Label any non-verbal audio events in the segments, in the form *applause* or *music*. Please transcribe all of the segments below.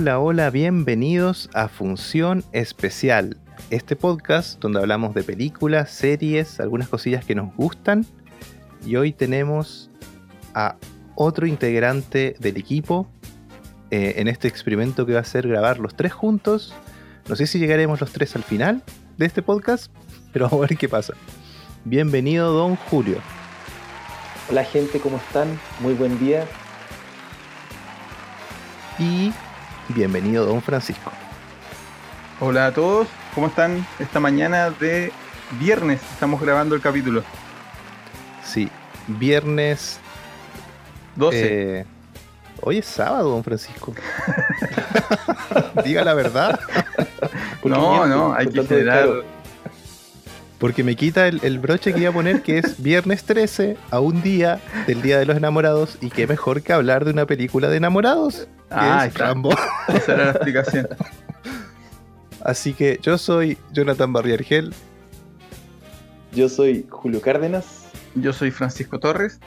Hola, hola, bienvenidos a Función Especial, este podcast donde hablamos de películas, series, algunas cosillas que nos gustan. Y hoy tenemos a otro integrante del equipo eh, en este experimento que va a ser grabar los tres juntos. No sé si llegaremos los tres al final de este podcast, pero vamos a ver qué pasa. Bienvenido, don Julio. Hola gente, ¿cómo están? Muy buen día. Y bienvenido, don Francisco. Hola a todos, ¿cómo están? Esta mañana de viernes estamos grabando el capítulo. Sí, viernes 12. Eh, hoy es sábado, don Francisco. *laughs* Diga la verdad. no, no, hay que generar. Porque me quita el, el, broche que iba a poner, que es viernes 13, a un día del Día de los Enamorados. Y qué mejor que hablar de una película de enamorados. Ah, es Rambo. *laughs* Esa era la explicación. Así que yo soy Jonathan Barriergel. Yo soy Julio Cárdenas. Yo soy Francisco Torres.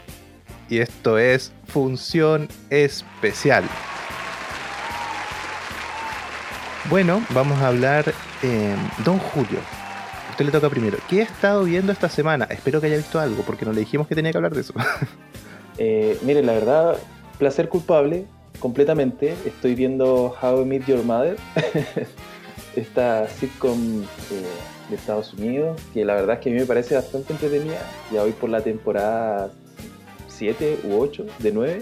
Y esto es Función Especial. Bueno, vamos a hablar. Eh, Don Julio, usted le toca primero. ¿Qué ha estado viendo esta semana? Espero que haya visto algo, porque no le dijimos que tenía que hablar de eso. *laughs* eh, mire, la verdad, placer culpable, completamente. Estoy viendo How I Meet Your Mother, *laughs* esta sitcom eh, de Estados Unidos, que la verdad es que a mí me parece bastante entretenida. Ya voy por la temporada 7 u 8 de 9.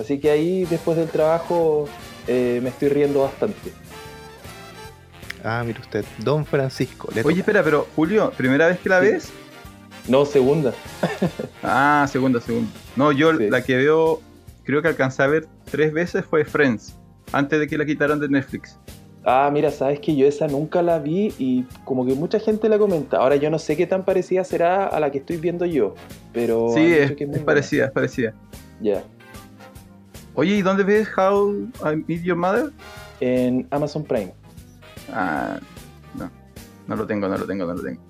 Así que ahí, después del trabajo, eh, me estoy riendo bastante. Ah, mire usted, Don Francisco. Oye, toca. espera, pero Julio, ¿primera vez que la sí. ves? No, segunda. ah, segunda, segunda. No, yo sí. la que veo, creo que alcancé a ver tres veces fue Friends, antes de que la quitaran de Netflix. Ah, mira, sabes que yo esa nunca la vi y como que mucha gente la comenta. Ahora yo no sé qué tan parecida será a la que estoy viendo yo, pero... Sí, es, es, es parecida, es parecida. Ya. Yeah. Oye, ¿y dónde ves How I Meet Your Mother? En Amazon Prime. Ah, no, no lo tengo, no lo tengo, no lo tengo.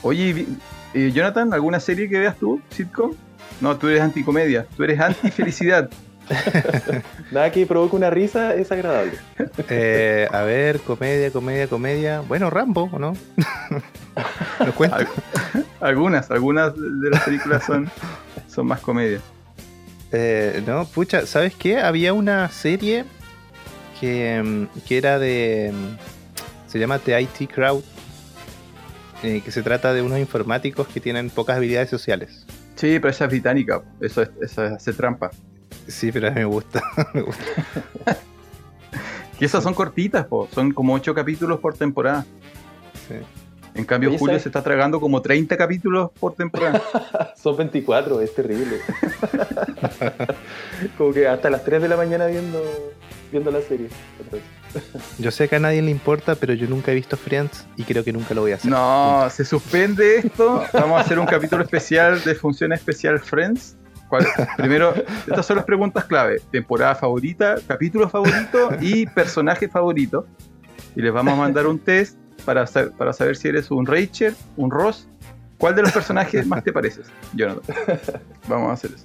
Oye, eh, Jonathan, ¿alguna serie que veas tú, sitcom? No, tú eres anticomedia, tú eres anti-felicidad. *laughs* Nada que provoque una risa es agradable. Eh, a ver, comedia, comedia, comedia. Bueno, Rambo, ¿o no? *laughs* ¿Lo cuento? algunas, algunas de las películas son, son más comedia. Eh, no, pucha, ¿sabes qué? Había una serie que, que era de. Se llama The IT Crowd. Eh, que se trata de unos informáticos que tienen pocas habilidades sociales. Sí, pero esa es británica, eso es, eso es hacer trampa. Sí, pero a mí me gusta. *laughs* me gusta. *laughs* y esas son cortitas, po. son como 8 capítulos por temporada. Sí. En cambio, Oye, Julio ¿sabes? se está tragando como 30 capítulos por temporada. *laughs* son 24, es terrible. como que hasta las 3 de la mañana viendo, viendo la serie. Yo sé que a nadie le importa, pero yo nunca he visto Friends y creo que nunca lo voy a hacer. No, se suspende esto. Vamos a hacer un capítulo especial de función especial Friends. ¿Cuál? Primero, estas son las preguntas clave. Temporada favorita, capítulo favorito y personaje favorito. Y les vamos a mandar un test para, para saber si eres un Rachel, un Ross. ¿Cuál de los personajes más te pareces? Jonathan. Vamos a hacer eso.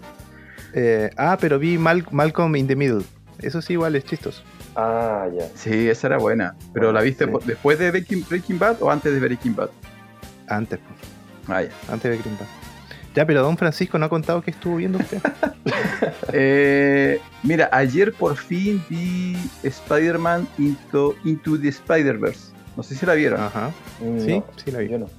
Eh, ah, pero vi Mal Malcolm in the Middle. Eso sí, igual es chistoso. Ah, ya. Sí, esa era buena. ¿Pero la viste sí. después de Breaking, Breaking, Bad o antes de Breaking Bad? Antes. Ah, ya. Antes de Breaking Bad. Ya, pero don Francisco no ha contado qué estuvo viendo usted. *laughs* eh, mira, ayer por fin vi Spider-Man Into, Into the Spider-Verse. No sé si la vieron. Ajá. No, sí, sí la vi. Yo no.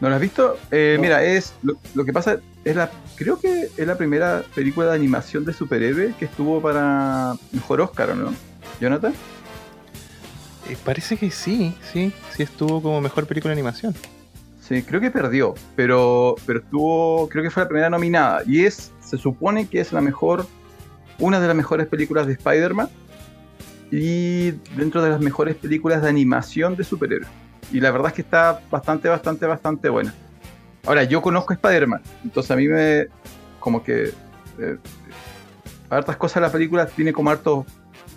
¿No la has visto? Eh, No. Mira, es lo, lo que pasa es la creo que es la primera película de animación de superhéroe que estuvo para mejor Oscar, ¿o no? Jonathan. Eh, parece que sí, sí, sí estuvo como mejor película de animación. Sí, creo que perdió, pero, pero estuvo, creo que fue la primera nominada. Y es, se supone que es la mejor, una de las mejores películas de Spider-Man y dentro de las mejores películas de animación de superhéroes. Y la verdad es que está bastante, bastante, bastante buena. Ahora, yo conozco a Spider-Man, entonces a mí me, como que, eh, hartas cosas de la película tiene como hartos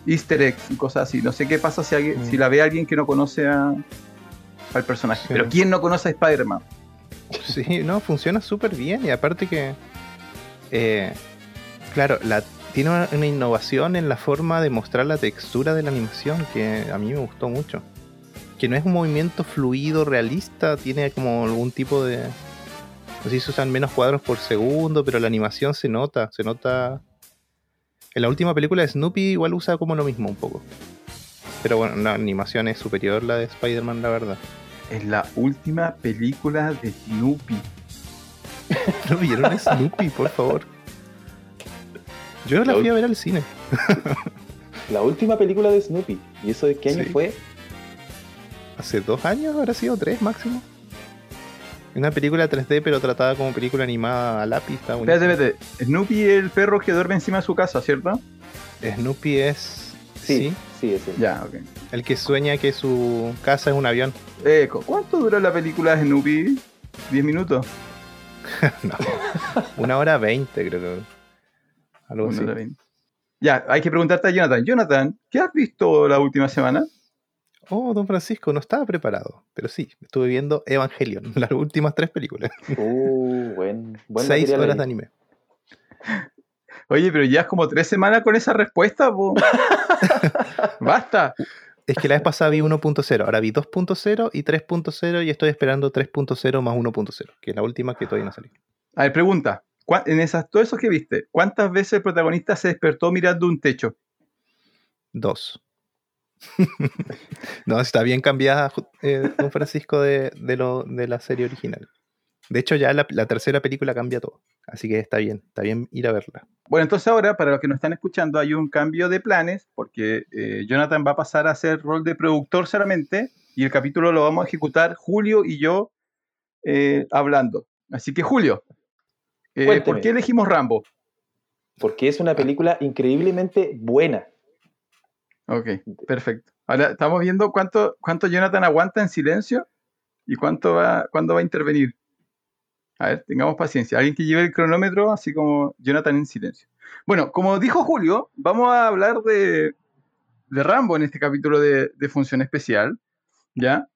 easter eggs y cosas así. No sé qué pasa si, alguien, Mm. si la ve alguien que no conoce a, al personaje. Sí. Pero ¿quién no conoce a Spider-Man? Sí, no, funciona súper bien y aparte que, eh, claro, la, tiene una, una innovación en la forma de mostrar la textura de la animación que a mí me gustó mucho. Que no es un movimiento fluido, realista, tiene como algún tipo de... No sé si se usan menos cuadros por segundo, pero la animación se nota, se nota... En la última película de Snoopy igual usa como lo mismo un poco. Pero bueno, la animación es superior la de Spider-Man, la verdad. Es la última película de Snoopy. *laughs* ¿No vieron Snoopy, por favor? Yo la La fui a ver al cine. *laughs* La última película de Snoopy. ¿Y eso de qué año Sí. fue? Hace dos años, habrá sido tres máximo. Una película 3D, pero tratada como película animada a lápiz. está. Espérate, espérate. Snoopy es el perro que duerme encima de su casa, ¿cierto? Snoopy es. Sí, Sí. sí, ese. Ya, ok. El que sueña que su casa es un avión. Eh, ¿cu- ¿Cuánto dura la película de Snoopy? ¿10 minutos? *laughs* No. Una hora veinte, creo que. Algo Una así. hora veinte. Ya, hay que preguntarte a Jonathan. Jonathan, ¿qué has visto la última semana? Oh, don Francisco, no estaba preparado. Pero sí, estuve viendo Evangelion, *laughs* las últimas tres películas. Uh, buen, buen Seis horas ahí. de anime. Oye, pero ya es como tres semanas con esa respuesta, po. *laughs* Basta. Es que la vez pasada vi 1.0, ahora vi 2.0 y 3.0 y estoy esperando 3.0 más 1.0, que es la última que todavía no salió. A ver, pregunta. ¿cuá- En esas, todo eso que viste, ¿cuántas veces el protagonista se despertó mirando un techo? Dos. *laughs* no, está bien cambiada, eh, don Francisco, de, de lo, de la serie original. De hecho, ya la, la tercera película cambia todo. Así que está bien, está bien ir a verla. Bueno, entonces ahora, para los que nos están escuchando, hay un cambio de planes, porque eh, Jonathan va a pasar a hacer rol de productor solamente, y el capítulo lo vamos a ejecutar Julio y yo eh, hablando. Así que, Julio, eh, ¿por qué elegimos Rambo? Porque es una película increíblemente buena. Ok, perfecto. Ahora estamos viendo cuánto, cuánto Jonathan aguanta en silencio y cuánto va, cuándo va a intervenir. A ver, tengamos paciencia. Alguien que lleve el cronómetro, así como Jonathan en silencio. Bueno, como dijo Julio, vamos a hablar de, de Rambo en este capítulo de, de Función Especial, ¿ya?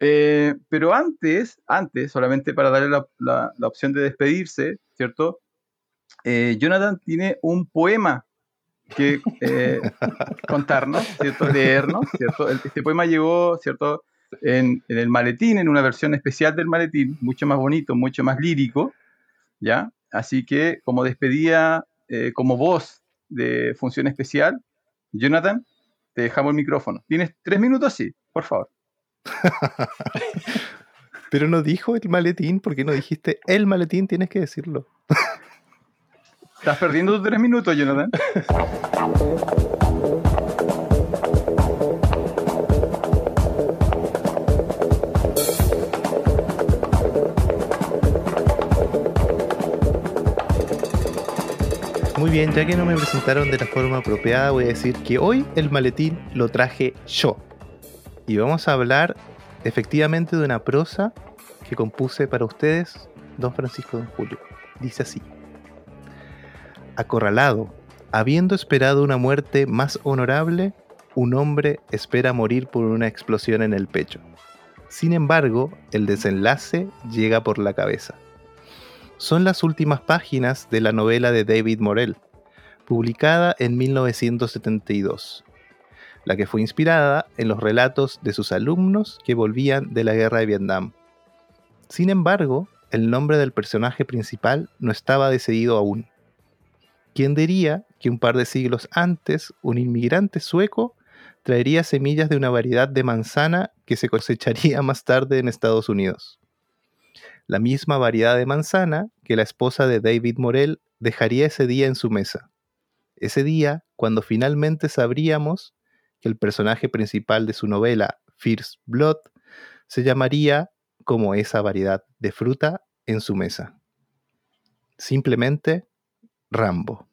Eh, pero antes, antes, solamente para darle la, la- la opción de despedirse, ¿cierto? Eh, Jonathan tiene un poema que eh, contarnos, ¿cierto? Leernos, ¿cierto? Este poema llegó, ¿cierto? En, en el maletín, en una versión especial del maletín, mucho más bonito, mucho más lírico, ¿ya? Así que, como despedida, eh, como voz de función especial, Jonathan, te dejamos el micrófono. Tienes tres minutos, sí, por favor. *laughs* Pero no dijo el maletín, ¿por qué no dijiste el maletín? Tienes que decirlo. *laughs* Estás perdiendo tus tres minutos, Jonathan. Muy bien, ya que no me presentaron de la forma apropiada, voy a decir que hoy el maletín lo traje yo. Y vamos a hablar efectivamente de una prosa que compuse para ustedes, don Francisco Don Julio. Dice así. Acorralado, habiendo esperado una muerte más honorable, un hombre espera morir por una explosión en el pecho. Sin embargo, el desenlace llega por la cabeza son las últimas páginas de la novela de David Morell, publicada en 1972, la que fue inspirada en los relatos de sus alumnos que volvían de la guerra de Vietnam. Sin embargo, el nombre del personaje principal no estaba decidido aún. ¿Quién diría que un par de siglos antes un inmigrante sueco traería semillas de una variedad de manzana que se cosecharía *laughs* más tarde en Estados Unidos? la misma variedad de manzana que la esposa de David Morell dejaría ese día en su mesa. Ese día, cuando finalmente sabríamos que el personaje principal de su novela, First Blood, se llamaría como esa variedad de fruta en su mesa. Simplemente Rambo.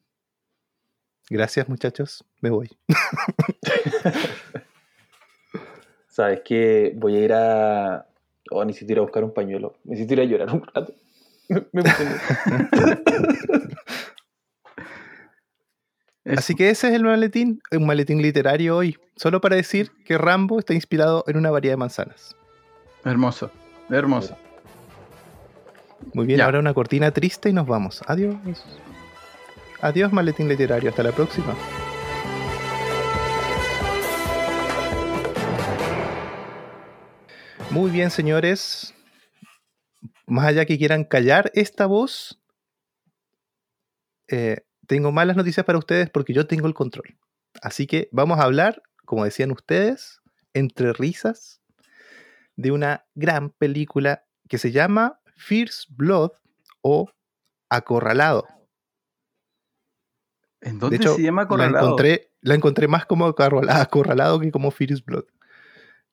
Gracias muchachos, me voy. *laughs* ¿Sabes qué? Voy a ir a. Oh, necesito ir a buscar un pañuelo. Necesito ir a llorar un rato. *laughs* Me. *laughs* Así que ese es el maletín, un maletín literario hoy, solo para decir que Rambo está inspirado en una variedad de manzanas. Hermoso, hermoso. Muy bien, Ya. ahora una cortina triste y nos vamos. Adiós. Adiós, maletín literario. Hasta la próxima. Muy bien, señores. Más allá que quieran callar esta voz, eh, tengo malas noticias para ustedes porque yo tengo el control. Así que vamos a hablar, como decían ustedes, entre risas, de una gran película que se llama First Blood o Acorralado. ¿En dónde de hecho, se llama acorralado? La encontré, la encontré más como acorralado, que como First Blood.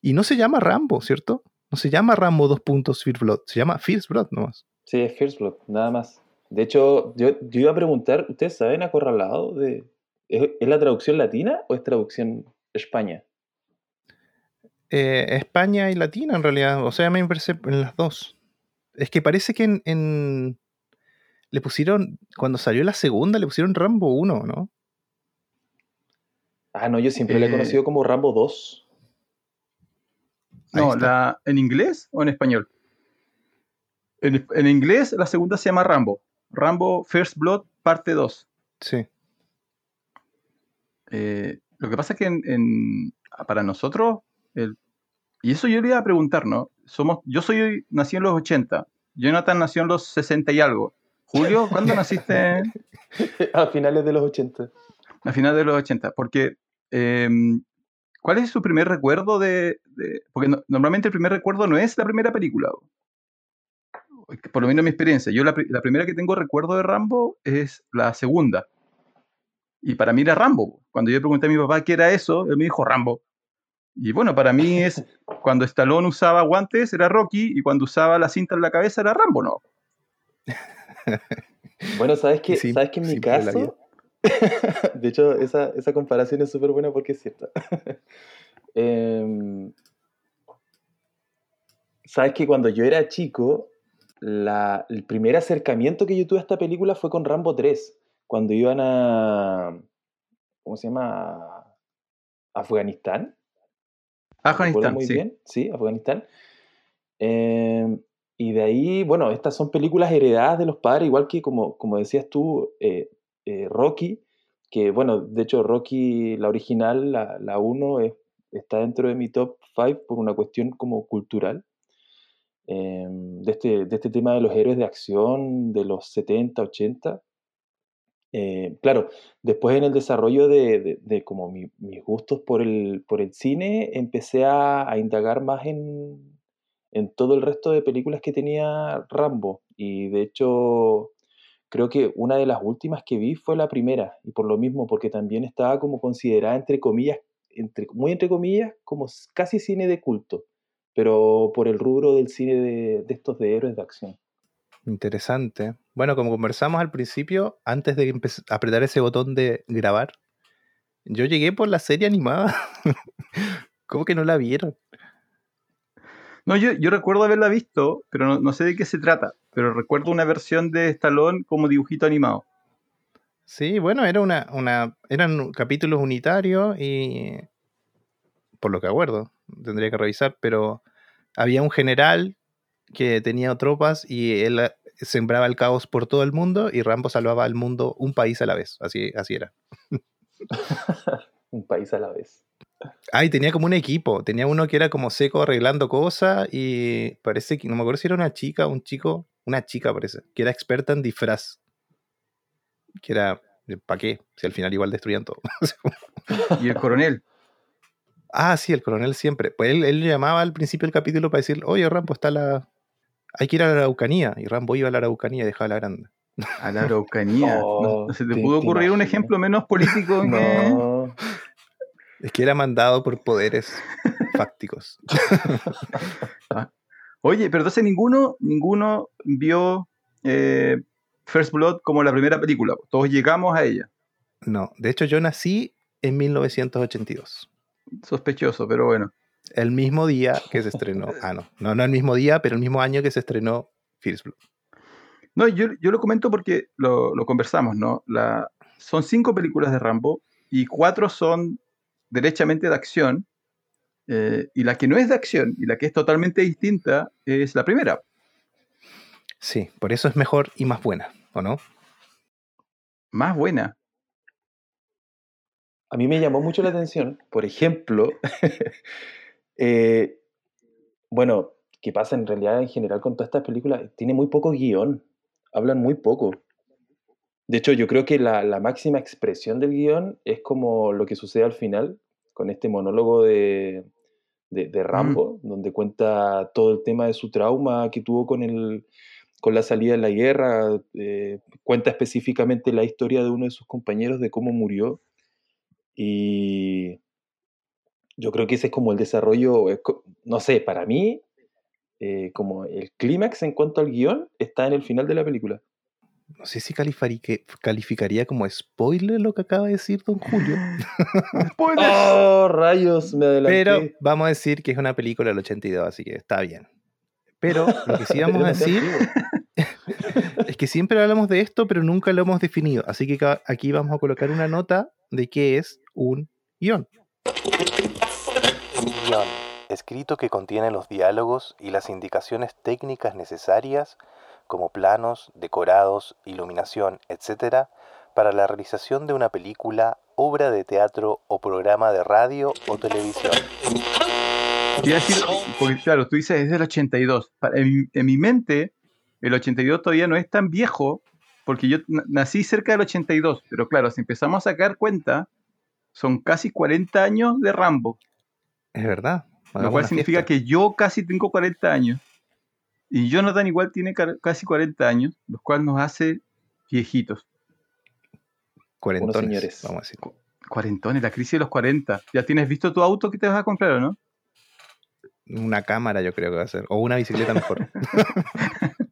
Y no se llama Rambo, ¿cierto? No se llama Rambo 2 puntos First Blood, se llama First Blood nomás. Sí, es First Blood, nada más. De hecho, yo, yo iba a preguntar, ¿ustedes saben acorralado? De, ¿es, ¿Es la traducción latina o es traducción España? Eh, España y Latina en realidad, o sea, me parece en las dos. Es que parece que en, en- le pusieron, cuando salió la segunda, le pusieron Rambo 1, ¿no? Ah, no, yo siempre la he Eh, conocido como Rambo 2. Ahí No, la, ¿en inglés o en español? En, en inglés la segunda se llama Rambo. Rambo First Blood, parte 2. Sí. Eh, lo que pasa es que en- en- para nosotros, el- y eso yo le iba a preguntar, ¿no? Somos, yo soy, nací en los 80, Jonathan nació en los 60 y algo. Julio, ¿cuándo naciste? *laughs* a finales de los 80. A finales de los 80, porque eh, ¿cuál es su primer recuerdo de...? de- porque no- normalmente el primer recuerdo no es la primera película. Por lo menos en mi experiencia. Yo la, la primera que tengo recuerdo de Rambo es la segunda. Y para mí era Rambo. Cuando yo pregunté a mi papá qué era eso, él me dijo Rambo. Y bueno, para mí es cuando Stallone usaba guantes era Rocky y cuando usaba la cinta en la cabeza era Rambo, ¿no? *laughs* Bueno, ¿sabes qué? Sim- ¿Sabes que en mi la caso? *laughs* de hecho, esa, esa comparación es súper buena porque es cierta. *laughs* Em, ¿Sabes que cuando yo era chico, la- el primer acercamiento que yo tuve a esta película fue con Rambo 3, cuando iban a... ¿Cómo se llama? Afganistán. ¿Me acuerdo Afganistán, muy sí. bien, sí, Afganistán. Eh, y de ahí, bueno, estas son películas heredadas de los padres, igual que como, como decías tú, eh, eh, Rocky, que bueno, de hecho Rocky, la original, la, la 1, es- está dentro de mi top 5 por una cuestión como cultural, eh, de, este, de este tema de los héroes de acción de los 70, 80. Eh, claro, después en el desarrollo de, de- de como mi- mis gustos por el, por el cine, empecé a, a indagar más en, en todo el resto de películas que tenía Rambo. Y de hecho, creo que una de las últimas que vi fue la primera. Y por lo mismo, porque también estaba como considerada, entre comillas, entre, muy entre comillas, como casi cine de culto. Pero por el rubro del cine de, de estos de héroes de acción. Interesante. Bueno, como conversamos al principio, antes de apretar ese botón de grabar, yo llegué por la serie animada. *laughs* ¿Cómo que no la vieron? No, yo, yo recuerdo haberla visto, pero no, no sé de qué se trata. Pero recuerdo una versión de Stallone como dibujito animado. Sí, bueno, era una, una, eran capítulos unitarios y por lo que acuerdo, tendría que revisar, pero había un general que tenía tropas y él eh, sembraba el caos por todo el mundo y Rambo salvaba al mundo un país a la vez, así, así era. *laughs* Un país a la vez. Ah, y tenía como un equipo, tenía uno que era como seco arreglando cosas y parece que, no me acuerdo si era una chica un chico, una chica parece, que era experta en disfraz. Que era, ¿para qué? Si al final igual destruían todo. *laughs* Y el coronel. Ah, sí, el coronel siempre. Pues él, él llamaba al principio del capítulo para decir, oye, Rambo, está la... Hay que ir a la Araucanía. Y Rambo iba a la Araucanía y dejaba la grande. A la Araucanía. *laughs* Oh, no, se te te- pudo te ocurrir un ejemplo menos político *laughs* que. No. Es que era mandado por poderes fácticos. *laughs* Oye, pero entonces ninguno, ninguno vio eh, First Blood como la primera película. Todos llegamos a ella. No, de hecho yo nací en 1982. Sospechoso, pero bueno. El mismo día que se estrenó. Ah, no. No, no el mismo día, pero el mismo año que se estrenó First Blood. No, yo, yo lo comento porque lo, lo conversamos, ¿no? La, son cinco películas de Rambo y cuatro son derechamente de acción. eh, y la que no es de acción y la que es totalmente distinta es la primera. Sí, por eso es mejor y más buena, ¿o no? más buena. A mí me llamó mucho la atención, por ejemplo, *laughs* eh, bueno, ¿qué pasa en realidad en general con todas estas películas? Tiene muy poco guion, hablan muy poco. De hecho, yo creo que la, la máxima expresión del guion es como lo que sucede al final, con este monólogo de, de, de Rambo, donde cuenta todo el tema de su trauma que tuvo con, el, con la salida de la guerra, eh, cuenta específicamente la historia de uno de sus compañeros, de cómo murió. Y yo creo que ese es como el desarrollo, no sé, para mí, eh, como el clímax en cuanto al guion está en el final de la película. No sé si calificaría, como spoiler lo que acaba de decir Don Julio. *laughs* ¡Spoilers! ¡Oh, rayos! Me adelanté. Pero vamos a decir que es una película del 82, así que está bien. Pero lo que sí *laughs* vamos a decir *laughs* es que siempre hablamos de esto, pero nunca lo hemos definido. Así que aquí vamos a colocar una nota de qué es un guion. Guión. Escrito que contiene los diálogos y las indicaciones técnicas necesarias, como planos, decorados, iluminación, etc., para la realización de una película, obra de teatro o programa de radio o televisión. A decir, porque claro, tú dices es del 82. Pa- En, mi- en mi mente, el 82 todavía no es tan viejo, porque yo na- nací cerca del 82, pero claro, si empezamos a sacar cuenta, son casi 40 años de Rambo, Es verdad. lo cual significa que yo casi tengo 40 años, y Jonathan igual tiene ca- casi 40 años, lo cual nos hace viejitos. Cuarentones, señores. vamos a decir. Cuarentones, la crisis de los 40. ¿Ya tienes visto tu auto que te vas a comprar o no? Una cámara yo creo que va a ser. O una bicicleta mejor. *laughs*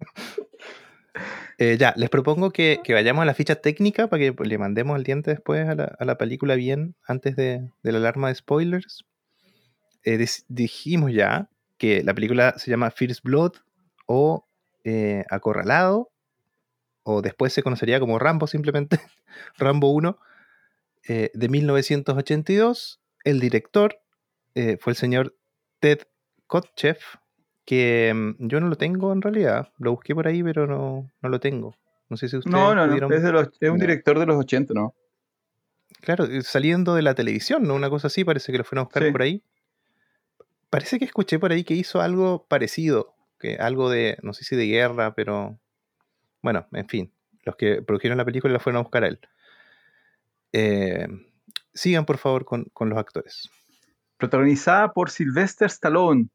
Eh, ya, les propongo que, que vayamos a la ficha técnica para que le mandemos el diente después a la, a la película bien antes de, de la alarma de spoilers. Eh, dijimos ya que la película se llama First Blood o eh, Acorralado, o después se conocería como Rambo simplemente, *laughs* Rambo 1, eh, de 1982. El director eh, fue el señor Ted Kotcheff, que mm, yo no lo tengo en realidad. Lo busqué por ahí, pero no, no lo tengo. No sé si ustedes No, no, no. pudieron- Es, de los- es un No. director de los 80, ¿no? Claro, eh, saliendo de la televisión, ¿no? Una cosa así, parece que lo fueron a buscar Sí. por ahí. Parece que escuché por ahí que hizo algo parecido, que algo de, no sé si de guerra, pero bueno, en fin, los que produjeron la película la fueron a buscar a él. Eh, sigan por favor con, con los actores. Protagonizada por Sylvester Stallone,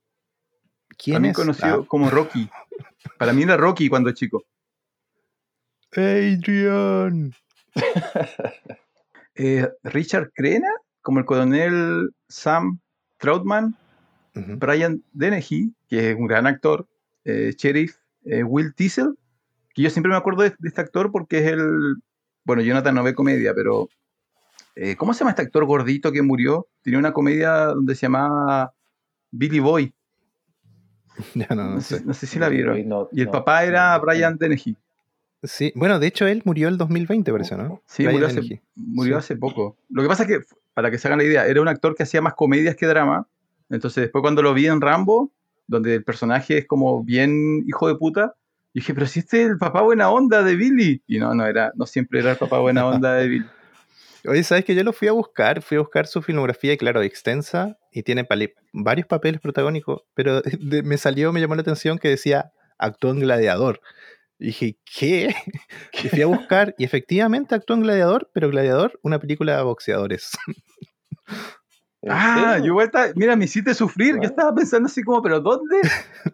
¿Quién también es? conocido como Rocky. *laughs* Para mí era Rocky cuando chico. Ah, Adrian. *laughs* Eh, Richard Crenna, como el coronel Sam Troutman. Brian Dennehy, que es un gran actor, eh, Sheriff eh, Will Teasel, que yo siempre me acuerdo de, de este actor porque es el, bueno, Jonathan no ve comedia, pero eh, ¿cómo se llama este actor gordito que murió? Tenía una comedia donde se llamaba Billy Boy, *laughs* Ya no, no no sé, sé. no sé si la vieron. No, Y el no, papá era no, Brian Dennehy. Sí, bueno, de hecho él murió el 2020, parece, ¿no? Sí, Brian murió, hace, Dennehy. murió Sí. hace poco. Lo que pasa es que, para que se hagan la idea, era un actor que hacía más comedias que drama. Entonces, después cuando lo vi en Rambo, donde el personaje es como bien hijo de puta, dije, pero si este es el papá buena onda de Billy. Y no, no era, no siempre era el papá buena *laughs* onda de Billy. Oye, ¿sabes que yo lo fui a buscar? Fui a buscar su filmografía, y claro, extensa, y tiene varios papeles protagónicos, pero *laughs* de- me salió, me llamó la atención que decía actuó en Gladiador. Y dije, ¿qué? *laughs* Y fui a buscar, y efectivamente actuó en Gladiador, pero Gladiador, una película de boxeadores. ¿En Ah, serio? yo vuelta, mira, me hiciste sufrir. Yo estaba pensando así como, ¿pero dónde?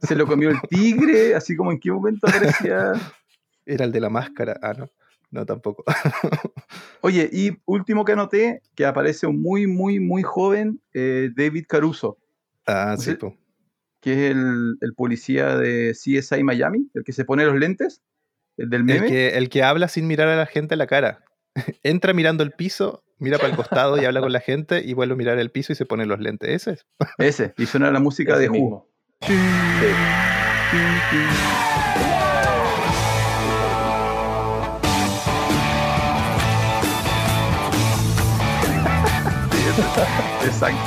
Se lo comió el tigre, así como en qué momento aparecía. *laughs* Era el de la máscara. Ah, no, no tampoco. *laughs* Oye, y último que anoté, que aparece un muy, muy, muy joven eh, David Caruso. Ah, sí, Sí. po. que es el, el policía de CSI Miami, el que se pone los lentes, el del meme. El que, el que habla sin mirar a la gente a la cara. *laughs* Entra mirando el piso, mira para el costado y habla con la gente, y vuelve a mirar el piso y se pone los lentes. Ese es. *laughs* Ese, y suena la música Ese de Who. mismo. Sí. Exacto.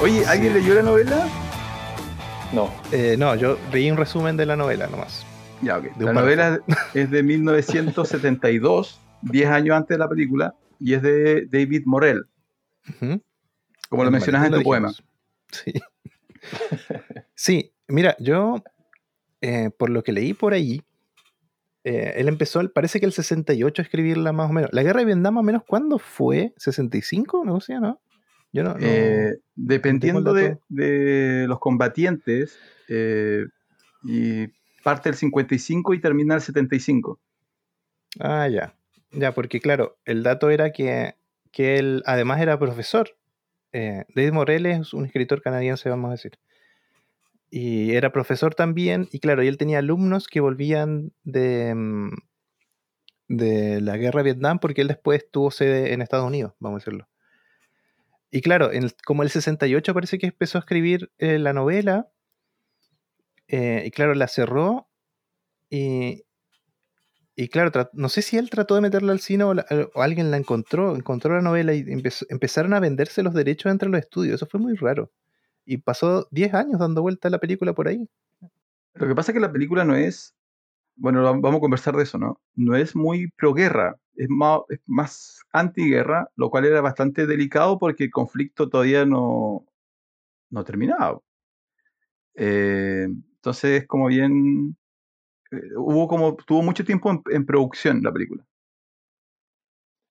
Oye, ¿alguien leyó la novela? No. Eh, no, yo leí un resumen de la novela nomás. Ya, ok. De La novela es de *laughs* 1972 10 años antes de la película y es de David Morell, Ujú. como lo En mencionas en tu poema. Sí. *laughs* sí, mira, yo, eh, por lo que leí por ahí, eh, él empezó, el- parece que el 68 a escribirla más o menos. La guerra de Vietnam, más o menos, ¿cuándo fue? ¿65? No sé, ¿no? Yo no. no- Eh, dependiendo de, de los combatientes, y parte del 55 y termina el 75. Ah, ya. Ya, porque claro, el dato era que, que él además era profesor. Eh, David Morel es un escritor canadiense, vamos a decir. Y era profesor también, y claro, y él tenía alumnos que volvían de, mm, de la guerra de Vietnam porque él después tuvo sede en Estados Unidos, vamos a decirlo. Y claro, en el- como el 68 parece que empezó a escribir eh, la novela, eh, y claro, la cerró, y, y claro, no sé si él trató de meterla al cine o, alguien la encontró, encontró la novela y empezaron a venderse los derechos entre los estudios. Eso fue muy raro. Y pasó 10 años dando vuelta la película por ahí. Lo que pasa es que la película no es, bueno, vamos a conversar de eso, ¿no? No es muy pro-guerra, es más, es más antiguerra, lo cual era bastante delicado porque el conflicto todavía no, no terminaba. Eh, entonces, es como bien, hubo como, tuvo mucho tiempo en, en producción la película.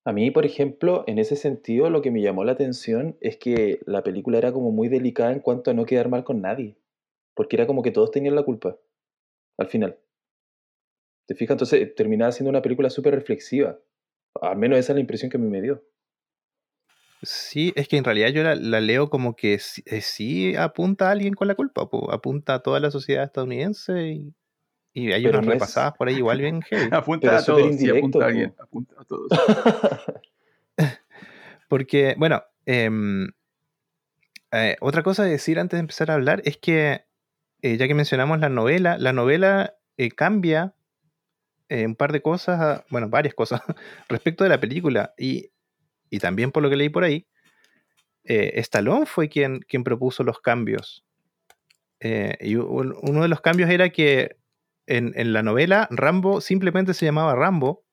A mí, por ejemplo, en ese sentido, lo que me llamó la atención es que la película era como muy delicada en cuanto a no quedar mal con nadie. Porque era como que todos tenían la culpa. Al final. ¿Te fijas? Entonces terminaba siendo una película súper reflexiva. Al menos esa es la impresión que a mí me dio. Sí, es que en realidad yo la, la leo como que sí, eh, sí apunta a alguien con la culpa, po, apunta a toda la sociedad estadounidense y, y hay Pero unas no es- repasadas por ahí igual bien heavy. *laughs* Apunta Pero a todos, sí, apunta a alguien, apunta a todos. *laughs* Porque, bueno, em, eh, otra cosa de decir antes de empezar a hablar es que, eh, ya que mencionamos la novela, la novela eh, cambia eh, un par de cosas, a- bueno, varias cosas *laughs* respecto de la película. Y, y también por lo que leí por ahí, eh, Stallone fue quien, quien propuso los cambios. Eh, y un- uno de los cambios era que en, en la novela Rambo simplemente se llamaba Rambo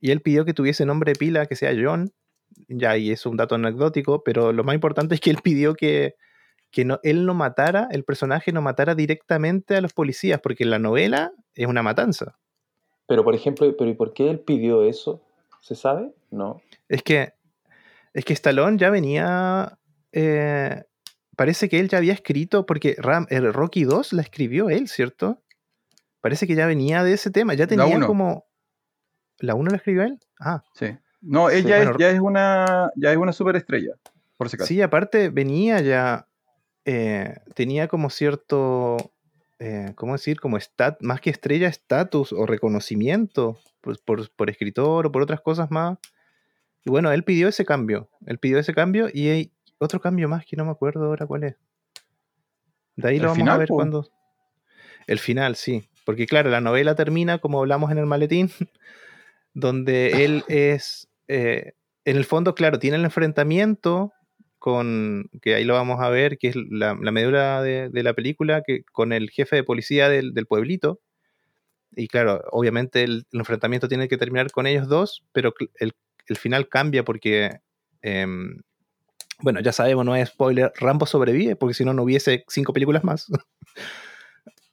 y él pidió que tuviese nombre de pila que sea John. Ya, y es un dato anecdótico, pero lo más importante es que él pidió que, que no, él no matara, el personaje no matara directamente a los policías, porque en la novela es una matanza. Pero, por ejemplo, ¿pero ¿y por qué él pidió eso? ¿Se sabe? No. Es que, es que Stallone ya venía. eh, parece que él ya había escrito, porque Ram, el Rocky 2 la escribió él, ¿cierto? Parece que ya venía de ese tema, ya tenía como. ¿La 1 la escribió él? Ah, Sí. No, Sí, ella bueno, es, ya es una, ya es una superestrella, por si acaso. sí, aparte venía ya. eh, tenía como cierto. eh, ¿Cómo decir? Como stat, más que estrella, estatus o reconocimiento por, por- por escritor o por otras cosas más. Y bueno, él pidió ese cambio. Él pidió ese cambio y hay otro cambio más que no me acuerdo ahora cuál es. De ahí lo vamos a ver po. cuando. El final, sí. Porque claro, la novela termina, como hablamos en el maletín, *laughs* donde él *laughs* es. eh, en el fondo, claro, tiene el enfrentamiento con. que ahí lo vamos a ver, que es la, la medula de, de la película, que con el jefe de policía del, del pueblito. Y claro, obviamente el, el enfrentamiento tiene que terminar con ellos dos, pero el, el final cambia porque. em, bueno, ya sabemos, no es spoiler, Rambo sobrevive, porque si no, no hubiese cinco películas más. *laughs*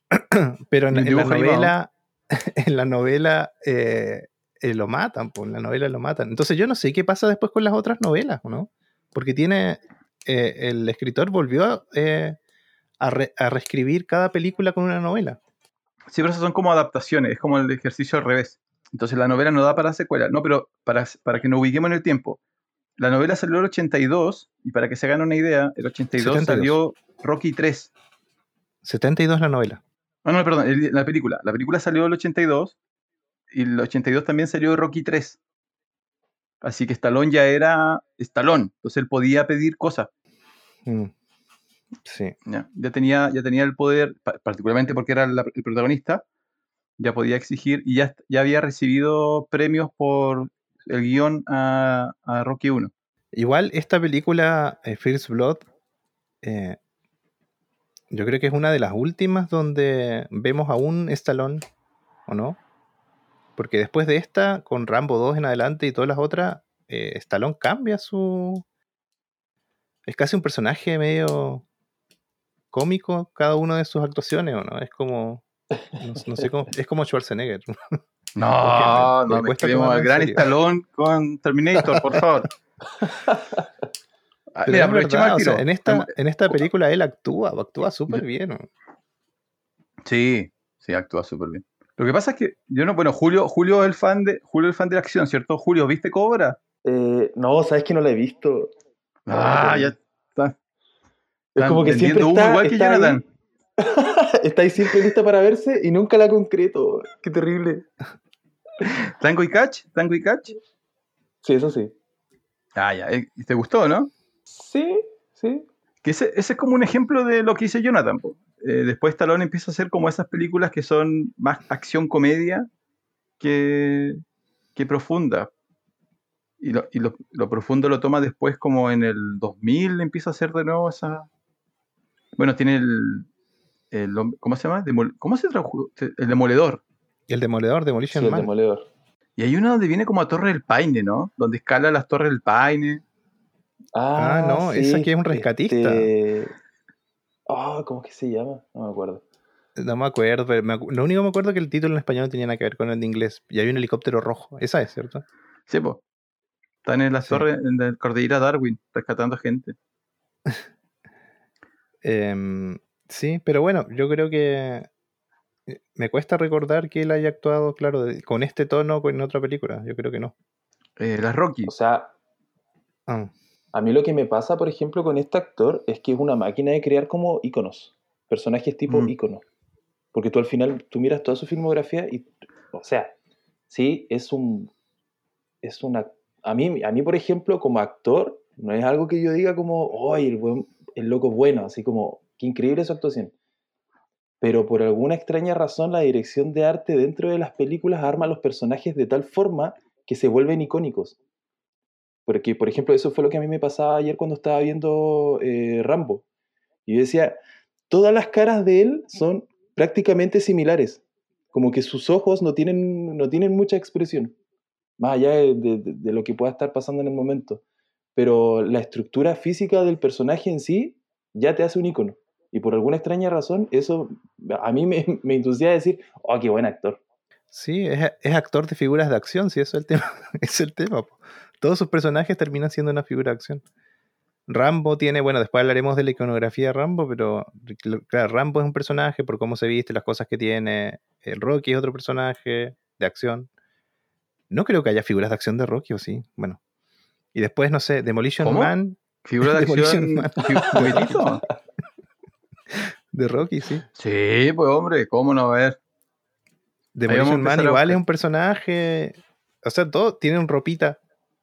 *clears throat* Pero en, la novela, *laughs* en la novela eh, eh, lo matan, pues en la novela lo matan. Entonces yo no sé qué pasa después con las otras novelas, ¿no? Porque tiene, eh, el escritor volvió eh, a, re- a reescribir cada película con una novela. Sí, pero esas son como adaptaciones, es como el ejercicio al revés. Entonces la novela no da para secuela. No, pero para, para que nos ubiquemos en el tiempo. La novela salió en el 82 y para que se hagan una idea, el 82 72. salió Rocky 3. 72 la novela. No, no, perdón, el- la película. La película salió en el 82 y el 82 también salió Rocky 3. Así que Stallone ya era Stallone, entonces él podía pedir cosas. Mm. Sí. Ya, ya tenía, ya tenía el poder, pa- particularmente porque era la- el protagonista, ya podía exigir y ya, ya había recibido premios por el guion a, a Rocky 1. Igual esta película, eh, First Blood, eh, yo creo que es una de las últimas donde vemos a un Stallone, ¿o no? Porque después de esta, con Rambo 2 en adelante y todas las otras, eh, Stallone cambia su. Es casi un personaje medio cómico cada una de sus actuaciones, ¿o no? Es como. No, no sé cómo. Es como Schwarzenegger. *laughs* No, Porque me- no me al gran. Stallone con Terminator, por favor. *laughs* Ah, Pero Mira, es aprovechemos verdad, el o tiro. sea, en, esta, en esta película él actúa, actúa súper bien. Sí, sí, actúa súper bien. Lo que pasa es que yo no, bueno, Julio, Julio es el fan de, Julio es el fan de la acción, ¿cierto? Julio, ¿viste Cobra? Eh, no, sabes que no la he visto. Ah, ya está. Es como que siempre está, igual que está ahí, Jonathan. *laughs* está ahí siempre lista para verse y nunca la concreto. Qué terrible. Tango y Catch, Tango y Catch. Sí, eso sí. Ah, ya, eh, ¿te gustó, no? Sí, sí. Que ese, ese es como un ejemplo de lo que dice Jonathan. Eh, después Stallone empieza a hacer como esas películas que son más acción-comedia que, que profunda. Y, lo, y lo- lo profundo lo toma después como en el 2000 empieza a hacer de nuevo esa... Bueno, tiene el... el ¿Cómo se llama? Demol- ¿Cómo se tradujo? El demoledor. Y el demoledor, Sí, Demolition el Man. demoledor. Y hay uno donde viene como a Torre del Paine, ¿no? Donde escala las Torres del Paine. Ah, no, esa que es un rescatista. este- Ah, ¿cómo es que se llama? No me acuerdo. No me acuerdo, pero me acu- lo único que me acuerdo es que el título en español no tenía nada que ver con el de inglés. Y hay un helicóptero rojo. Esa es, ¿cierto? Sí, pues. Están en las Sí. torres en la cordillera Darwin, rescatando gente. *laughs* Em, sí, pero bueno, yo creo que eh, me cuesta recordar que él haya actuado, claro, de- con este tono en otra película. Yo creo que no. Eh, las Rocky. O sea, Ah, a mí lo que me pasa, por ejemplo, con este actor es que es una máquina de crear como iconos, personajes tipo Mm. icono. Porque tú al final, tú miras toda su filmografía y, o sea, sí, es un, es una, a mí, a mí, por ejemplo, como actor, no es algo que yo diga como, ¡ay, el, buen- el loco bueno! Así como, qué increíble su actuación. Pero por alguna extraña razón, la dirección de arte dentro de las películas arma a los personajes de tal forma que se vuelven icónicos. Porque, por ejemplo, eso fue lo que a mí me pasaba ayer cuando estaba viendo eh, Rambo. Y yo decía, todas las caras de él son prácticamente similares. Como que sus ojos no tienen, no tienen mucha expresión. Más allá de, lo que pueda estar pasando en el momento. Pero la estructura física del personaje en sí ya te hace un icono. Y por alguna extraña razón, eso a mí me, me inducía a decir, oh, qué buen actor. sí, es, es actor de figuras de acción, sí, eso es el tema. *laughs* es el tema. po. Todos sus personajes terminan siendo una figura de acción. Rambo tiene, bueno, después hablaremos de la iconografía de Rambo, pero claro, Rambo es un personaje por cómo se viste, las cosas que tiene. El Rocky es otro personaje de acción. No creo que haya figuras de acción de Rocky, o sí. Bueno. Y después, no sé, Demolition ¿Cómo? Man Figura de *laughs* acción. Demolition Man. fi- juguetito. *laughs* de Rocky, sí. Sí, pues hombre, ¿cómo no ver? Demolition Man a igual es un personaje. O sea, todos tienen ropita.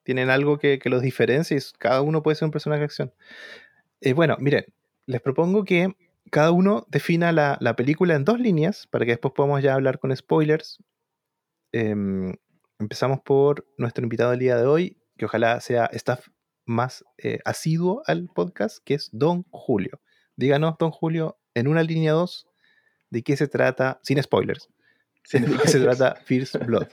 Tienen algo que, que los diferencia y cada uno puede ser un personaje de acción. Eh, bueno, miren, les propongo que cada uno defina la, la película en dos líneas para que después podamos ya hablar con spoilers. Em, empezamos por nuestro invitado del día de hoy, que ojalá sea staff más eh, asiduo al podcast, que es Don Julio. Díganos, Don Julio, en una línea 2, de qué se trata, sin spoilers, *laughs* ¿De qué se trata First Blood?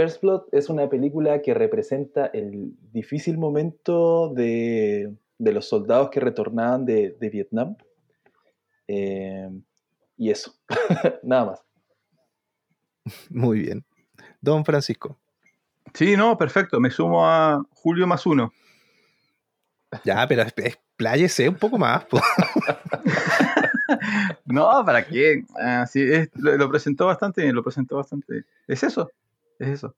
First Blood es una película que representa el difícil momento de, de los soldados que retornaban de, de Vietnam. Eh, y eso, *laughs* nada más. *laughs* Muy bien. Don Francisco. Sí, no, perfecto. Me sumo a Julio más uno. Ya, pero es- expláyese un poco más. *laughs* No, ¿para qué? Ah, sí, es- lo, lo presentó bastante bien, lo presentó bastante bien. Es eso, es eso.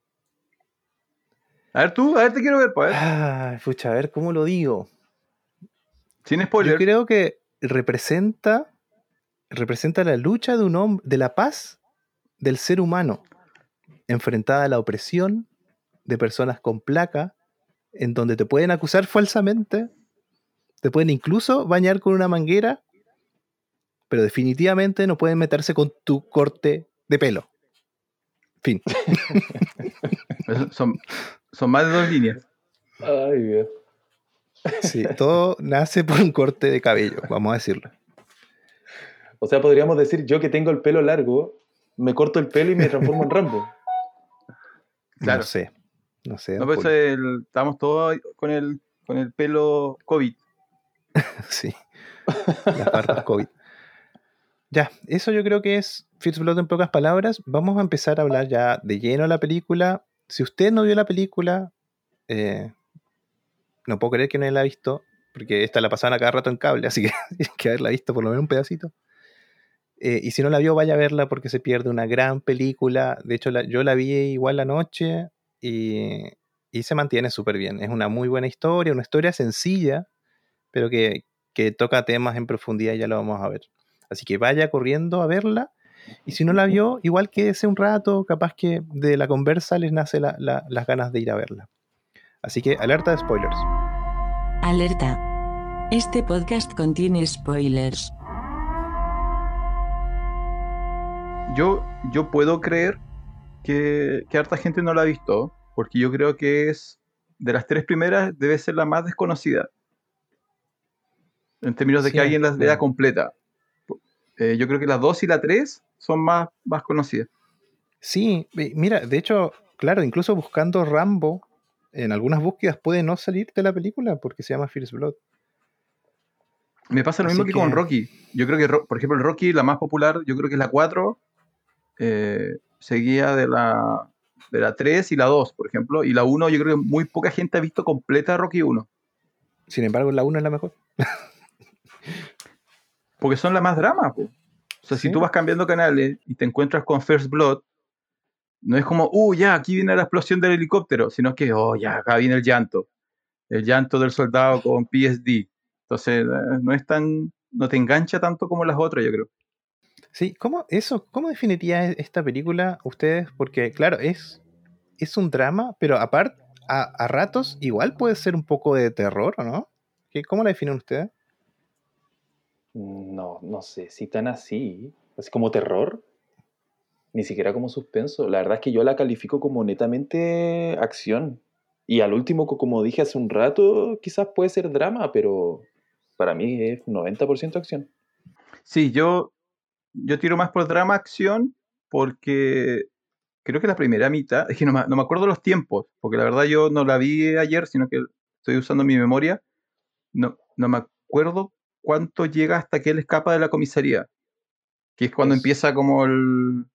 A ver tú, a ver, te quiero ver, pues. a ver. Ay, pucha, a ver cómo lo digo. Sin Yo spoiler. creo que representa, representa la lucha de un hombre, de la paz del ser humano, enfrentada a la opresión de personas con placa, en donde te pueden acusar falsamente, te pueden incluso bañar con una manguera, pero definitivamente no pueden meterse con tu corte de pelo. Fin. Eso- Son, son más de dos líneas. Ay, Dios. Sí, todo nace por un corte de cabello, vamos a decirlo. O sea, podríamos decir, yo que tengo el pelo largo, me corto el pelo y me transformo en Rambo. Claro. No sé. No sé. No, pues el- estamos todos con el, con el pelo COVID. *laughs* Sí. Las barbas COVID. Ya, eso yo creo que es First Blood en pocas palabras. Vamos a empezar a hablar ya de lleno de la película. Si usted no vio la película, eh, no puedo creer que no la ha visto, porque esta la pasaban a cada rato en cable, *laughs* así que tiene que haberla visto por lo menos un pedacito. Eh, y si no la vio, vaya a verla porque se pierde una gran película. De hecho, yo la vi igual la noche y, y se mantiene súper bien. Es una muy buena historia, una historia sencilla, pero que, que toca temas en profundidad, ya lo vamos a ver. Así que vaya corriendo a verla. Y si no la vio, igual quédese un rato, capaz que de la conversa les nace la- la- las ganas de ir a verla. Así que alerta de spoilers. Alerta. Este podcast contiene spoilers. Yo, yo puedo creer que, que harta gente no la ha visto, porque yo creo que es de las tres primeras debe ser la más desconocida. En términos de Sí, que alguien las vea completa. Eh, yo creo que las dos y la tres son más, más conocidas. Sí, mira, de hecho, claro, incluso buscando Rambo, en algunas búsquedas puede no salir de la película porque se llama First Blood. Me pasa lo Así mismo que, con Rocky. Yo creo que, por ejemplo, el Rocky, la más popular, yo creo que es la 4, eh, seguía de la, de la 3 y la 2, por ejemplo. Y la 1, yo creo que muy poca gente ha visto completa Rocky 1. Sin embargo, la 1 es la mejor. *laughs* Porque son las más dramas, po. O sea, Sí. si tú vas cambiando canales y te encuentras con First Blood, no es como, uh, ya, aquí viene la explosión del helicóptero, sino que, oh, ya, acá viene el llanto. El llanto del soldado con PSD. Entonces, eh, no es tan, no te engancha tanto como las otras, yo creo. Sí, ¿cómo, eso, ¿cómo definiría e- esta película ustedes? Porque, claro, es, es un drama, pero aparte, a, a ratos igual puede ser un poco de terror, ¿o no? ¿Qué, ¿Cómo la definen ustedes? No, no sé, si tan así, así como terror, ni siquiera como suspenso. La verdad es que yo la califico como netamente acción. Y al último, co- como dije hace un rato, quizás puede ser drama, pero para mí es 90% acción. Sí, yo, yo tiro más por drama acción porque creo que la primera mitad, es que no me, no me acuerdo los tiempos, porque la verdad yo no la vi ayer, sino que estoy usando mi memoria. No, no me acuerdo cuánto llega hasta que él escapa de la comisaría, que es cuando empieza como el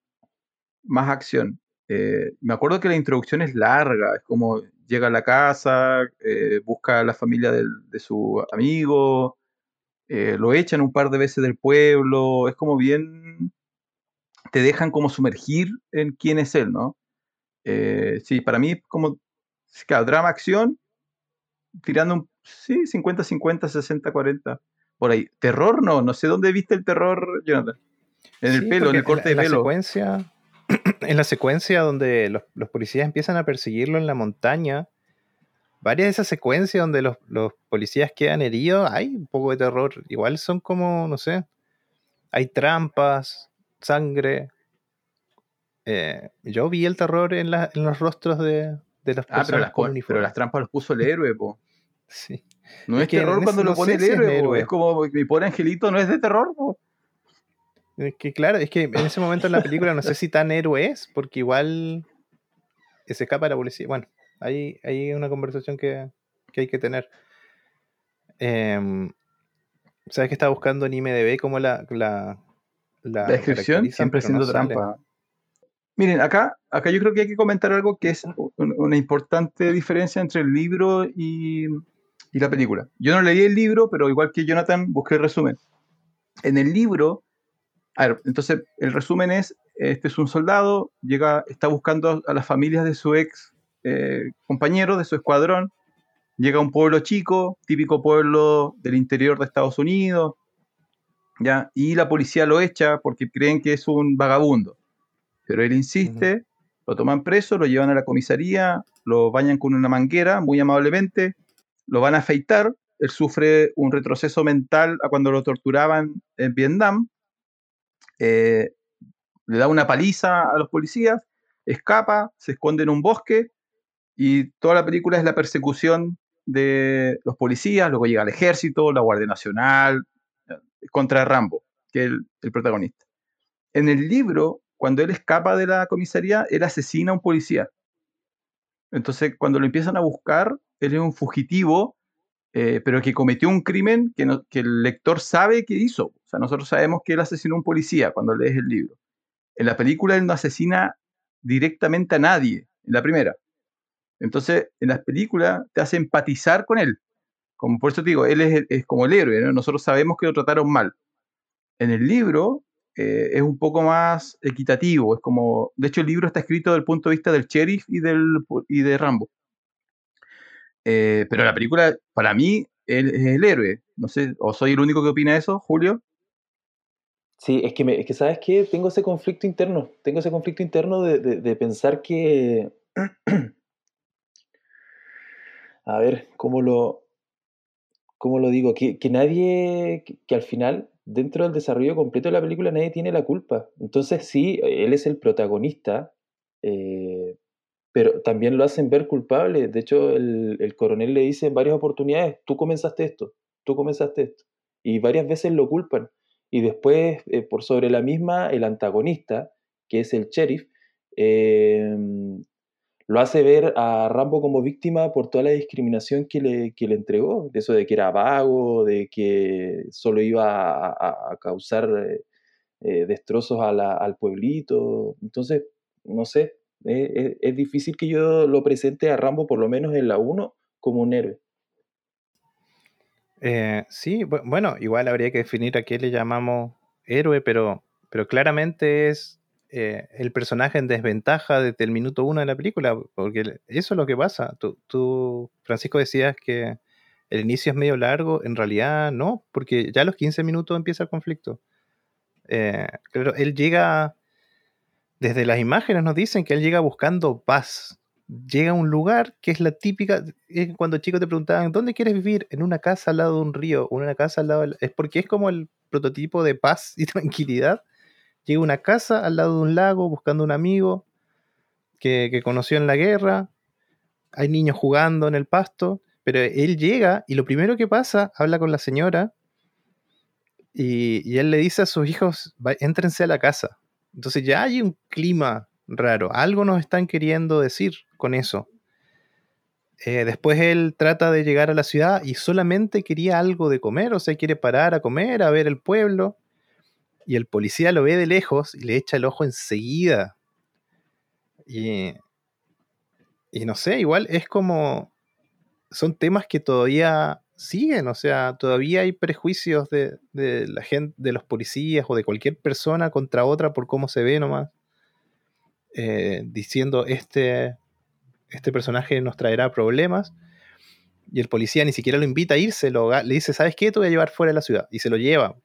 más acción. Eh, me acuerdo que la introducción es larga, es como llega a la casa, eh, busca a la familia del- de su amigo, eh, lo echan un par de veces del pueblo, es como bien, te dejan como sumergir en quién es él, ¿no? Sí, para mí es como, claro, drama, acción, tirando un, sí, 50-50, 60-40, por ahí. Terror, no, no sé dónde viste el terror, Jonathan. En el Sí, pelo, en el corte la- de la pelo. secuencia, *clears throat* en la secuencia donde los, los policías empiezan a perseguirlo en la montaña, varias de esas secuencias donde los, los policías quedan heridos, hay un poco de terror. Igual son como, no sé, hay trampas, sangre. Eh, yo vi el terror en, la- en los rostros de, de las Ah, pero las, pero las trampas los puso el héroe, po. *laughs* Sí. No Es es, que en terror cuando no lo pone el es héroe. Es como mi pobre angelito no es de terror, po. Es que claro, es que en ese momento en la película no sé si tan héroe es, porque igual se escapa de la policía. Bueno, hay, hay una conversación que, que hay que tener. Em, ¿Sabes que estaba buscando en IMDB como la, la, la La descripción siempre no siendo trampa. Miren, acá, acá yo creo que hay que comentar algo que es un- una importante diferencia entre el libro y, y la película. Yo no leí el libro, pero igual que Jonathan, busqué el resumen. En el libro, a ver, entonces el resumen es, este es un soldado, llega, está buscando a las familias de su ex eh, compañero, de su escuadrón, llega a un pueblo chico, típico pueblo del interior de Estados Unidos, ¿ya? Y la policía lo echa porque creen que es un vagabundo. Pero él insiste, lo toman preso, lo llevan a la comisaría, lo bañan con una manguera muy amablemente, lo van a afeitar, él sufre un retroceso mental a cuando lo torturaban en Vietnam, eh, le da una paliza a los policías, escapa, se esconde en un bosque y toda la película es la persecución de los policías, luego llega el ejército, la Guardia Nacional, contra Rambo, que es el, el protagonista. En el libro, cuando él escapa de la comisaría, él asesina a un policía. Entonces, cuando lo empiezan a buscar, él es un fugitivo, eh, pero que cometió un crimen que, el lector sabe que hizo. O sea, nosotros sabemos que él asesinó a un policía cuando lees el libro. En la película él no asesina directamente a nadie, en la primera. Entonces, en las películas te hace empatizar con él. Como por eso te digo, él es, como el héroe, nosotros sabemos que lo trataron mal. En el libro eh, es un poco más equitativo, es como, de hecho el libro está escrito desde el punto de vista del sheriff y, del, y de Rambo. Eh, pero la película, para mí, él es el héroe. No sé, o soy el único que opina eso, Julio. Sí, es que, me, es que ¿sabes qué? Tengo ese conflicto interno, tengo ese conflicto interno de, de pensar que... *clears throat* A ver, ¿cómo lo, ¿cómo lo digo? Que, que nadie, que, al final, dentro del desarrollo completo de la película, nadie tiene la culpa. Entonces sí, él es el protagonista, eh, pero también lo hacen ver culpable. De hecho, el, el, coronel le dice en varias oportunidades, tú comenzaste esto, tú comenzaste esto. Y varias veces lo culpan. Y después, eh, por sobre la misma, el antagonista, que es el sheriff, eh, lo hace ver a Rambo como víctima por toda la discriminación que le, que le entregó, de eso de que era vago, de que solo iba a, causar eh, eh, destrozos al pueblito. Entonces, no sé, es, difícil que yo lo presente a Rambo, por lo menos en la 1, como un héroe. Eh, sí, bueno, igual habría que definir a qué le llamamos héroe, pero, pero claramente es eh, el personaje en desventaja desde el minuto uno de la película, porque eso es lo que pasa. Tú, Francisco, decías que el inicio es medio largo, en realidad no, porque ya a los 15 minutos empieza el conflicto. Eh, él llega, desde las imágenes nos dicen que él llega buscando paz. Llega a un lugar que es la típica, cuando chicos te preguntaban, ¿dónde quieres vivir? En una casa al lado de un río, en una casa al lado Es porque es como el prototipo de paz y *laughs* tranquilidad llega a una casa al lado de un lago buscando un amigo que, conoció en la guerra. Hay niños jugando en el pasto, pero él llega y lo primero que pasa, habla con la señora y, él le dice a sus hijos, éntrense a la casa. Entonces ya hay un clima raro, algo nos están queriendo decir con eso. Eh, después él trata de llegar a la ciudad y solamente quería algo de comer, o sea, quiere parar a comer, a ver el pueblo y el policía lo ve de lejos y le echa el ojo enseguida. Y, y no sé, igual es como... Son temas que todavía siguen, o sea, todavía hay prejuicios de, la gente, de los policías o de cualquier persona contra otra por cómo se ve nomás. Eh, diciendo este, este personaje nos traerá problemas. Y el policía ni siquiera lo invita a irse, le dice, ¿sabes qué? Te voy a llevar fuera de la ciudad. Y se lo lleva.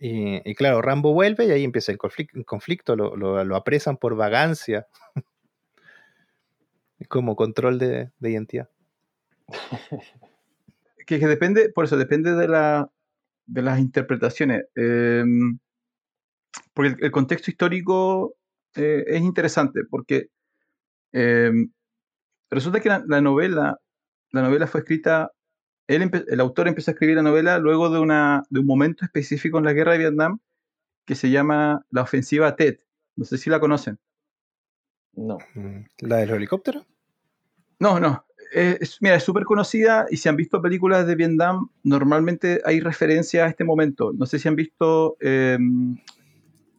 Y, claro, Rambo vuelve y ahí empieza el conflicto, lo, apresan por vagancia, *laughs* como control de, identidad. *laughs* que, depende, por eso depende de, la, de las interpretaciones. Em, porque el, contexto histórico eh, es interesante, porque em, resulta que la, novela, la novela fue escrita el autor empezó a escribir la novela luego de, una, de un momento específico en la guerra de Vietnam que se llama la ofensiva Tet. No sé si la conocen. No. Mm, ¿La del helicóptero? No, no. Es, mira, es súper conocida y si han visto películas de Vietnam, normalmente hay referencia a este momento. No sé si han visto em,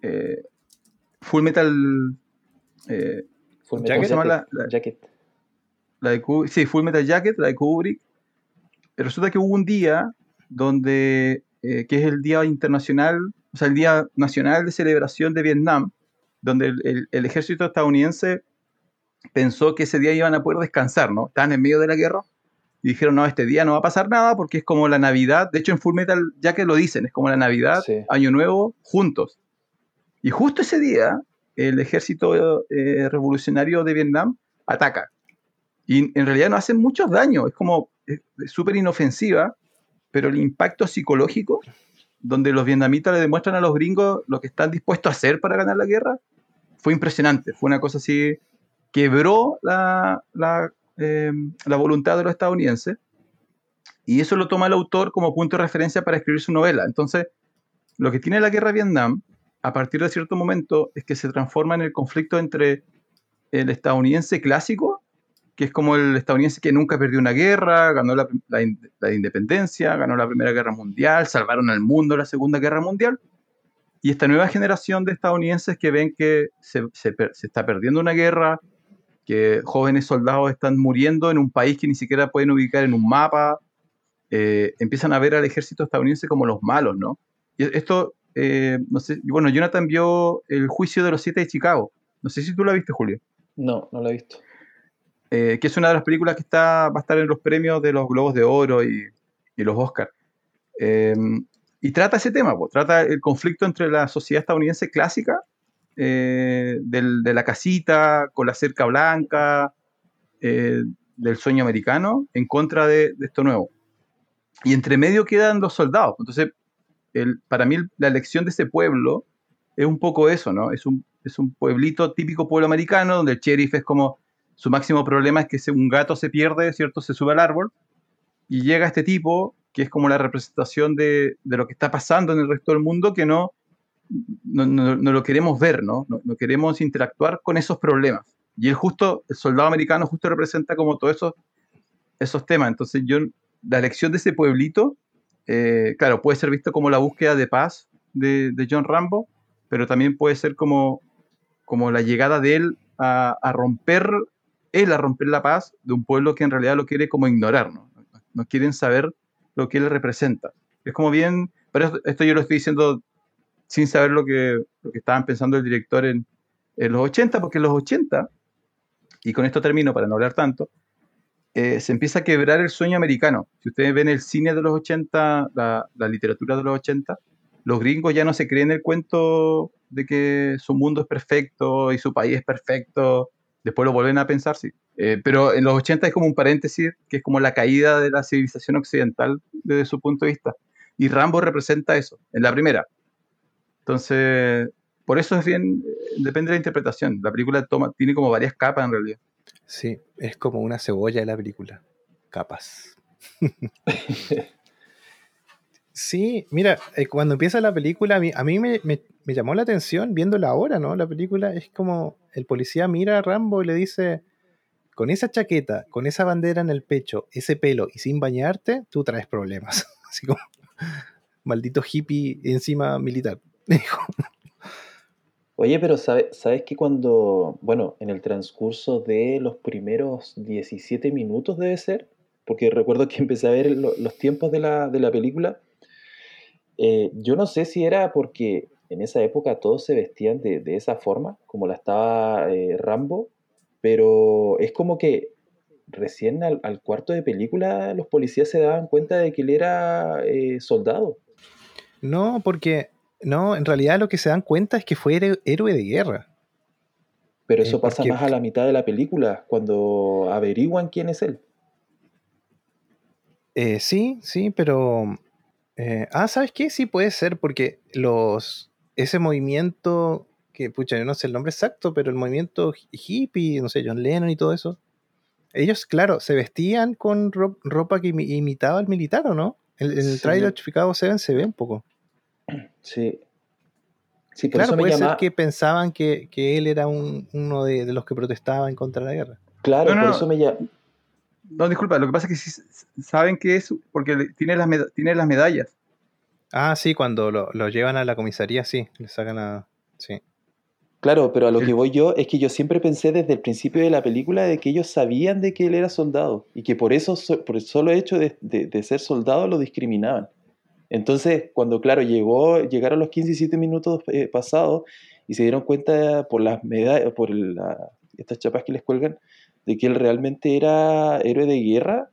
eh, Full Metal. Eh, Full Metal Jacket. La, de, sí, Full Metal Jacket, la de Kubrick resulta que hubo un día donde, eh, que es el Día Internacional, o sea, el Día Nacional de Celebración de Vietnam, donde el, ejército estadounidense pensó que ese día iban a poder descansar, ¿no? Estaban en medio de la guerra y dijeron, no, este día no va a pasar nada porque es como la Navidad, de hecho en Full Metal ya que lo dicen, es como la Navidad, Año Nuevo, juntos. Y justo ese día, el ejército eh, revolucionario de Vietnam ataca. Y en realidad no hacen muchos daños, es como súper inofensiva, pero el impacto psicológico, donde los vietnamitas le demuestran a los gringos lo que están dispuestos a hacer para ganar la guerra, fue impresionante. Fue una cosa así, quebró la, la, eh, la voluntad de los estadounidenses. Y eso lo toma el autor como punto de referencia para escribir su novela. Entonces, lo que tiene la guerra de Vietnam a partir de cierto momento es que se transforma en el conflicto entre el estadounidense clásico, que es como el estadounidense que nunca perdió una guerra, ganó la, la independencia, ganó la Primera Guerra Mundial, salvaron al mundo la Segunda Guerra Mundial, y esta nueva generación de estadounidenses que ven que se, se, se, está perdiendo una guerra, que jóvenes soldados están muriendo en un país que ni siquiera pueden ubicar en un mapa, eh, empiezan a ver al ejército estadounidense como los malos, ¿no? Y esto, eh, no sé, bueno, Jonathan vio El juicio de los siete de Chicago. No sé si tú la viste, Julio. No, no la he visto. Eh, que es una de las películas que está, va a estar en los premios de los Globos de Oro y, y los Oscars. y trata ese tema, pues, trata el conflicto entre la sociedad estadounidense clásica, del, de la casita con la cerca blanca, del sueño americano, en contra de, de esto nuevo y entre medio quedan los soldados. Entonces, el, para mí la elección de ese pueblo es un poco eso, ¿no? Es un, es un pueblito típico pueblo americano donde el sheriff es como su máximo problema es que un gato se pierde, ¿cierto? Se sube al árbol y llega este tipo que es como la representación de, de lo que está pasando en el resto del mundo que no, no, no, lo queremos ver, ¿no? ¿no? queremos interactuar con esos problemas. Y él justo, el soldado americano justo representa como todos esos, esos temas. Entonces yo la elección de ese pueblito, eh, claro, puede ser visto como la búsqueda de paz de, John Rambo, pero también puede ser como, como la llegada de él a, romper, él a romper la paz de un pueblo que en realidad lo quiere como ignorar, ¿no? No quieren saber lo que él representa. Es como bien, pero esto yo lo estoy diciendo sin saber lo que, lo que estaban pensando el director en, los 80, porque en los 80, y con esto termino para no hablar tanto, eh, se empieza a quebrar el sueño americano. Si ustedes ven el cine de los 80, la, la, literatura de los 80, los gringos ya no se creen el cuento de que su mundo es perfecto y su país es perfecto. Después lo vuelven a pensar, sí. Eh, pero en los 80 es como un paréntesis, que es como la caída de la civilización occidental desde su punto de vista. Y Rambo representa eso, en la primera. Entonces, por eso es bien, eh, depende de la interpretación. La película toma, tiene como varias capas en realidad. Sí, es como una cebolla de la película. Capas. *laughs* sí, mira, eh, cuando empieza la película, a mí, a mí me, me, me, llamó la atención viéndola ahora, ¿no? La película es como el policía mira a Rambo y le dice, con esa chaqueta, con esa bandera en el pecho, ese pelo y sin bañarte, tú traes problemas. *laughs* Así como, maldito hippie encima militar. Oye, pero sabe, ¿sabes que cuando, bueno, en el transcurso de los primeros 17 minutos debe ser, porque recuerdo que *laughs* empecé a ver lo, los tiempos de la, de la película, eh, yo no sé si era porque en esa época todos se vestían de, de esa forma, como la estaba eh, Rambo, pero es como que recién al, al, cuarto de película los policías se daban cuenta de que él era eh, soldado. No, porque no, en realidad lo que se dan cuenta es que fue héroe de guerra. Pero eso eh, pasa porque... más a la mitad de la película, cuando averiguan quién es él. Eh, sí, sí, pero... Eh, ah, ¿sabes qué? Sí puede ser, porque los ese movimiento, que pucha, yo no sé el nombre exacto, pero el movimiento hippie, no sé, John Lennon y todo eso, ellos, claro, se vestían con ro ropa que imitaba al militar, ¿o no? En el, el sí. trailer Chicago 7 se ve un poco. Sí. Sí, por claro, eso puede llama... ser que pensaban que, que él era un, uno de, de, los que protestaba en contra de la guerra. Claro, no, no, por eso me llama. No, disculpa, lo que pasa es que sí saben que es porque tiene las, tiene las medallas. Ah, sí, cuando lo, lo, llevan a la comisaría, sí, le sacan a. Sí. Claro, pero a lo que voy yo es que yo siempre pensé desde el principio de la película de que ellos sabían de que él era soldado y que por eso, por el solo hecho de, de, de ser soldado, lo discriminaban. Entonces, cuando, claro, llegó, llegaron los 15 y 7 minutos eh, pasados y se dieron cuenta por las medallas, por estas chapas que les cuelgan, de que él realmente era héroe de guerra,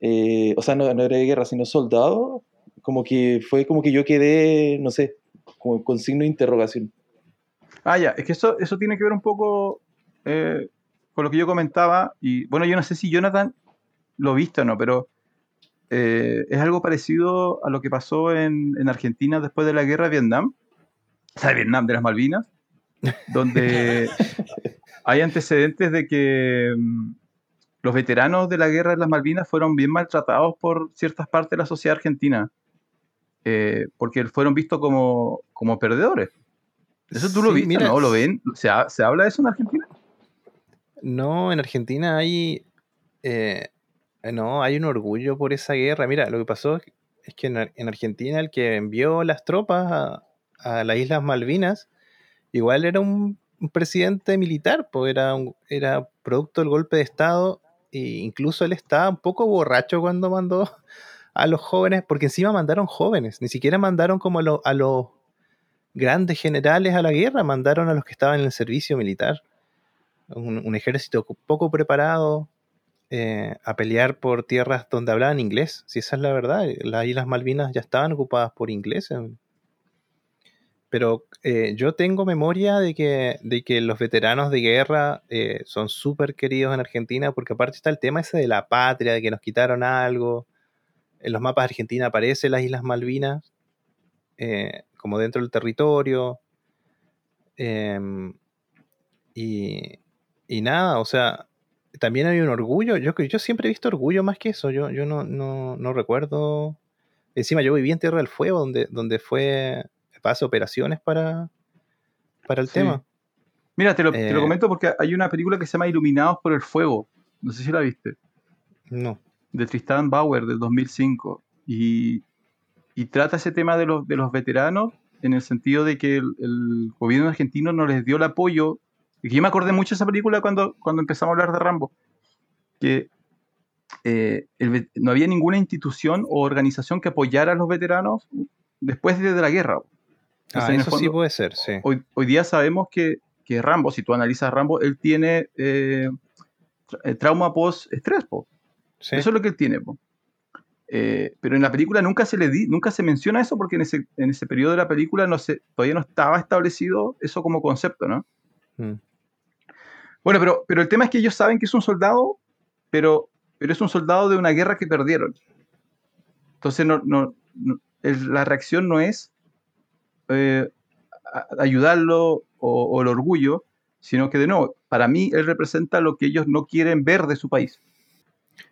eh, o sea, no, no héroe de guerra, sino soldado, como que fue como que yo quedé, no sé, como con signo de interrogación. Ah, ya, es que eso, eso tiene que ver un poco eh, con lo que yo comentaba, y bueno, yo no sé si Jonathan lo viste o no, pero eh, es algo parecido a lo que pasó en, en, Argentina después de la guerra de Vietnam, o sea, de Vietnam, de las Malvinas, donde *laughs* hay antecedentes de que um, los veteranos de la guerra de las Malvinas fueron bien maltratados por ciertas partes de la sociedad argentina, eh, porque fueron vistos como, como perdedores. Eso tú lo Sí, viste, mira, ¿no? ¿Lo ven? ¿Se, ha- ¿Se habla de eso en Argentina? No, en Argentina hay. eh, no, hay un orgullo por esa guerra. Mira, lo que pasó es que en, Ar- en Argentina el que envió las tropas a, las Islas Malvinas, igual era un, presidente militar, pues era, un- era producto del golpe de Estado, e incluso él estaba un poco borracho cuando mandó *laughs* a los jóvenes, porque encima mandaron jóvenes, ni siquiera mandaron como a, lo- a los grandes generales a la guerra, mandaron a los que estaban en el servicio militar un ejército poco preparado eh, a pelear por tierras donde hablaban inglés, si esa es la verdad. Las Islas Malvinas ya estaban ocupadas por ingleses. Pero eh, yo tengo memoria de que, de que los veteranos de guerra eh, son súper queridos en Argentina, porque aparte está el tema ese de la patria, de que nos quitaron algo. En los mapas de Argentina aparecen las Islas Malvinas como dentro del territorio. Em, y, y nada, o sea, también hay un orgullo. Yo, yo siempre he visto orgullo más que eso. Yo, yo no, no, no recuerdo. Encima, yo viví en Tierra del Fuego, donde, donde fue paso operaciones para, para el Sí. tema. Mira, te lo, te lo Eh. comento porque hay una película que se llama Iluminados por el Fuego. No sé si la viste. No. de Tristan Bauer del 2005 y, y trata ese tema de los, de los veteranos en el sentido de que el, el gobierno argentino no les dio el apoyo. Y yo me acordé mucho de esa película cuando, cuando empezamos a hablar de Rambo, que eh, el no había ninguna institución o organización que apoyara a los veteranos después de, de la guerra. Ah, Entonces, eso sí fondo, puede ser, sí. hoy, hoy día sabemos que, que Rambo, si tú analizas a Rambo, él tiene eh, eh, trauma post-estrés. po. Sí. Eso es lo que él tiene. po. Eh, pero en la película nunca se le di, nunca se menciona eso porque en ese, en ese periodo de la película no se, todavía no estaba establecido eso como concepto, ¿no? Mm. Bueno, pero, el tema es que ellos saben que es un soldado, pero, es un soldado de una guerra que perdieron. Entonces no, la reacción no es eh, ayudarlo o, el orgullo, sino que de nuevo, para mí él representa lo que ellos no quieren ver de su país.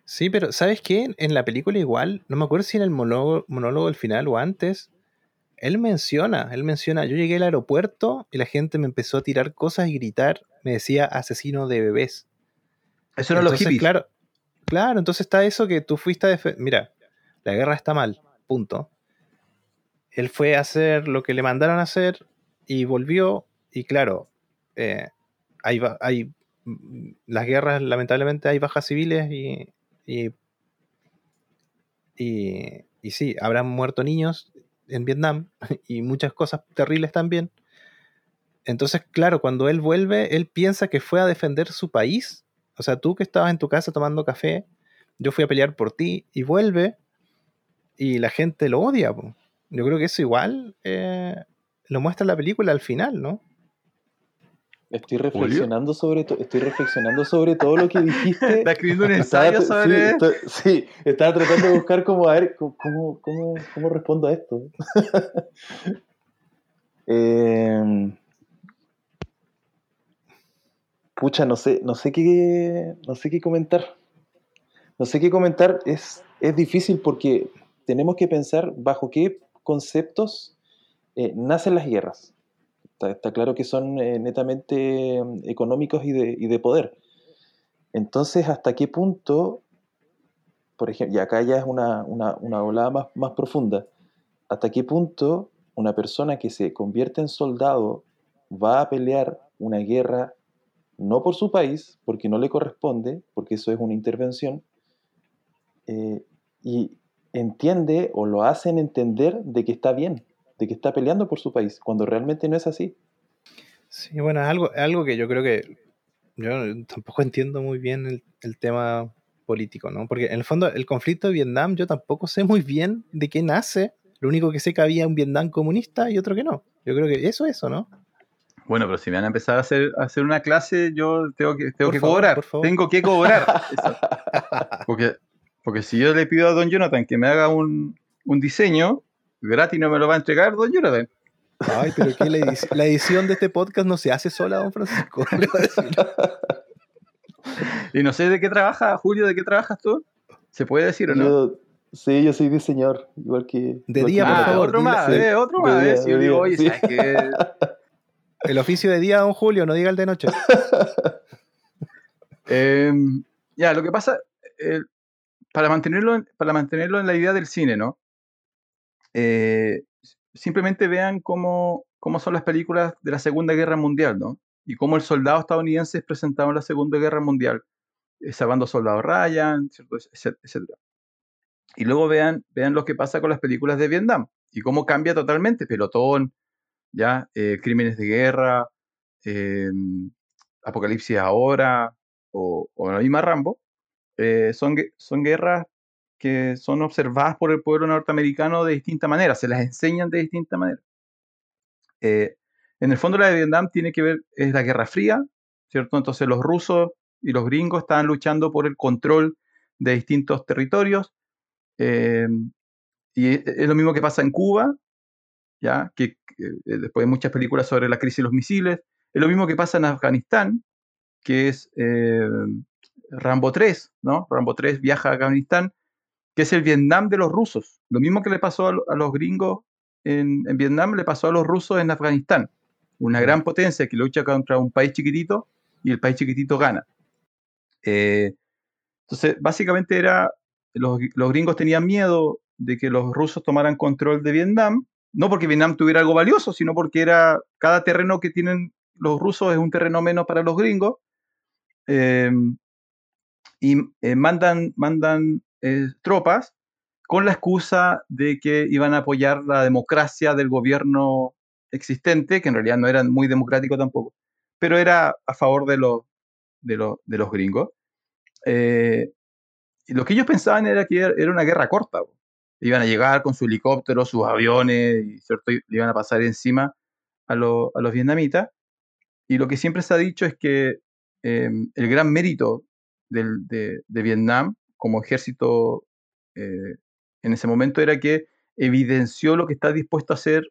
Sí, pero ¿sabes qué? En la película igual, no me acuerdo si en el monólogo, monólogo del final o antes, él menciona, él menciona, yo llegué al aeropuerto y la gente me empezó a tirar cosas y gritar, me decía asesino de bebés. Eso no es los hippies. Claro, claro, entonces está eso que tú fuiste a defender. Mira, la guerra está mal, punto. Él fue a hacer lo que le mandaron a hacer y volvió. Y claro, eh, hay, mm, las guerras, lamentablemente, hay bajas civiles y, y, y, y sí, habrán muerto niños en Vietnam *laughs* y muchas cosas terribles también. Entonces, claro, cuando él vuelve, él piensa que fue a defender su país. O sea, tú que estabas en tu casa tomando café, yo fui a pelear por ti y vuelve y la gente lo odia. po. Yo creo que eso igual eh, lo muestra la película al final, ¿no? Estoy reflexionando sobre to- estoy reflexionando sobre todo lo que dijiste. *laughs* Está escribiendo un ensayo sobre... sí, estaba tratando de buscar cómo, a ver, cómo, cómo, cómo- cómo respondo a esto. *laughs* Em, pucha, no sé, no sé qué, no sé qué comentar. No sé qué comentar, es, es difícil porque tenemos que pensar bajo qué conceptos eh, nacen las guerras. Está, claro que son eh, netamente em, económicos y de, y de poder. Entonces, ¿hasta qué punto, por ejemplo, y acá ya es una, una, una más, más profunda, ¿hasta qué punto una persona que se convierte en soldado va a pelear una guerra no por su país, porque no le corresponde, porque eso es una intervención, eh, y entiende o lo hacen entender de que está bien, de que está peleando por su país, cuando realmente no es así? Sí, bueno, es algo, algo que yo creo que yo tampoco entiendo muy bien el, el tema político, ¿no? Porque en el fondo el conflicto de Vietnam yo tampoco sé muy bien de qué nace. Lo único que sé que había un Vietnam comunista y otro que no. Yo creo que eso es eso, ¿no? Bueno, pero si me van a empezar a hacer, a hacer una clase, yo tengo que, tengo Por que favor, cobrar. por favor. Tengo que cobrar. *laughs* Eso. Porque, porque si yo le pido a Don Jonathan que me haga un, un diseño, gratis no me lo va a entregar Don Jonathan. Ay, pero que la, edici- la edición de este podcast no se hace sola, don Francisco. *laughs* Le voy a decir. Y no sé de qué trabaja, Julio, ¿de qué trabajas tú? ¿Se puede decir o no? Yo, sí, yo soy diseñor, igual que... De igual día, que por ah, favor, otro dile- más, sí. eh, otro De más. eh. día, Si yo digo, oye, sí. ¿sabes qué? El oficio de día, don Julio, no diga el de noche. *laughs* Em, ya, lo que pasa, eh, para, mantenerlo, en- para mantenerlo en la idea del cine, ¿no? Eh, simplemente vean cómo, cómo son las películas de la Segunda Guerra Mundial, ¿no? Y cómo el soldado estadounidense es presentado en la Segunda Guerra Mundial, eh, salvando soldado Ryan, ¿cierto? Etc- etcétera. Y luego vean, vean lo que pasa con las películas de Vietnam y cómo cambia totalmente. Pelotón, ya, eh, Crímenes de Guerra, em, Apocalipsis Ahora o, o la misma Rambo, eh, son, son guerras que son observadas por el pueblo norteamericano de distinta manera, se las enseñan de distinta manera. Eh, en el fondo la de Vietnam tiene que ver, es la Guerra Fría, ¿cierto? Entonces los rusos y los gringos estaban luchando por el control de distintos territorios. eh, y es es lo mismo que pasa en Cuba, ¿ya? Que, que, eh, después hay muchas películas sobre la crisis de los misiles. Es lo mismo que pasa en Afganistán, que es eh, Rambo 3, ¿no? Rambo 3 viaja a Afganistán, que es el Vietnam de los rusos. Lo mismo que le pasó a, lo- a los gringos en, en Vietnam, le pasó a los rusos en Afganistán. Una gran potencia que lucha contra un país chiquitito y el país chiquitito gana. Eh, entonces, básicamente era, los, los gringos tenían miedo de que los rusos tomaran control de Vietnam, no porque Vietnam tuviera algo valioso, sino porque era cada terreno que tienen los rusos es un terreno menos para los gringos. eh, y eh, mandan, mandan eh, tropas con la excusa de que iban a apoyar la democracia del gobierno existente, que en realidad no era muy democrático tampoco, pero era a favor de los, de los, de los gringos. Eh, y lo que ellos pensaban era que era una guerra corta. Iban a llegar con sus helicópteros, sus aviones, le iban a pasar encima a, lo- a los vietnamitas. Y lo que siempre se ha dicho es que eh, el gran mérito del- de, de Vietnam como ejército eh, en ese momento era que evidenció lo que está dispuesto a hacer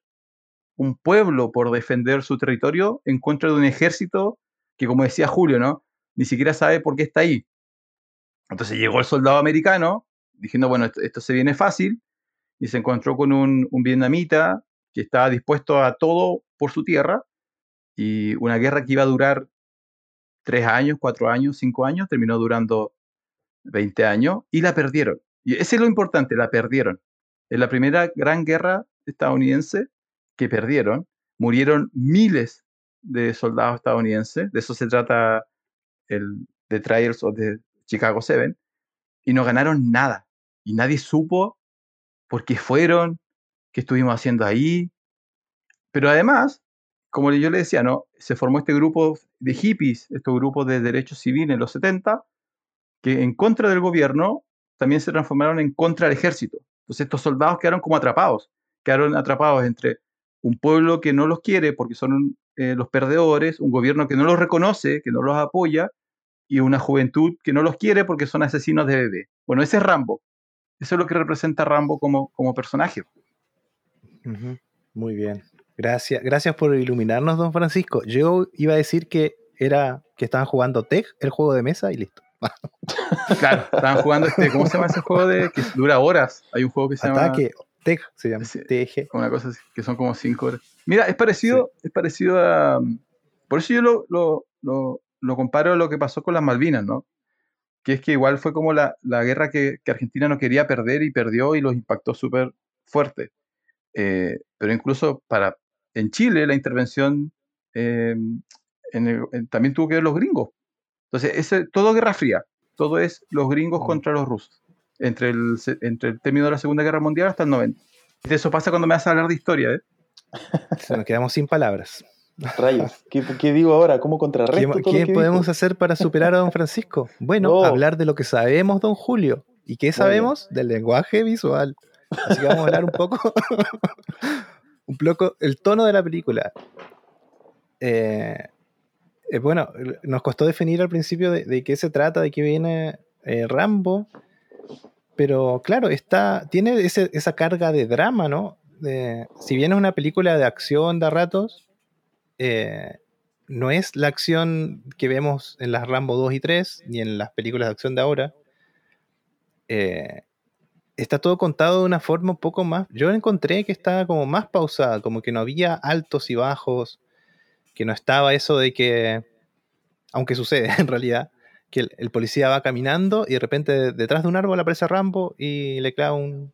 un pueblo por defender su territorio en contra de un ejército que, como decía Julio, ¿no? ni siquiera sabe por qué está ahí. Entonces llegó el soldado americano diciendo, bueno, esto, se viene fácil, y se encontró con un, un vietnamita que estaba dispuesto a todo por su tierra, y una guerra que iba a durar tres años, cuatro años, cinco años, terminó durando 20 años, y la perdieron. Y ese es lo importante, la perdieron. En la primera gran guerra estadounidense que perdieron, murieron miles de soldados estadounidenses, de eso se trata el The Trials of the Chicago Seven, y no ganaron nada. Y nadie supo por qué fueron, qué estuvimos haciendo ahí. Pero además, como yo le decía, ¿no? se formó este grupo de hippies, estos grupos de derechos civiles en los 70, que en contra del gobierno también se transformaron en contra del ejército. Entonces estos soldados quedaron como atrapados, quedaron atrapados entre un pueblo que no los quiere porque son eh, los perdedores, un gobierno que no los reconoce, que no los apoya, y una juventud que no los quiere porque son asesinos de bebé. Bueno, ese es Rambo. Eso es lo que representa Rambo como, como personaje. Muy bien. Gracias, gracias por iluminarnos, don Francisco. Yo iba a decir que era que estaban jugando TEG, el juego de mesa, y listo. *laughs* Claro, estaban jugando este, ¿cómo se llama ese juego de que dura horas? Hay un juego que se llama Ataque, TEG se llama. TG. una cosa así, que son como cinco horas. Mira, es parecido, es parecido a. Por eso yo lo, lo, lo, lo comparo a lo que pasó con las Malvinas, ¿no? Que es que igual fue como la, la guerra que, que Argentina no quería perder y perdió y los impactó súper fuerte. Eh, pero incluso para en Chile la intervención eh, en el- en- también tuvo que ver los gringos. Entonces, ese, todo guerra fría, todo es los gringos Mm. contra los rusos, entre el, entre el término de la Segunda Guerra Mundial hasta el 90. De eso pasa cuando me vas a hablar de historia, ¿eh? Se nos quedamos sin palabras. Rayos, ¿qué, qué digo ahora? ¿Cómo ¿Qué, contrarresto todo qué lo que podemos hacer para superar a don Francisco? *laughs* Bueno, No. hablar de lo que sabemos, don Julio. ¿Y qué sabemos? Del lenguaje visual. Así que vamos a hablar un poco, *laughs* un poco, el tono de la película. Eh, eh, bueno, nos costó definir al principio de, de qué se trata, de qué viene eh, Rambo, pero claro, está, tiene ese- esa carga de drama, ¿no? Si bien es una película de acción de ratos, eh, no es la acción que vemos en las Rambo 2 y 3, ni en las películas de acción de ahora. Eh, está todo contado de una forma un poco más. Yo encontré que estaba como más pausada, como que no había altos y bajos. que no estaba eso de que, aunque sucede *laughs* en realidad, que el, policía va caminando y de repente de- detrás de un árbol aparece Rambo y le clava un-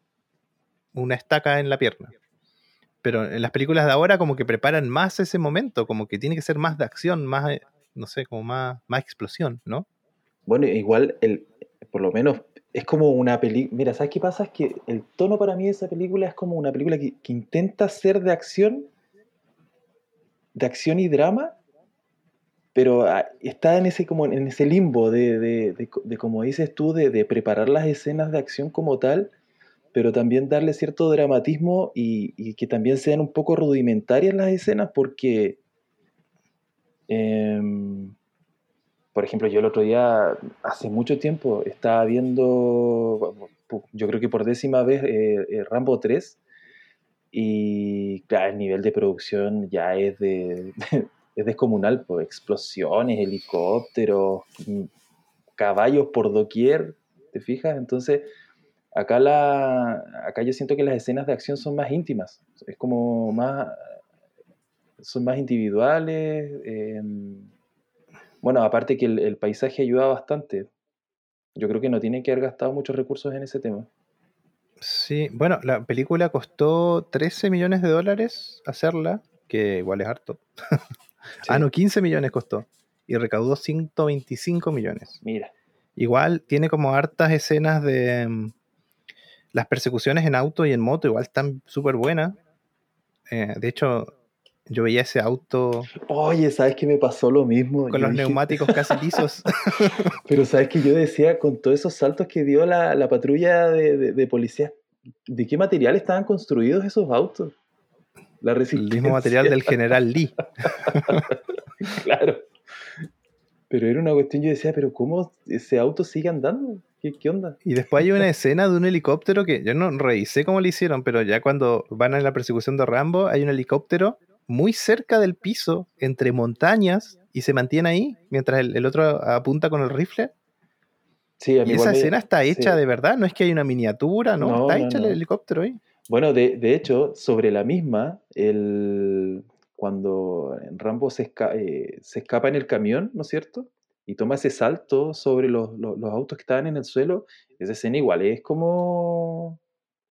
una estaca en la pierna. Pero en las películas de ahora como que preparan más ese momento, como que tiene que ser más de acción, más, eh, no sé, como más, más explosión, ¿no? Bueno, igual, el, por lo menos, es como una película. Mira, ¿sabes qué pasa? Es que el tono para mí de esa película es como una película que, que intenta ser de acción, de acción y drama, pero ah, está en ese, como en ese limbo de, de- de de, como dices tú, de preparar las escenas de acción como tal, pero también darle cierto dramatismo y, y que también sean un poco rudimentarias las escenas, porque. em, por ejemplo, yo el otro día, hace mucho tiempo, estaba viendo, yo creo que por décima vez, eh, eh, Rambo 3, y claro, el nivel de producción ya es, de, *laughs* es descomunal, pues explosiones, helicópteros, mm, caballos por doquier, ¿te fijas? Entonces, acá, la, acá yo siento que las escenas de acción son más íntimas, es como más, son más individuales. em, bueno, aparte que el, el paisaje ayuda bastante. Yo creo que no tienen que haber gastado muchos recursos en ese tema. Sí, bueno, la película costó 13 millones de dólares hacerla, que igual es harto. *laughs* Ah, no, 15 millones costó. Y recaudó 125 millones. Mira, Igual tiene como hartas escenas de... Las persecuciones en auto y en moto igual están súper buenas. Eh, de hecho, yo veía ese auto oye, ¿sabes qué me pasó lo mismo? con Yo los dije, neumáticos casi *laughs* lisos. Pero ¿sabes que yo decía, con todos esos saltos que dio la, la patrulla de, de, de policía, ¿de qué material estaban construidos esos autos? La El mismo material del general Lee. *laughs* Claro. Pero era una cuestión, yo decía, pero ¿cómo ese auto sigue andando? ¿Qué, qué onda? Y después hay una *laughs* escena de un helicóptero que yo no revisé cómo lo hicieron, pero ya cuando van a la persecución de Rambo, hay un helicóptero muy cerca del piso, entre montañas, y se mantiene ahí, mientras el, el otro apunta con el rifle. Sí, a mí Y esa me- escena está hecha sí. de verdad, no es que hay una miniatura, no, No, está no, hecha no. el helicóptero ahí. Bueno, de, de hecho, sobre la misma, el, cuando Rambo se, esca- eh, se escapa en el camión, ¿no es cierto? Y toma ese salto sobre los, los- los autos que estaban en el suelo, esa escena igual es como...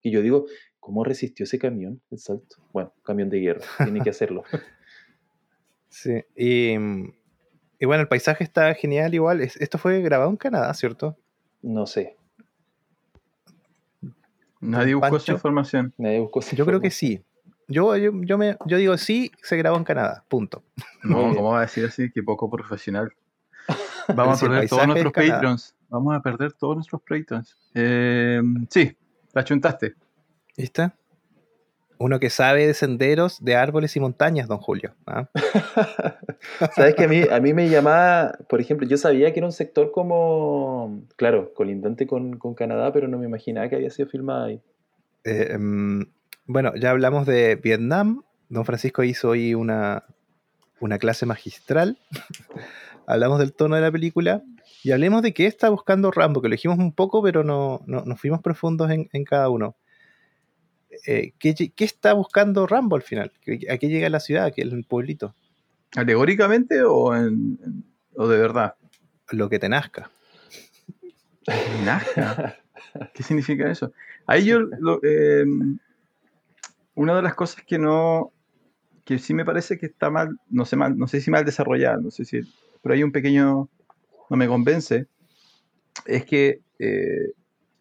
Y yo digo, ¿cómo resistió ese camión el salto? Bueno, camión de guerra, tiene que hacerlo. *laughs* Sí. Y, mm, y bueno, el paisaje está genial igual. Es- esto fue grabado en Canadá, ¿cierto? No sé, Nadie buscó Pancho. esa información. nadie buscó esa Yo creo que sí. Yo, yo, yo, me, yo digo sí, se grabó en Canadá, punto. No. *laughs* ¿cómo va a decir así? Que poco profesional. Vamos a perder todos nuestros patrons. Vamos a perder todos nuestros patrons. Eh, sí, la chuntaste. ¿Viste? Uno que sabe de senderos, de árboles y montañas, don Julio. ¿ah? *laughs* Sabes que a mí, a mí me llamaba, por ejemplo, yo sabía que era un sector como, claro, colindante con, con Canadá, pero no me imaginaba que había sido filmada ahí. Eh, mm, bueno, ya hablamos de Vietnam. Don Francisco hizo hoy una, una clase magistral. *laughs* hablamos del tono de la película. Y hablemos de qué está buscando Rambo, que lo dijimos un poco, pero no, no, nos fuimos profundos en, en cada uno. Eh, ¿qué, qué está buscando Rambo al final? ¿Qué- ¿A qué llega la ciudad? ¿A qué el pueblito? ¿Alegóricamente o, en- en- o de verdad? Lo que te nazca. *laughs* Nazca. ¿Qué significa eso? Ahí yo, lo- eh, una de las cosas que no, que sí me parece que está mal, no sé mal, no sé si mal desarrollada, no sé si, pero hay un pequeño, no me convence, es que eh,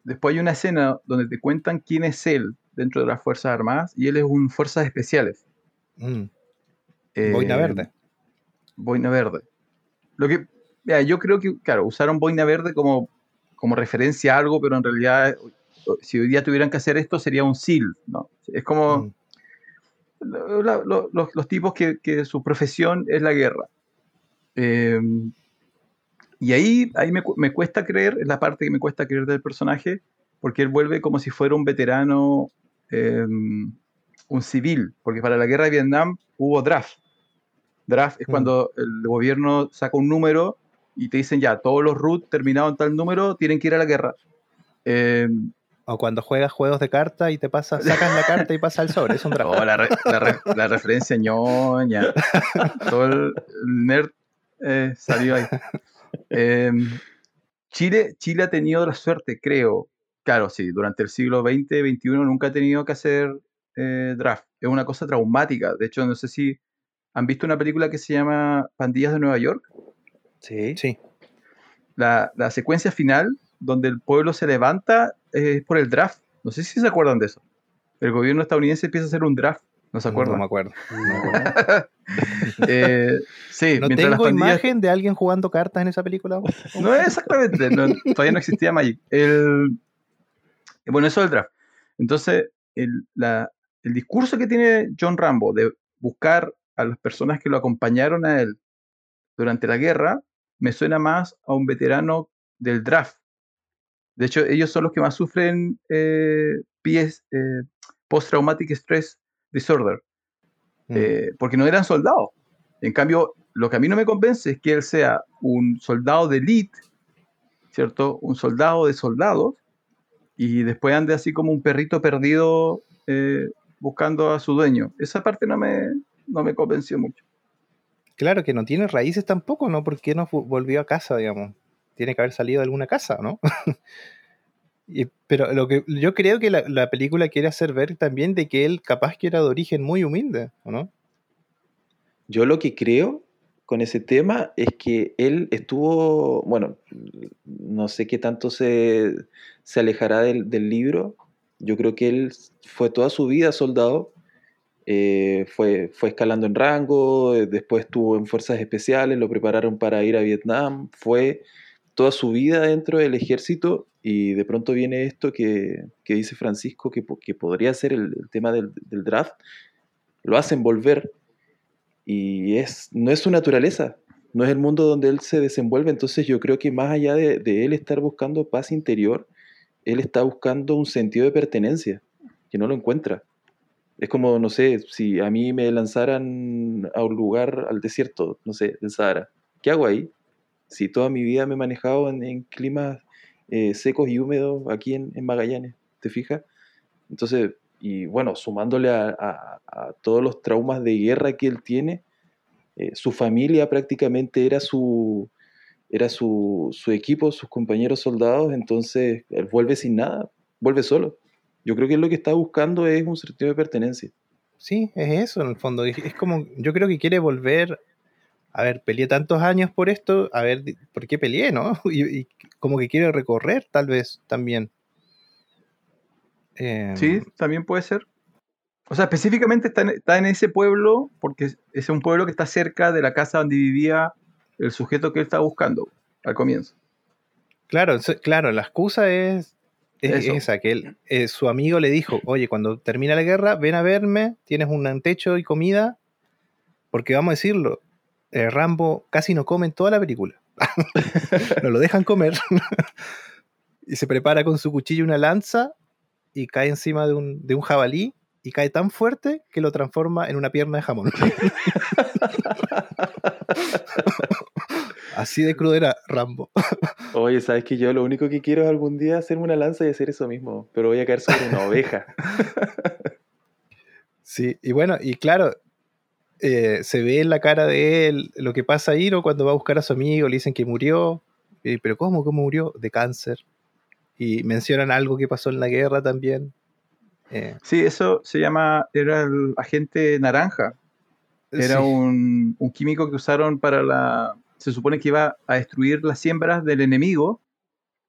después hay una escena donde te cuentan quién es él dentro de las Fuerzas Armadas y él es un Fuerzas Especiales. Mm, eh, boina verde. Boina verde. Lo que, yo creo que, claro, usaron boina verde como, como referencia a algo, pero en realidad, si hoy día tuvieran que hacer esto, sería un SEAL, ¿no? Es como Mm. la- los, los tipos que, que su profesión es la guerra. Eh, y ahí, ahí me, me cuesta creer, es la parte que me cuesta creer del personaje, porque él vuelve como si fuera un veterano, eh, un civil, porque para la guerra de Vietnam hubo draft. Draft es Mm. cuando el gobierno saca un número y te dicen ya, todos los RUT terminados en tal número tienen que ir a la guerra. Eh, O cuando juegas juegos de carta y te pasa, sacas la carta y pasa el sobre, es un draft. *laughs* Oh, la, re- la re- la referencia ñoña. *laughs* Todo el nerd eh, salió ahí. Em, Chile, Chile ha tenido la suerte, creo. Claro, sí, durante el siglo XX, XXI nunca ha tenido que hacer eh, draft. Es una cosa traumática. De hecho, no sé si han visto una película que se llama Pandillas de Nueva York. Sí. Sí, La, la secuencia final, donde el pueblo se levanta, eh, es por el draft. No sé si se acuerdan de eso. El gobierno estadounidense empieza a hacer un draft. ¿No se no acuerdan? me acuerdo. *laughs* Eh, sí, No mientras las tengo pandillas- imagen de alguien jugando cartas en esa película. No es exactamente, no, todavía no existía Magic. El, bueno, eso del draft. Entonces, el, la- el discurso que tiene John Rambo de buscar a las personas que lo acompañaron a él durante la guerra me suena más a un veterano del draft. De hecho, ellos son los que más sufren eh, PS, eh, Post-Traumatic Stress Disorder. Mm. eh, porque no eran soldados. En cambio, lo que a mí no me convence es que él sea un soldado de elite, ¿cierto? Un soldado de soldados, y después ande así como un perrito perdido eh, buscando a su dueño. Esa parte no me, no me convenció mucho. Claro que no tiene raíces tampoco, ¿no? ¿Por qué no volvió a casa, digamos? Tiene que haber salido de alguna casa, ¿no? *laughs* Pero lo que yo creo que la, la película quiere hacer ver también de que él capaz que era de origen muy humilde, ¿o no? Yo lo que creo con ese tema es que él estuvo, bueno, no sé qué tanto se, se alejará del, del libro. Yo creo que él fue toda su vida soldado, eh, fue, fue escalando en rango, eh, después estuvo en fuerzas especiales, lo prepararon para ir a Vietnam, fue toda su vida dentro del ejército y de pronto viene esto que, que dice Francisco, que, que podría ser el, el tema del, del draft, lo hacen volver y es, no es su naturaleza, no es el mundo donde él se desenvuelve, entonces yo creo que más allá de, de él estar buscando paz interior, él está buscando un sentido de pertenencia, que no lo encuentra. Es como, no sé, si a mí me lanzaran a un lugar, al desierto, no sé, del Sahara, ¿qué hago ahí? Si toda mi vida me he manejado en, climas eh, secos y húmedos aquí en, Magallanes, ¿te fijas? Entonces, y bueno, sumándole a, todos los traumas de guerra que él tiene, eh, su familia prácticamente era su, era su, equipo, sus compañeros soldados, entonces él vuelve sin nada, vuelve solo. Yo creo que lo que está buscando es un sentido de pertenencia. Sí, es eso en el fondo. Es como, yo creo que quiere volver. A ver, peleé tantos años por esto, a ver, ¿por qué peleé, no? *laughs* Y, y como que quiere recorrer, tal vez, también. Em, Sí, también puede ser. O sea, específicamente está en, está en ese pueblo porque es- un pueblo que está cerca de la casa donde vivía el sujeto que él estaba buscando al comienzo. Claro, claro, la excusa es, esa, que él, eh, su amigo le dijo, oye, cuando termine la guerra, ven a verme, tienes un techo y comida, porque vamos a decirlo, eh, Rambo casi no come en toda la película. *laughs* no lo dejan comer. *laughs* y se prepara con su cuchillo una lanza y cae encima de un, de un jabalí y cae tan fuerte que lo transforma en una pierna de jamón. *laughs* Así de crudo era Rambo. Oye, ¿sabes que yo lo único que quiero es algún día hacerme una lanza y hacer eso mismo? Pero voy a caer sobre una oveja. Sí, y bueno, y claro, eh, se ve en la cara de él lo que pasa ahí, ¿no? Cuando va a buscar a su amigo, le dicen que murió. Eh, ¿Pero cómo? ¿Cómo murió? De cáncer. Y mencionan algo que pasó en la guerra también. Eh, Sí, eso se llama, era el agente naranja. Era sí, un, un químico que usaron para la... Se supone que iba a destruir las siembras del enemigo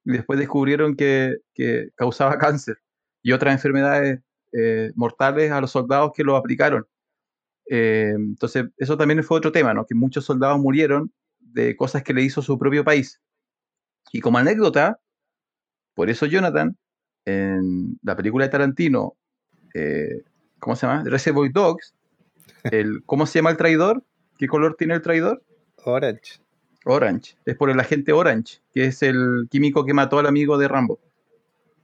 y después descubrieron que, que causaba cáncer y otras enfermedades eh, mortales a los soldados que lo aplicaron. Eh, entonces, eso también fue otro tema, ¿no? Que muchos soldados murieron de cosas que le hizo su propio país. Y como anécdota, por eso Jonathan, en la película de Tarantino, eh, ¿cómo se llama? Reservoir Dogs, el, ¿cómo se llama el traidor? ¿Qué color tiene el traidor? Orange. Orange. Es por el agente Orange, que es el químico que mató al amigo de Rambo.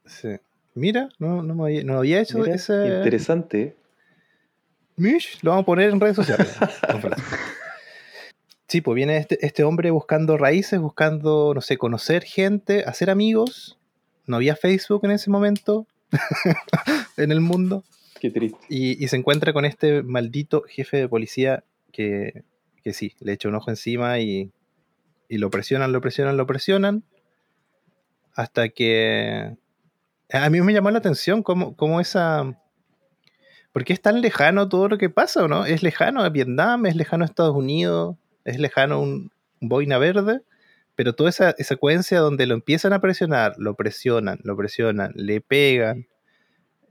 Sí. Mira, no, no, me había, no había hecho Mira, ese. interesante. Mish, lo vamos a poner en redes sociales. *laughs* sí, pues viene este, este hombre buscando raíces, buscando, no sé, conocer gente, hacer amigos. no había Facebook en ese momento *laughs* en el mundo. Qué triste. Y, y se encuentra con este maldito jefe de policía que, que sí, le echa un ojo encima y, y lo presionan, lo presionan, lo presionan. Hasta que a mí me llamó la atención cómo, cómo esa... ¿Por qué es tan lejano todo lo que pasa o no? Es lejano a Vietnam, es lejano a Estados Unidos, es lejano un, un boina verde, pero toda esa, esa secuencia donde lo empiezan a presionar, lo presionan, lo presionan, le pegan,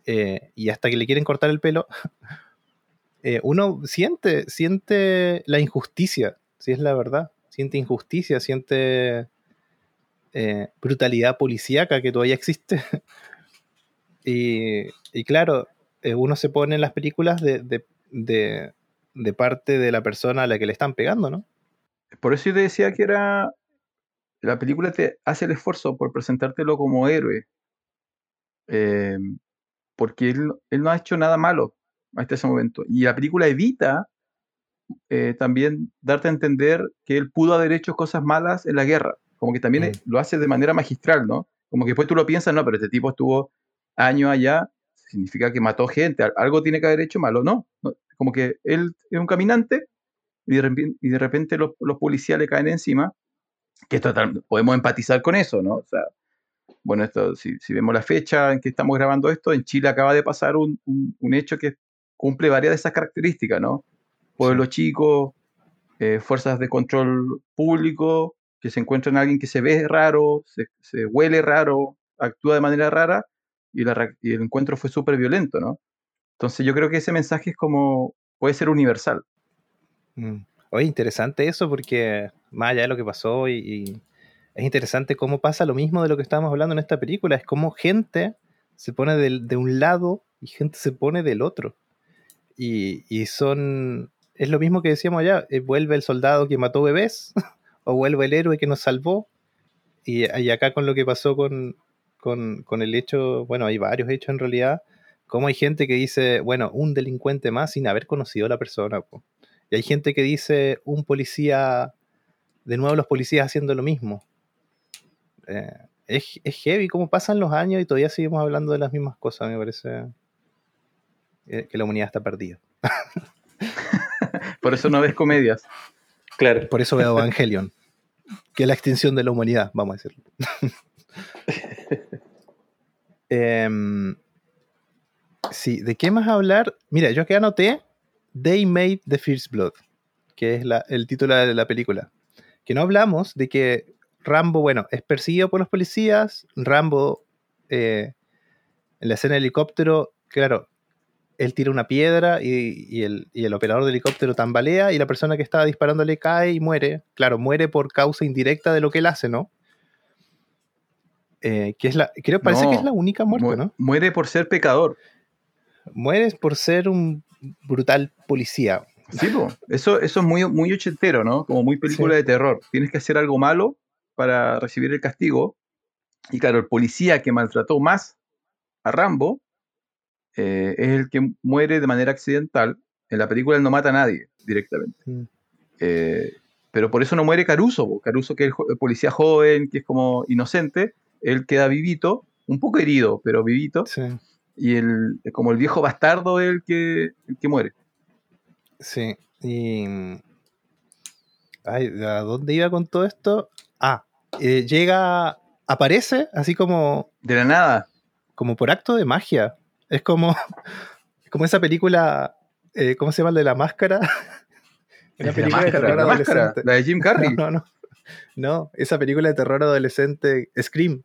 eh, y hasta que le quieren cortar el pelo, *laughs* eh, uno siente, siente la injusticia, si es la verdad, siente injusticia, siente eh, brutalidad policíaca que todavía existe. *laughs* y, y claro, eh, uno se pone en las películas de, de, de, de parte de la persona a la que le están pegando, ¿no? Por eso yo te decía que era. La película te hace el esfuerzo por presentártelo como héroe. Eh, porque él, él no ha hecho nada malo hasta ese momento. Y la película evita eh, también darte a entender que él pudo haber hecho cosas malas en la guerra. Como que también Mm. lo hace de manera magistral, ¿no? Como que después tú lo piensas, no, pero este tipo estuvo años allá, significa que mató gente, al- algo tiene que haber hecho malo, no. no, Como que él es un caminante y de repente, y de repente los, los policías le caen encima, que total, podemos empatizar con eso, ¿no? O sea, bueno, esto, si, si vemos la fecha en que estamos grabando esto, en Chile acaba de pasar un, un- un hecho que cumple varias de esas características, ¿no? Pueblo chico, eh, fuerzas de control público, que se encuentran a alguien que se ve raro, se, se huele raro, actúa de manera rara, y, el encuentro fue súper violento, ¿no? Entonces yo creo que ese mensaje es como, puede ser universal. Mm. Oye, interesante eso porque más allá de lo que pasó y, es interesante cómo pasa lo mismo de lo que estábamos hablando en esta película, es como gente se pone del- de, un lado y gente se pone del otro. Y, y son, es lo mismo que decíamos allá, eh, vuelve el soldado que mató bebés *laughs* o vuelve el héroe que nos salvó. Y, y acá con lo que pasó con, con, con el hecho, bueno, hay varios hechos en realidad, como hay gente que dice, bueno, un delincuente más sin haber conocido a la persona. po. Y hay gente que dice un policía, de nuevo los policías haciendo lo mismo. Eh, es, es heavy cómo pasan los años y todavía seguimos hablando de las mismas cosas, me parece eh, que la humanidad está perdida. Por eso no ves comedias. Claro. Por eso veo Evangelion, que es la extinción de la humanidad, vamos a decirlo. *laughs* Em, sí, ¿de qué más hablar? Mira, yo aquí anoté They Made the First Blood, que es el título de la película. Que no hablamos de que Rambo, bueno, es perseguido por los policías. Rambo, eh, en la escena del helicóptero, claro, él tira una piedra y, el, y el operador del helicóptero tambalea y la persona que estaba disparándole cae y muere. Claro, muere por causa indirecta de lo que él hace, ¿no? Eh, que es la, creo, parece No, que es la única muerte, Mu- ¿no? Muere por ser pecador. Mueres por ser un brutal policía. Sí, po. Eso, eso es muy, muy ochentero, ¿no? Como muy película Sí. de terror. Tienes que hacer algo malo para recibir el castigo. Y claro, el policía que maltrató más a Rambo eh, es el que muere de manera accidental. En la película él no mata a nadie directamente. Mm. Eh, pero por eso no muere Caruso. po. Caruso, que es el, el policía joven, que es como inocente, él queda vivito, un poco herido, pero vivito. Sí, Y el, como el viejo bastardo es el que, el que muere. sí. Y. Ay, ¿a dónde iba con todo esto? Ah, eh, llega, aparece así como De la nada. como por acto de magia. Es como, *laughs* como esa película, eh, ¿cómo se llama? El de la máscara. *laughs* Una de la película de máscara, terror la máscara, adolescente. la de Jim Carrey. No, *laughs* no, no. No, esa película de terror adolescente, Scream.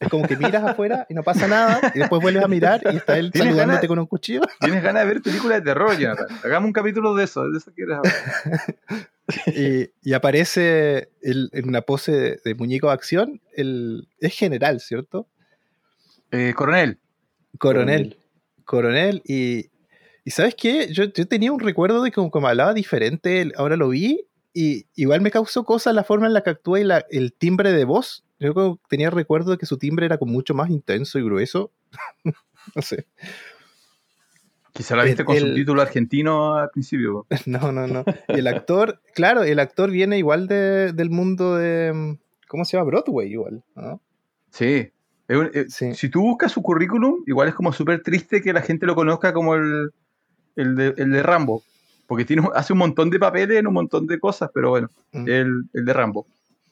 Es como que miras afuera y no pasa nada, y después vuelves a mirar y está él ¿Tienes saludándote ganas? con un cuchillo. Tienes ganas de ver películas de terror, Jonathan. Hagamos un capítulo de eso, de eso quieres hablar. *laughs* Y, y aparece el- en una pose de, de muñeco de acción. El, es general, ¿cierto? Eh, coronel, Coronel. Coronel. Y, y ¿sabes qué? Yo, yo tenía un recuerdo de que como, como hablaba diferente, ahora lo vi. Y igual me causó cosa la forma en la que actúa y la- el timbre de voz. Yo tenía recuerdo de que su timbre era como mucho más intenso y grueso. *laughs* no sé. quizá la viste con El- subtítulo argentino al principio. *laughs* No, no, no. El actor, claro, el actor viene igual de, del mundo de. ¿Cómo se llama? Broadway, igual. ¿no? Sí, Es un- eh, Sí. Si tú buscas su currículum, igual es como súper triste que la gente lo conozca como el, el, de, el de Rambo. Porque tiene, hace un montón de papeles en un montón de cosas, pero bueno, Mm. el, el de Rambo.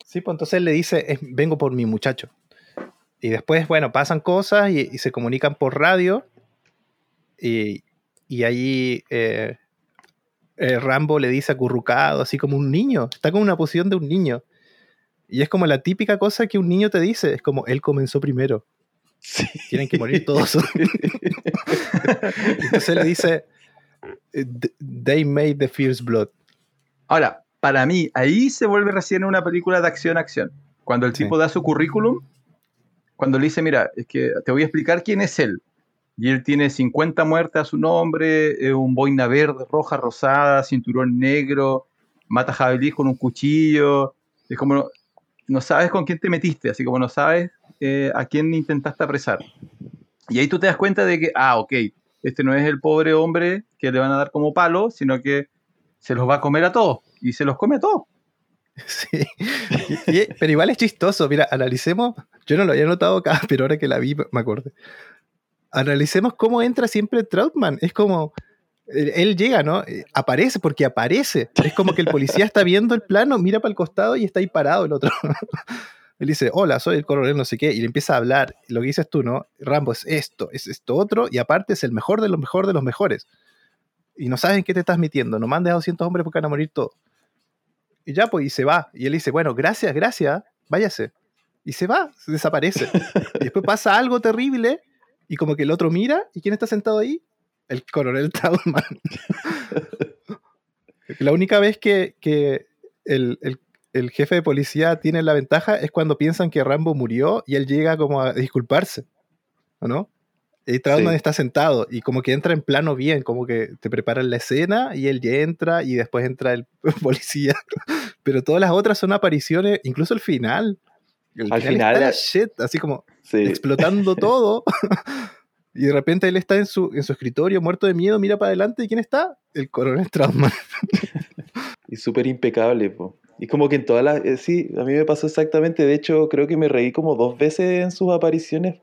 Sí, pues entonces él le dice, "Es- vengo por mi muchacho. Y después, bueno, pasan cosas y, y se comunican por radio. Y, y ahí eh, eh, Rambo le dice acurrucado, así como un niño. Está como en una posición de un niño. Y es como la típica cosa que un niño te dice. Es como, él comenzó primero. Sí. Tienen que morir todos. *laughs* *laughs* entonces le dice, they made the first blood. Ahora, para mí, ahí se vuelve recién una película de acción-acción. Cuando el Sí. tipo da su currículum, cuando le dice, mira, es que te voy a explicar quién es él. Y él tiene 50 muertes a su nombre, eh, un boina verde, roja, rosada, cinturón negro, mata jabalíes con un cuchillo. Es como, no, no sabes con quién te metiste, así como no sabes eh, a quién intentaste apresar. Y ahí tú te das cuenta de que, ah, ok, este no es el pobre hombre que le van a dar como palo, sino que se los va a comer a todos. Y se los come a todos. *laughs* Sí. Y- pero igual es chistoso. Mira, analicemos. Yo no lo había notado acá, *laughs* pero ahora que la vi me acordé. Analicemos cómo entra siempre Troutman. Es como. Él, él llega, ¿no? Eh, Aparece porque aparece. Es como que el policía está viendo el plano, mira para el costado y está ahí parado el otro. *laughs* Él dice, hola, soy el coronel no sé qué, y le empieza a hablar. Lo que dices tú, ¿no? Rambo es esto, es esto otro, y aparte es el mejor de los mejores de los mejores. Y no sabes en qué te estás metiendo. No mandes a 200 hombres porque van a morir todos. Y ya, pues, y se va. Y él dice, bueno, gracias, gracias, váyase. Y se va, se desaparece. *laughs* y después pasa algo terrible y como que el otro mira, ¿y quién está sentado ahí? El coronel Trautmann. *laughs* la única vez que, que el, el- el jefe de policía tiene la ventaja es cuando piensan que Rambo murió y él llega como a disculparse, ¿o no? Y Trautmann Sí. está sentado y como que entra en plano bien, como que te preparan la escena y él ya entra y después entra el *laughs* policía. Pero todas las otras son apariciones, incluso el final. El Al final, final, está la shit, así como Sí. explotando *laughs* todo. y de repente él está en su, en su escritorio, muerto de miedo, mira para adelante y ¿quién está? El coronel Trautmann. *laughs* Y súper impecable, po. Y como que en todas las... eh, sí, a mí me pasó exactamente. De hecho, creo que me reí como dos veces en sus apariciones.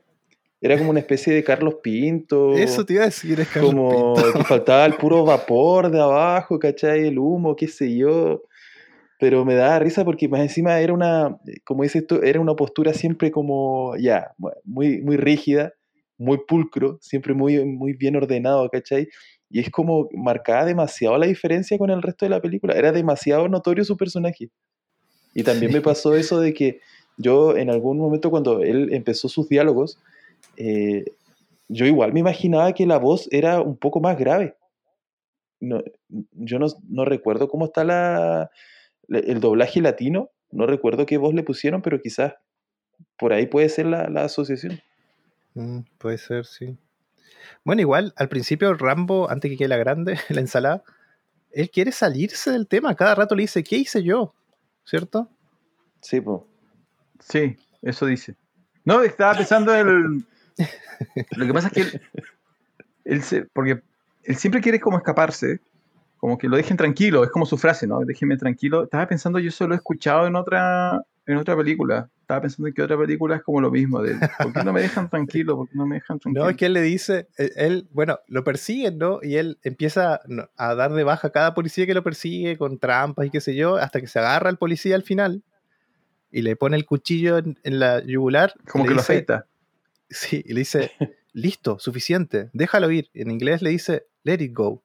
Era como una especie de Carlos Pinto. Eso te iba a decir, es Carlos como Pinto. que faltaba el puro vapor de abajo, ¿cachai? El humo, qué sé yo. Pero me daba risa porque más encima era una, como dices tú, era una postura siempre como, ya, muy, muy rígida, muy pulcro, siempre muy, muy bien ordenado, ¿cachai? Y es como marcaba demasiado la diferencia con el resto de la película. Era demasiado notorio su personaje. Y también Sí. me pasó eso de que yo en algún momento cuando él empezó sus diálogos, eh, yo igual me imaginaba que la voz era un poco más grave. No, yo no, no recuerdo cómo está la, la- el doblaje latino, no recuerdo qué voz le pusieron, pero quizás por ahí puede ser la, la asociación. Mm, puede ser, sí. Bueno, igual, al principio Rambo, antes que quede la grande, *laughs* la ensalada, él quiere salirse del tema. Cada rato le dice, ¿qué hice yo? ¿Cierto? Sí, pues. Sí, eso dice. No, estaba pensando en el... *laughs* Lo que pasa es que él, él se- porque él siempre quiere como escaparse, como que lo dejen tranquilo, es como su frase, ¿no? Déjenme tranquilo. Estaba pensando, yo eso lo he escuchado en otra, en otra película. Estaba pensando en que otra película es como lo mismo, de ¿por qué no me dejan *laughs* tranquilo? ¿Por qué no me dejan tranquilo? No, es que él le dice, él, él, bueno, lo persiguen, ¿no? Y él empieza a dar de baja a cada policía que lo persigue con trampas y qué sé yo, hasta que se agarra al policía al final y le pone el cuchillo en, en la yugular. como que lo afeita. Sí, y le dice, listo, suficiente, déjalo ir. En inglés le dice, let it go.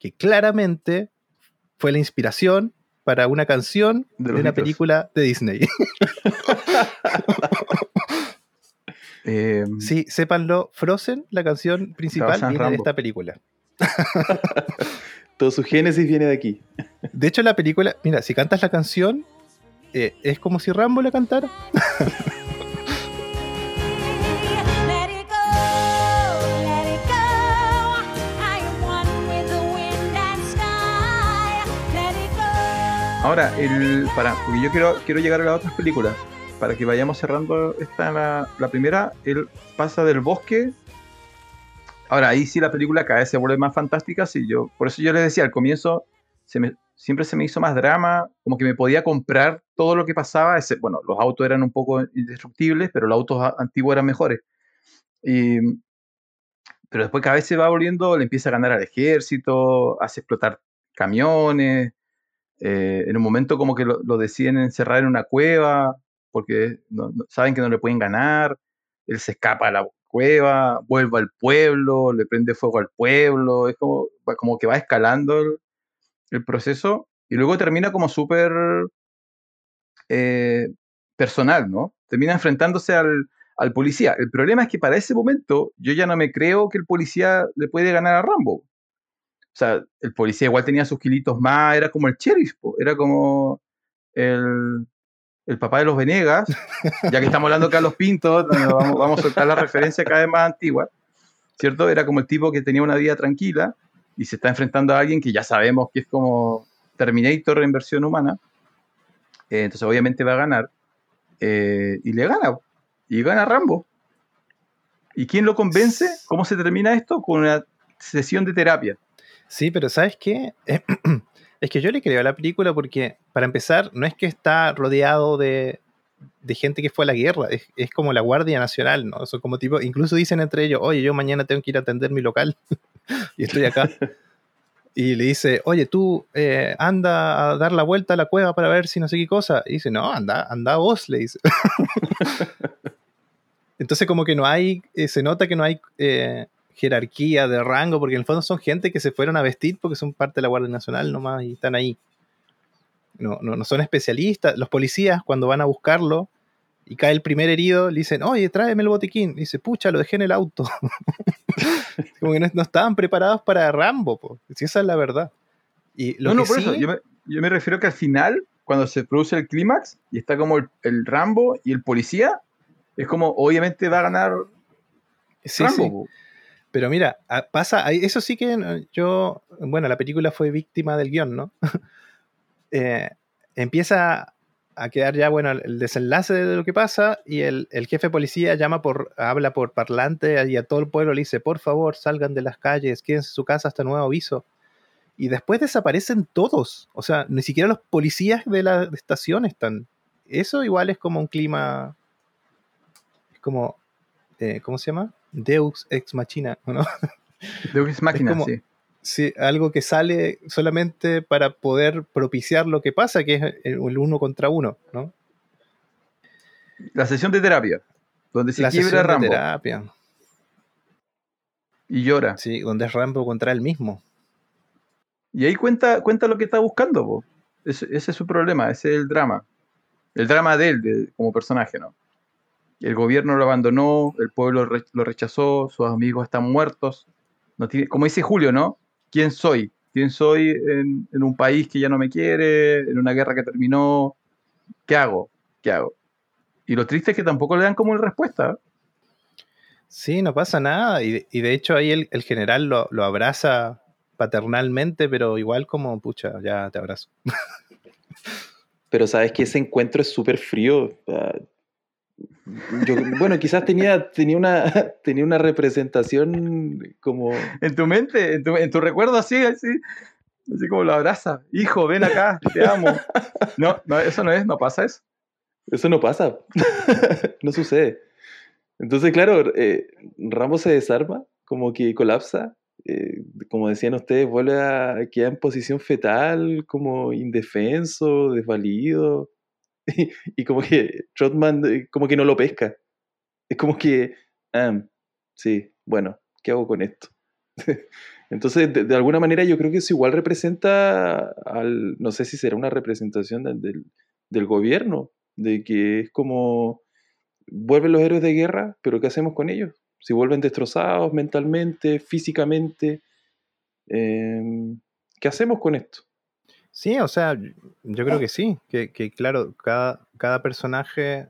Que claramente fue la inspiración para una canción De una película de Disney. *laughs* Eh, sí, sépanlo, Frozen, la canción principal, viene de esta película. Todo su génesis viene de aquí. De hecho, la película, mira, si cantas la canción, eh, es como si Rambo la cantara. *laughs* Ahora, el, para, porque yo quiero, quiero llegar a las otras películas. Para que vayamos cerrando esta, la, primera, él pasa del bosque. Ahora, ahí sí la película cada vez se vuelve más fantástica. Sí, yo, por eso yo les decía, al comienzo se siempre se me hizo más drama, como que me podía comprar todo lo que pasaba. ese- bueno, los autos eran un poco indestructibles, pero los autos antiguos eran mejores. Y, pero después cada vez se va volviendo, le empieza a ganar al ejército, hace explotar camiones. Eh, en un momento como que lo, deciden encerrar en una cueva, porque no- saben que no le pueden ganar. Él se escapa a la cueva, vuelve al pueblo, le prende fuego al pueblo. Es como, como que va escalando el, el proceso y luego termina como súper eh, personal, ¿no? Termina enfrentándose al, al policía. El problema es que para ese momento yo ya no me creo que el policía le puede ganar a Rambo. O sea, el policía igual tenía sus kilitos más, era como el sheriff, po, era como el, el papá de los Venegas, ya que estamos hablando de Carlos Pinto, vamos, vamos a soltar la referencia cada vez más antigua, ¿cierto? Era como el tipo que tenía una vida tranquila y se está enfrentando a alguien que ya sabemos que es como Terminator en versión humana, Eh, entonces obviamente va a ganar, eh, y le gana, y gana Rambo. ¿Y quién lo convence? ¿Cómo se termina esto? Con una sesión de terapia. Sí, pero ¿sabes qué? *clears throat* Es que yo le creo a la película porque, para empezar, no es que está rodeado de, de gente que fue a la guerra, es, es como la Guardia Nacional, ¿no? Son como tipo, incluso dicen entre ellos, oye, yo mañana tengo que ir a atender mi local *laughs* y estoy acá. *laughs* Y le dice, oye, tú eh, anda a dar la vuelta a la cueva para ver si no sé qué cosa. Y dice, no, anda, anda vos, le dice. *laughs* Entonces como que no hay, eh, se nota que no hay eh, jerarquía de rango, porque en el fondo son gente que se fueron a vestir porque son parte de la Guardia Nacional nomás y están ahí. No, no, no son especialistas. Los policías cuando van a buscarlo y cae el primer herido, le dicen, oye, tráeme el botiquín. Y dice, pucha, lo dejé en el auto. *laughs* como que no, no estaban preparados para Rambo, po. si esa es la verdad. Y lo no, no, por sí- eso. Yo me, yo me refiero que al final, cuando se produce el clímax y está como el, el Rambo y el policía, es como, obviamente va a ganar sí, Rambo. sí. Pero mira, pasa, eso sí que yo, bueno, la película fue víctima del guion, ¿no? *laughs* Eh, empieza a quedar ya, bueno, el desenlace de lo que pasa y el, el jefe de policía llama por, habla por parlante y a todo el pueblo le dice, por favor, salgan de las calles, quédense en su casa hasta nuevo aviso. Y después desaparecen todos, o sea, ni siquiera los policías de la estación están. Eso igual es como un clima, es como, eh, ¿cómo se llama? Deus ex machina, ¿no? *laughs* De Ex como- sí. Sí, algo que sale solamente para poder propiciar lo que pasa, que es el el uno contra uno, ¿no? La sesión de terapia, donde se la quiebra sesión de Rambo terapia, y llora. sí, donde es Rambo contra él mismo. Y ahí cuenta, cuenta lo que está buscando. po. Ese, ese es su problema, ese es el drama. El drama de él de- como personaje, ¿no? El gobierno lo abandonó, el pueblo lo rechazó, sus amigos están muertos. No tiene, como dice Julio, ¿no? ¿Quién soy? ¿Quién soy en, en un país que ya no me quiere, en una guerra que terminó? ¿Qué hago? ¿Qué hago? Y lo triste es que tampoco le dan como una respuesta. Sí, no pasa nada. Y de, y de hecho ahí el, el general lo, lo abraza paternalmente, pero igual como, pucha, ya te abrazo. Pero sabes que ese encuentro es súper frío. Yo, bueno, quizás tenía, tenía, una, *laughs* tenía una representación como... En tu mente, en tu, en tu recuerdo así, así, así como lo abraza. Hijo, ven acá, te amo. No, no, eso no es, no pasa eso. Eso no pasa. *laughs* no sucede. Entonces, claro, eh, Rambo se desarma, como que colapsa. eh, como decían ustedes, vuelve a quedar en posición fetal, como indefenso, desvalido. *laughs* Y, como que Trotman eh, como que no lo pesca. Es como que, ah, sí, bueno, ¿qué hago con esto? *laughs* Entonces, de, alguna manera yo creo que eso igual representa al, no sé si será una representación del- del, del gobierno, de que es como, vuelven los héroes de guerra, pero ¿qué hacemos con ellos? Si vuelven destrozados mentalmente, físicamente, em, ¿qué hacemos con esto? Sí, o sea, yo creo que sí, que, que claro, cada, cada personaje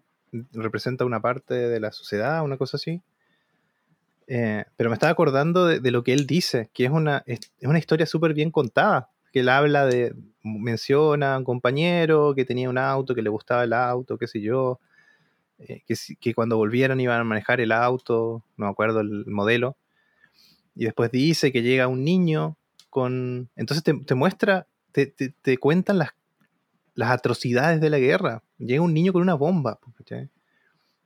representa una parte de la sociedad, una cosa así. Eh, pero me estaba acordando de, de lo que él dice, que es una, es, una historia súper bien contada, que él habla de, menciona a un compañero que tenía un auto, que le gustaba el auto, qué sé yo, eh, que, que cuando volvieron iban a manejar el auto, no me acuerdo el modelo, y después dice que llega un niño con... Entonces te, te muestra te, te- te cuentan las, las atrocidades de la guerra. Llega un niño con una bomba.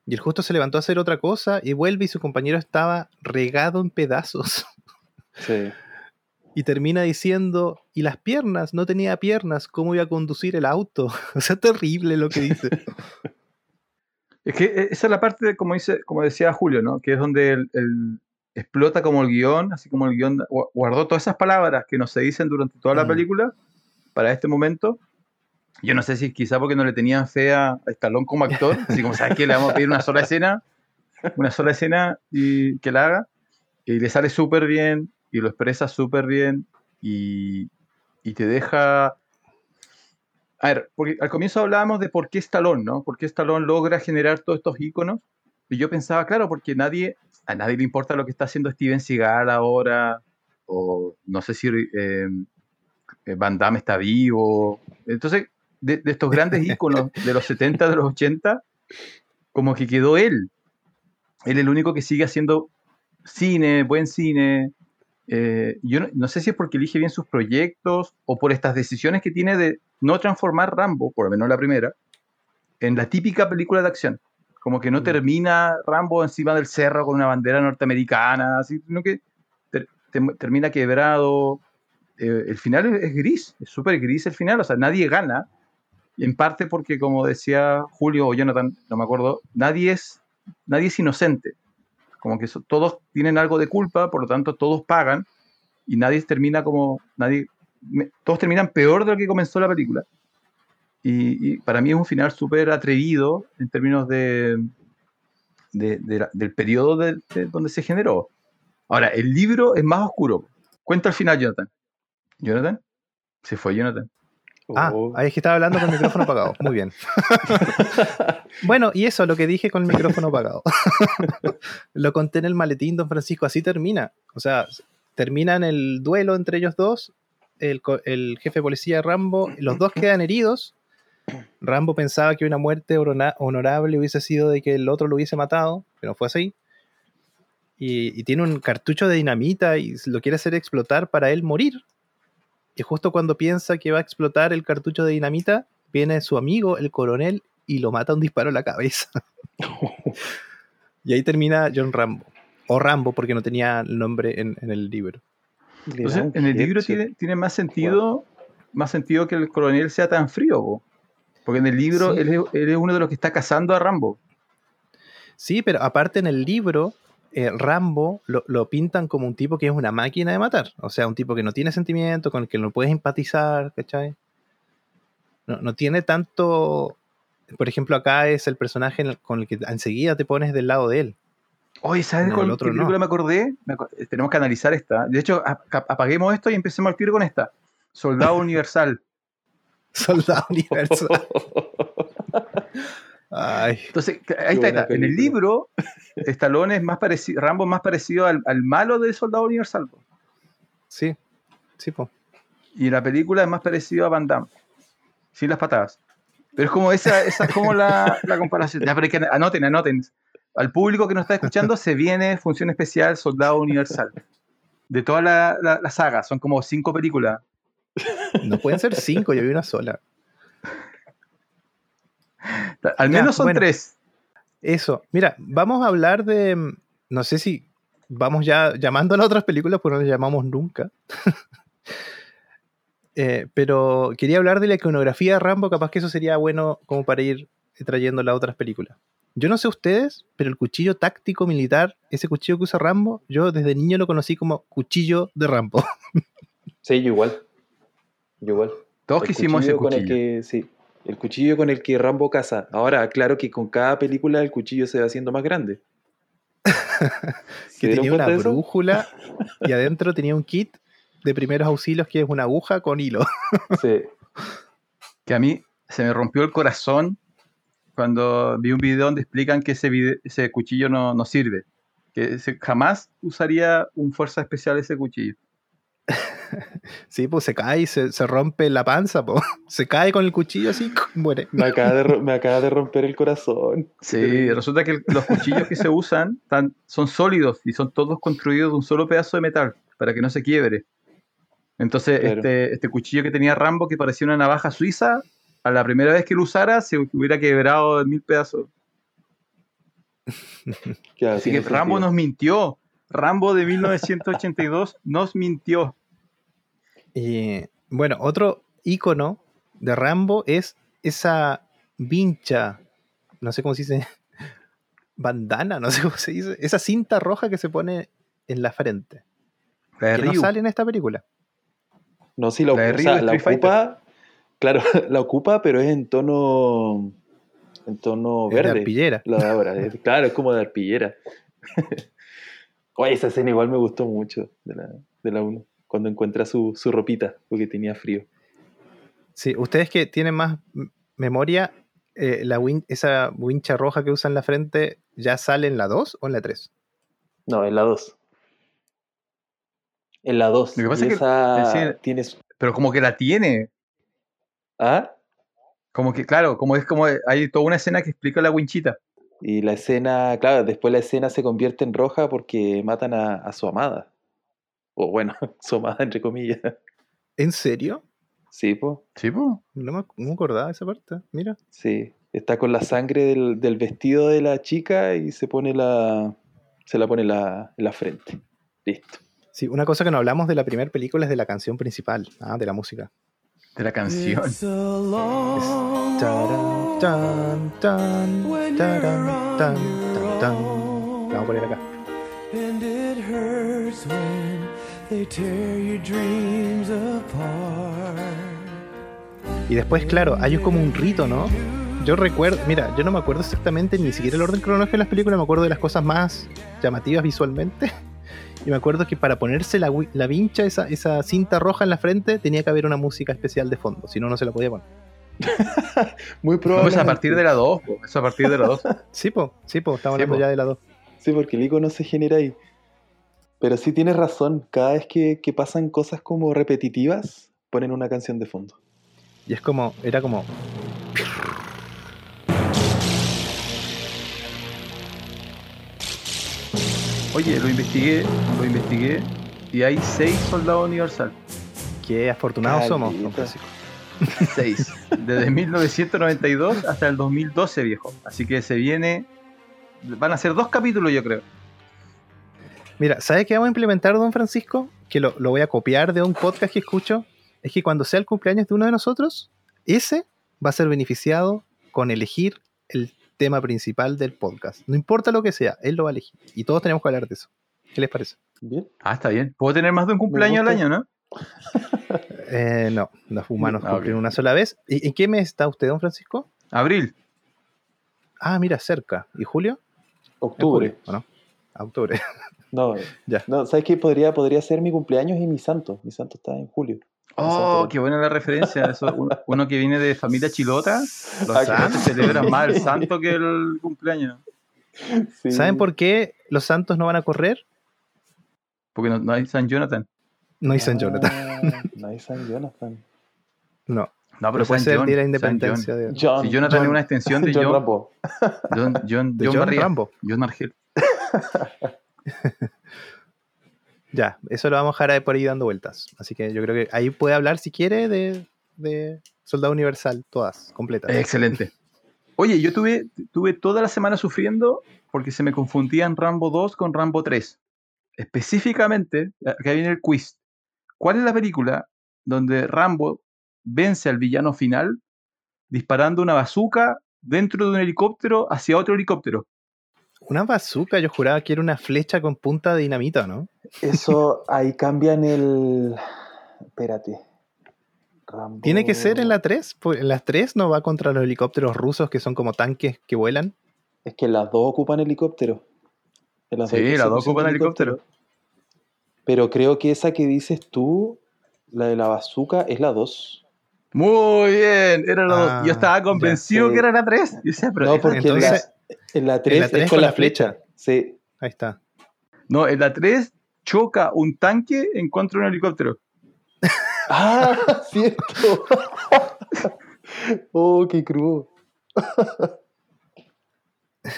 Y el justo se levantó a hacer otra cosa y vuelve y su compañero estaba regado en pedazos. Sí. Y termina diciendo, y las piernas, no tenía piernas, ¿cómo iba a conducir el auto? *laughs* O sea, terrible lo que dice. *laughs* Es que e- esa es la parte, de, como, dice, como decía Julio, ¿no? Que es donde el, el- explota como el guion, así como el guion gu- guardó todas esas palabras que no se dicen durante toda la Mm. película para este momento. Yo no sé si quizá porque no le tenían fe a Stallone como actor, así como, ¿sabes qué? Le vamos a pedir una sola escena, una sola escena y que la haga, y le sale súper bien, y lo expresa súper bien, y, y te deja... A ver, porque al comienzo hablábamos de por qué Stallone, ¿no? ¿Por qué Stallone logra generar todos estos iconos? Y yo pensaba, claro, porque nadie, a nadie le importa lo que está haciendo Steven Seagal ahora, o no sé si eh, Van Damme está vivo. Entonces, de, de estos grandes *laughs* íconos de los 70, de los 80, como que quedó él. Él es el único que sigue haciendo cine, buen cine. Eh, yo no, no sé si es porque elige bien sus proyectos o por estas decisiones que tiene de no transformar Rambo, por lo menos la primera, en la típica película de acción. Como que no Mm. termina Rambo encima del cerro con una bandera norteamericana, sino que ter- termina quebrado. Eh, el final es, gris, es súper gris el final, o sea, nadie gana. En parte porque, como decía Julio o Jonathan, no me acuerdo, nadie es, nadie es inocente. Como que so- todos tienen algo de culpa, por lo tanto todos pagan y nadie termina como, nadie, me- todos terminan peor de lo que comenzó la película. Y, y para mí es un final súper atrevido en términos de, de- de la- del periodo de- de donde se generó. Ahora, el libro es más oscuro. Cuenta el final, Jonathan. ¿Jonathan? Se fue Jonathan. Ah, Oh. ahí es que estaba hablando con el micrófono apagado. *laughs* Muy bien. *laughs* bueno, y eso, lo que dije con el micrófono apagado. *laughs* lo conté en el maletín, don Francisco, así termina. O sea, termina en el duelo entre ellos dos, el, jefe de policía Rambo, los dos quedan heridos. Rambo pensaba que una muerte honorable hubiese sido de que el otro lo hubiese matado, pero no fue así. Y, y tiene un cartucho de dinamita y lo quiere hacer explotar para él morir. Y justo cuando piensa que va a explotar el cartucho de dinamita, viene su amigo, el coronel, y lo mata un disparo en la cabeza. *laughs* y ahí termina John Rambo. O Rambo, porque no tenía el nombre en, en el libro. Entonces, en el libro tiene, tiene más sentido más sentido que el coronel sea tan frío, po. porque en el libro Sí. él, es, él es uno de los que está cazando a Rambo. Sí, pero aparte en el libro, eh, Rambo lo, lo pintan como un tipo que es una máquina de matar. O sea, un tipo que no tiene sentimiento, con el que no puedes empatizar, ¿cachai? No, no tiene tanto... Por ejemplo, acá es el personaje el- con el que enseguida te pones del lado de él. Oye, ¿sabes No, con el qué otro no. película me acordé? Me tenemos que analizar esta. De hecho, ap- ap- apaguemos esto y empecemos al tiro con esta. Soldado *laughs* Universal. Soldado Universal. *laughs* Ay, Entonces, ahí está, está. En el libro, Stallone es más parecido, Rambo es más parecido al, al malo de Soldado Universal. po. sí, sí, po. Y en la película es más parecido a Van Damme. Sin las patadas. Pero es como esa, esa es como la, la comparación. Ya, pero que anoten, anoten. Al público que nos está escuchando se viene función especial Soldado Universal. De toda la, la- la saga. Son como cinco películas. No pueden ser cinco, yo vi una sola. Al Ya, menos son bueno. tres. Eso, mira, vamos a hablar de. No sé si vamos ya llamando a las otras películas, porque no las llamamos nunca. *laughs* Eh, pero quería hablar de la iconografía de Rambo, capaz que eso sería bueno como para ir trayendo las otras películas. Yo no sé ustedes, pero el cuchillo táctico militar, ese cuchillo que usa Rambo, yo desde niño lo conocí como cuchillo de Rambo. *laughs* Sí, yo igual. Yo igual. Todos El quisimos ese con el cuchillo. que, sí, el cuchillo con el que Rambo caza. Ahora, claro que con cada película el cuchillo se va haciendo más grande. *laughs* ¿Se que tenía una brújula y *laughs* adentro tenía un kit de primeros auxilios que es una aguja con hilo. *laughs* Sí. Que a mí se me rompió el corazón cuando vi un video donde explican que ese, vide- ese cuchillo no, no sirve. Que ese- jamás usaría un fuerza especial ese cuchillo. Sí, pues se cae y se, se rompe la panza, po. *laughs* Se cae con el cuchillo así, *laughs* muere. Me acaba, de, me acaba de romper el corazón. Sí, resulta que los cuchillos que se usan son sólidos y son todos construidos de un solo pedazo de metal para que no se quiebre. Entonces, Claro. este, este cuchillo que tenía Rambo, que parecía una navaja suiza, a la primera vez que lo usara, se hubiera quebrado en mil pedazos. Así que Rambo sentido. nos mintió. Rambo de 1982 nos mintió. Y bueno, otro icono de Rambo es esa vincha, no sé cómo se dice, *laughs* bandana, no sé cómo se dice, esa cinta roja que se pone en la frente, La que no sale en esta película. No, sí, la, La o sea, la ocupa. Claro, *laughs* la ocupa, pero es en tono. En tono Es de verde. arpillera. La de ahora. es- claro, es como de arpillera. *laughs* Oye, esa escena igual me gustó mucho de la, de la 1. Cuando encuentra su, su ropita, porque tenía frío. Sí, ustedes que tienen más memoria, eh, la win- esa wincha roja que usan en la frente, ¿ya sale en la 2 o en la 3? No, en la 2. En la 2. Lo que pasa y es que- es decir- tienes. Pero como que la tiene. ¿Ah? Como que, claro, como es como hay toda una escena que explica la winchita. Y la escena, claro, después la escena se convierte en roja porque matan a, a su amada. O bueno, *laughs* su amada entre comillas. ¿En serio? Sí, pues. Sí, pues. No me, no me acordaba de esa parte, mira. Sí. Está con la sangre del, del vestido de la chica y se pone la. Se la pone en la, la frente. Listo. Sí, una cosa que no hablamos de la primera película es de la canción principal, ah, de la música. De la canción. *laughs* Taran, tan, tan, taran, tan, tan, tan. La vamos a poner acá. And it hurts when they tear your dreams apart. Y después, claro, hay como un rito, ¿no? Yo recuerdo, mira, yo no me acuerdo exactamente ni siquiera el orden cronológico de las películas, me acuerdo de las cosas más llamativas visualmente. *laughs* Y me acuerdo que para ponerse la, la vincha, esa, esa cinta roja en la frente, tenía que haber una música especial de fondo, si no, no se la podía poner. *laughs* Muy No, probable. pues a partir de la 2, po, eso a partir de la 2. *laughs* Sí, po, sí, po, estamos Sí, hablando po. ya de la 2. Sí, porque el icono se genera ahí. Pero sí tienes razón. Cada vez que, que pasan cosas como repetitivas, ponen una canción de fondo. Y es como, era como, Oye, lo investigué, lo investigué y hay 6 soldados universal. qué afortunados somos, don. Francisco. 6. Desde 1992 hasta el 2012, viejo. Así que se viene. Van a ser dos capítulos, yo creo. Mira, ¿sabe qué vamos a implementar, don Francisco? Que lo, lo voy a copiar de un podcast que escucho. Es que cuando sea el cumpleaños de uno de nosotros, ese va a ser beneficiado con elegir el tema principal del podcast. No importa lo que sea, él lo va a elegir. Y todos tenemos que hablar de eso. ¿Qué les parece? Bien. Ah, está bien. ¿Puedo tener más de un cumpleaños al año, no? *laughs* Eh, no, los humanos Ah, cumplen una sola vez. ¿Y en qué mes está usted, don Francisco? Abril. Ah, mira, cerca. ¿Y Julio? Octubre. julio, ¿o no? A Octubre. No, *laughs* Ya. no, ¿sabes qué? Podría, podría ser mi cumpleaños y mi santo. Mi santo está en julio. Oh, qué buena la referencia. Eso, uno, *laughs* uno que viene de familia chilota. Los Ah, santos celebran más el santo que el cumpleaños. Sí. ¿Saben por qué los santos no van a correr? Porque no, no hay San Jonathan. No hay San Jonathan. Ah, *laughs* no hay San Jonathan. No, No, pero puede ser John, de la John. independencia de, John, Si Jonathan John- es una extensión de *laughs* John John, Rambo. John, John, de John John Barriga. Rambo. John Argel. *laughs* Ya, eso lo vamos a dejar ahí por ahí dando vueltas. Así que yo creo que ahí puede hablar si quiere de, de Soldado Universal, todas, completas. Excelente. Oye, yo tuve, tuve toda la semana sufriendo porque se me confundían Rambo 2 con Rambo 3. Específicamente, acá viene el quiz. ¿Cuál es la película donde Rambo vence al villano final disparando una bazooka dentro de un helicóptero hacia otro helicóptero? Una bazooka, yo juraba que era una flecha con punta de dinamita, ¿no? Eso, ahí cambian el. Espérate. Rambo. Tiene que ser en la 3. pues En las 3 no va contra los helicópteros rusos que son como tanques que vuelan. Es que las dos ocupan helicóptero. En las Sí, las dos ocupan helicóptero. Pero creo que esa que dices tú, la de la bazooka, es la 2. Muy bien, era la dos. Ah, Yo estaba convencido que era la 3. Yo decía, pero No, porque entonces- la- en la 3 tres es con la flecha. Sí. Ahí está. no, en la 3 choca un tanque en contra de un helicóptero. *laughs* ¡Ah! ¡Cierto! *laughs* ¡Oh, qué crudo!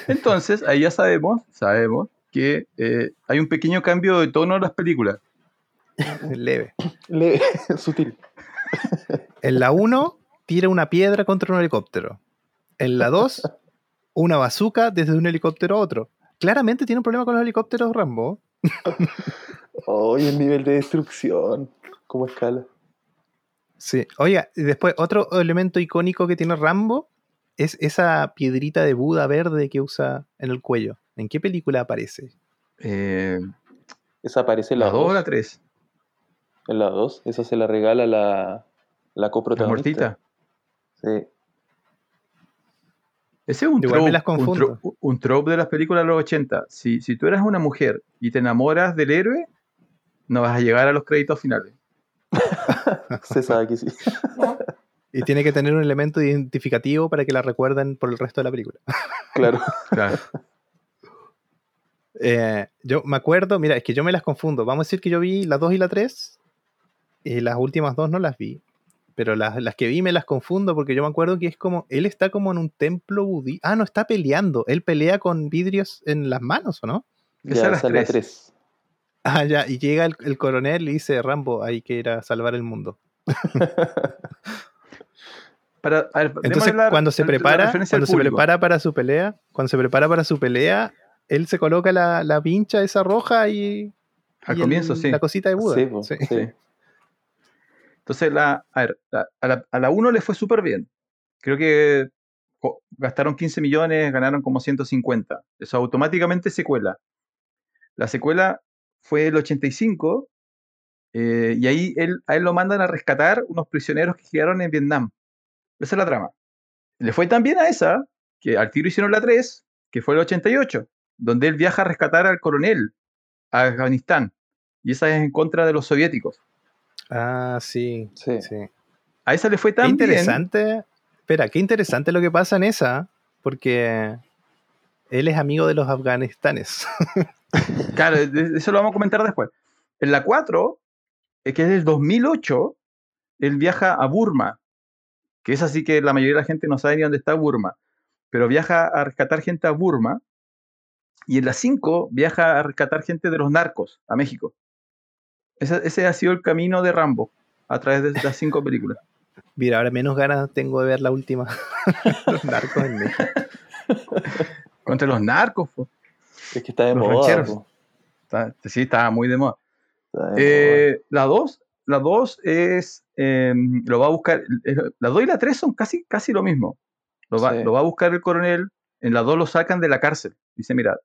Entonces, ahí ya sabemos, sabemos que eh, hay un pequeño cambio de tono en las películas. *laughs* Leve. Le- *laughs* sutil. En la 1, tira una piedra contra un helicóptero. En la 2, una bazooka desde un helicóptero a otro. Claramente tiene un problema con los helicópteros Rambo. *laughs* Oh, y el nivel de destrucción. ¿Cómo escala? Sí. Oiga, y después otro elemento icónico que tiene Rambo es esa piedrita de Buda verde que usa en el cuello. ¿En qué película aparece? Eh, Esa aparece en la ¿La 2 o 2. la 3? En la 2. Esa se la regala la, la La coprotagonista. muertita. Sí. Ese es un Igual me trope, las un, un trope de las películas de los 80. Si, si tú eres una mujer y te enamoras del héroe, no vas a llegar a los créditos finales. *laughs* Se sabe que sí. Y tiene que tener un elemento identificativo para que la recuerden por el resto de la película. Claro. Claro. Eh, yo me acuerdo, mira, es que yo me las confundo. Vamos a decir que yo vi las 2 y la 3. Y las últimas dos no las vi. Pero las, las que vi me las confundo porque yo me acuerdo que es como. Él está como en un templo budista. Ah, no, está peleando. Él pelea con vidrios en las manos, ¿o no? Ya, es la esa es la 3. 3. Ah, ya. Y llega el, el coronel y dice: Rambo, hay que ir a salvar el mundo. *laughs* Para, a ver, Entonces, cuando se prepara, cuando se prepara para su pelea, cuando se prepara para su pelea, él se coloca la, la pincha esa roja y, Al y el- comienzo, sí. la cosita de Buda. Sí, Sí. sí. Entonces, la, a, ver, la- a la, a la 1 le fue súper bien. Creo que gastaron 15 millones, ganaron como 150. Eso automáticamente secuela. La secuela fue el 85 eh, y ahí él, a él lo mandan a rescatar unos prisioneros que quedaron en Vietnam. Esa es la trama. Le fue tan bien a esa que al tiro hicieron la 3, que fue el 88, donde él viaja a rescatar al coronel a Afganistán. Y esa es en contra de los soviéticos. Ah, sí. Sí. sí. A esa le fue Qué tan bien. interesante. Espera, qué interesante lo que pasa en esa, porque él es amigo de los afganistanes. *laughs* Claro, eso lo vamos a comentar después. En la 4, eh, que es del 2008, él viaja a Burma, que es así que la mayoría de la gente no sabe ni dónde está Burma, pero viaja a rescatar gente a Burma. Y en la 5 viaja a rescatar gente de los narcos a México. Ese, ese ha sido el camino de Rambo a través de las cinco películas. *laughs* Mira, ahora menos ganas tengo de ver la última. *laughs* los narcos en México. *laughs* Contra los narcos, po. Es que está de Los moda. Está- sí, estaba muy de moda. De Eh, la 2, la 2 es, eh, lo va a buscar, eh, la 2 y la 3 son casi, casi lo mismo. Lo va, Sí. lo va a buscar el coronel, en la 2 lo sacan de la cárcel. Dice, mira,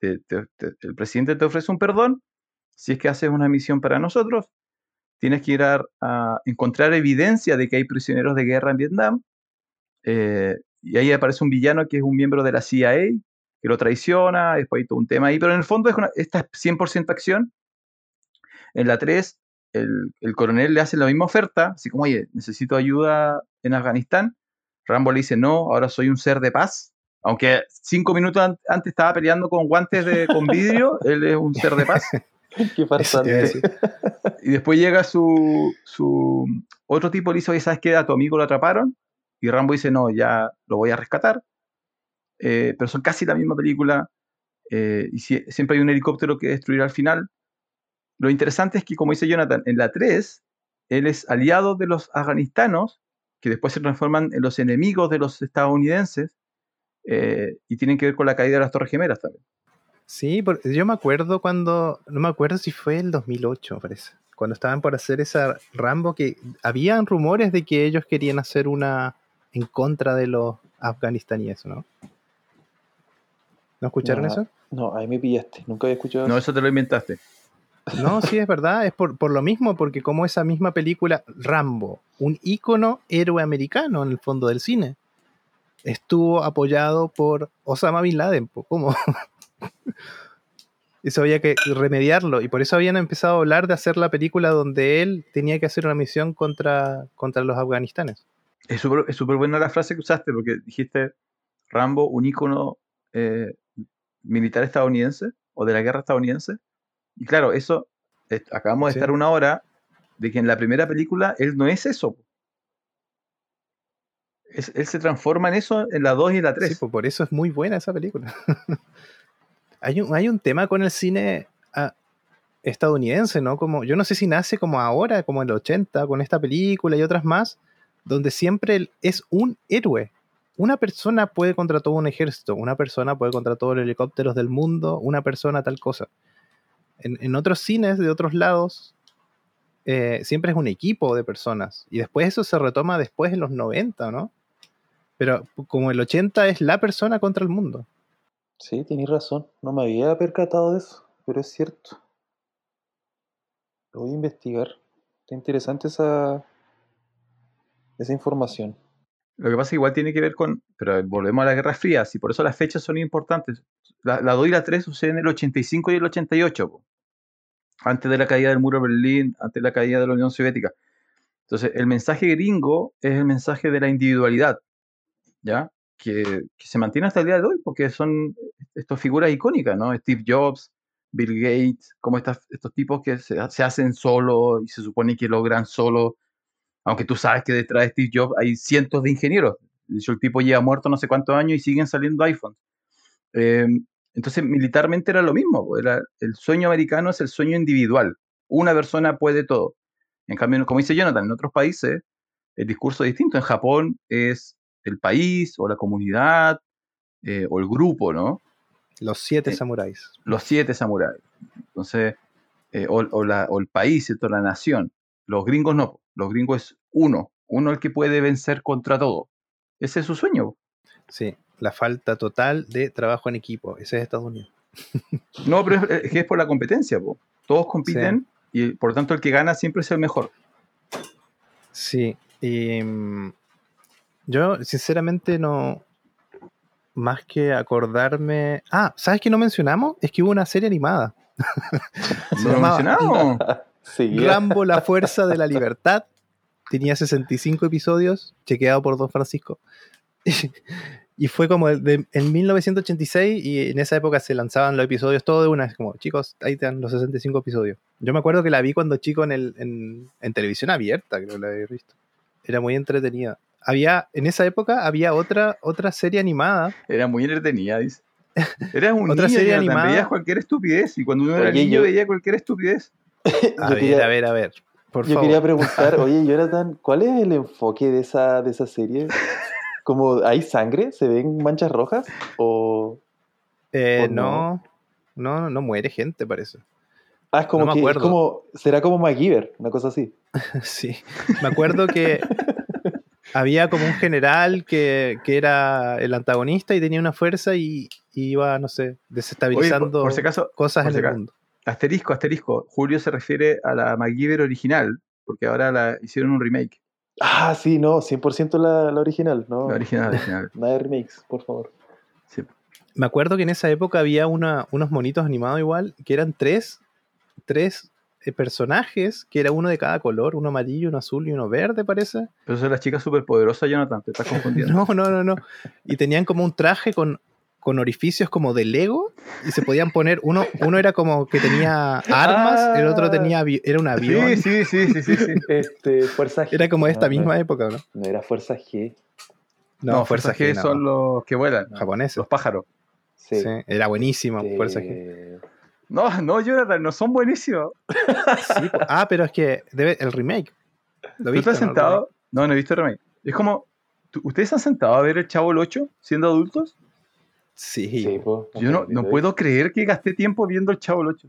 el presidente te ofrece un perdón, si es que haces una misión para nosotros, tienes que ir a, a encontrar evidencia de que hay prisioneros de guerra en Vietnam. eh, y ahí aparece un villano que es un miembro de la CIA, que lo traiciona, después hay todo un tema ahí, pero en el fondo es una, esta es 100% acción. En la 3, el, el coronel le hace la misma oferta, así como, oye, necesito ayuda en Afganistán. Rambo le dice, no, ahora soy un ser de paz. Aunque cinco minutos an- antes estaba peleando con guantes de, con vidrio, *laughs* él es un ser de paz. *laughs* Qué farsante. Y después llega su, su otro tipo y le dice, oye, ¿sabes qué? A tu amigo lo atraparon. Y Rambo dice, no, ya lo voy a rescatar. Eh, pero son casi la misma película. eh, y sie- siempre hay un helicóptero que destruir al final. Lo interesante es que, como dice Jonathan, en la 3, él es aliado de los afganistanos, que después se transforman en los enemigos de los estadounidenses, eh, y tienen que ver con la caída de las Torres Gemelas también. Sí, por- yo me acuerdo cuando, no me acuerdo si fue el 2008, me parece, cuando estaban por hacer esa Rambo, que habían rumores de que ellos querían hacer una en contra de los afganistaníes, ¿no? ¿No escucharon No. eso? No, ahí me pillaste. Nunca había escuchado No, eso. eso te lo inventaste. No, sí, es verdad, es por, por lo mismo, porque como esa misma película, Rambo, un ícono héroe americano en el fondo del cine, estuvo apoyado por Osama Bin Laden, ¿cómo? *laughs* Eso había que remediarlo, y por eso habían empezado a hablar de hacer la película donde él tenía que hacer una misión contra, contra los afganistanes. Es súper es súper buena la frase que usaste porque dijiste Rambo, un ícono eh, militar estadounidense o de la guerra estadounidense. Y claro, eso, eh, acabamos de Sí. estar una hora de que en la primera película él no es eso. Es- él se transforma en eso en la 2 y la 3. Sí, pues por eso es muy buena esa película. *laughs* hay, un, hay un tema con el cine. ah, estadounidense, ¿no? Como, yo no sé si nace como ahora, como en el 80, con esta película y otras más, donde siempre es un héroe. Una persona puede contra todo un ejército, una persona puede contra todos los helicópteros del mundo, una persona tal cosa. En, en otros cines de otros lados, eh, siempre es un equipo de personas. Y después eso se retoma después en los 90, ¿no? Pero como el 80 es la persona contra el mundo. Sí, tenéis razón. No me había percatado de eso, pero es cierto. Lo voy a investigar. Está interesante esa, esa información. Lo que pasa es que igual tiene que ver con, pero volvemos a la Guerra Fría, y por eso las fechas son importantes. La, la 2 y la 3 suceden en el 85 y el 88, po. antes de la caída del muro de Berlín, antes de la caída de la Unión Soviética. Entonces, el mensaje gringo es el mensaje de la individualidad, ¿ya? Que, se mantiene hasta el día de hoy, porque son estas figuras icónicas, ¿no? Steve Jobs, Bill Gates, como estas, estos tipos que se, hacen solo y se supone que logran solo aunque tú sabes que detrás de Steve Jobs hay cientos de ingenieros. De hecho, el tipo lleva muerto no sé cuántos años y siguen saliendo iPhones. Eh, entonces, militarmente era lo mismo. Era, el sueño americano es el sueño individual. Una persona puede todo. En cambio, como dice Jonathan, en otros países el discurso es distinto. En Japón es el país o la comunidad eh, o el grupo, ¿no? Los siete Sí. samuráis. los siete samuráis. Entonces, eh, o, o la- o el país, ¿cierto? la nación. Los gringos no. Los gringos es uno. Uno el que puede vencer contra todo. Ese es su sueño. Sí, la falta total de trabajo en equipo. Ese es Estados Unidos. No, pero es, es que es por la competencia. po. Todos compiten y por lo tanto el que gana siempre es el mejor. Sí, y mm, yo sinceramente no, más que acordarme... Ah, ¿sabes qué no mencionamos? Es que hubo una serie animada. *laughs* ¿No lo mencionamos? *laughs* Rambo, la fuerza de la libertad. Tenía 65 episodios, chequeado por Don Francisco. *laughs* Y fue como de, en 1986 y en esa época se lanzaban los episodios todo de una. Es como, chicos, ahí están los 65 episodios. Yo me acuerdo que la vi cuando chico en, el, en, en televisión abierta, creo que la había visto. Era muy entretenida. Había, en esa época había otra, otra serie animada. Era muy entretenida, dice. Eras un *laughs* Otra niño, serie Jonathan, animada. veías cualquier estupidez. Y cuando uno era Oye, niño yo- veía cualquier estupidez. *laughs* A ver, quería- a ver, a ver. Por Yo favor. quería preguntar, *laughs* oye, Jonathan, ¿cuál es el enfoque de esa, de esa serie? ¿Como hay sangre? ¿Se ven manchas rojas? ¿O Eh, ¿O no? no, no, no muere gente, parece. Ah, es como No me que es acuerdo. como, será como MacGyver, una cosa así. Sí, me acuerdo que había como un general que, que era el antagonista y tenía una fuerza y, y iba, no sé, Oye, desestabilizando por, por si acaso, cosas por en si el acaso. mundo. asterisco, asterisco. Julio se refiere a la MacGyver original, porque ahora la hicieron un remake. Ah, sí, no, 100% la, la original, ¿no? La original, original. *laughs* Nada de remakes, por favor. Sí. Me acuerdo que en esa época había una, unos monitos animados igual, que eran tres, tres personajes, que era uno de cada color, uno amarillo, uno azul y uno verde, parece. Pero eso es la chica superpoderosa, Jonathan, te estás *laughs* confundiendo. No, no, no, no. Y tenían como un traje con, con orificios como de Lego y se podían poner, uno, uno era como que tenía armas, el otro tenía, avi- era un avión. Sí, sí, sí, sí, sí, sí. *laughs* Este, Fuerza G. Era como de esta No, misma no, época, ¿no? No era Fuerza G. No, Fuerza G no, son los que vuelan, japoneses. los pájaros. Sí. Sí, era buenísimo, Este, Fuerza G. No, no, Jonathan, no son buenísimos. Sí, ah, pero es que debe, el remake. ¿Lo ¿Tú no? El sentado? No, no he visto el remake. Es como, ¿tú- ¿ustedes han sentado a ver el Chavo el 8 siendo adultos? Sí. Sí, po, Yo no, no puedo creer que gasté tiempo viendo el Chavo el 8.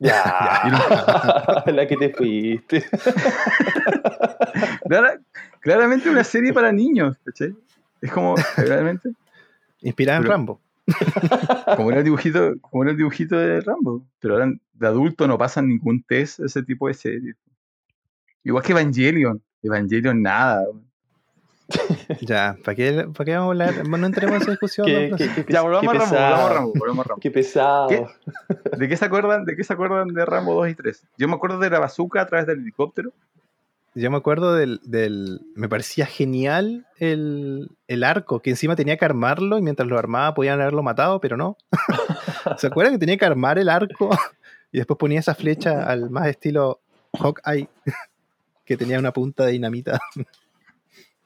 Ya. *laughs* *laughs* la que te fuiste. *laughs* Clara- claramente una serie para niños, ¿cachai? Es como, realmente, Inspirada en Pero- Rambo. *laughs* como era el dibujito, como era el dibujito de Rambo. Pero ahora de adulto no pasan ningún test ese tipo de series. Igual que Evangelion. Evangelion nada. *laughs* Ya, ¿para qué, ¿para qué vamos a hablar? No entremos en esa discusión. *laughs* Qué, ¿no? qué- qué- Ya, volvamos a Rambo, volvamos a Rambo, volvamos a Rambo. Qué pesado. ¿Qué? ¿De qué se acuerdan? ¿De qué se acuerdan de Rambo 2 y 3? Yo me acuerdo de la bazooka a través del helicóptero. Yo me acuerdo del, del- Me parecía genial el, el arco, que encima tenía que armarlo y mientras lo armaba podían haberlo matado, pero no. *laughs* ¿Se acuerdan que tenía que armar el arco *laughs* y después ponía esa flecha al más estilo Hawkeye, *laughs* que tenía una punta de dinamita?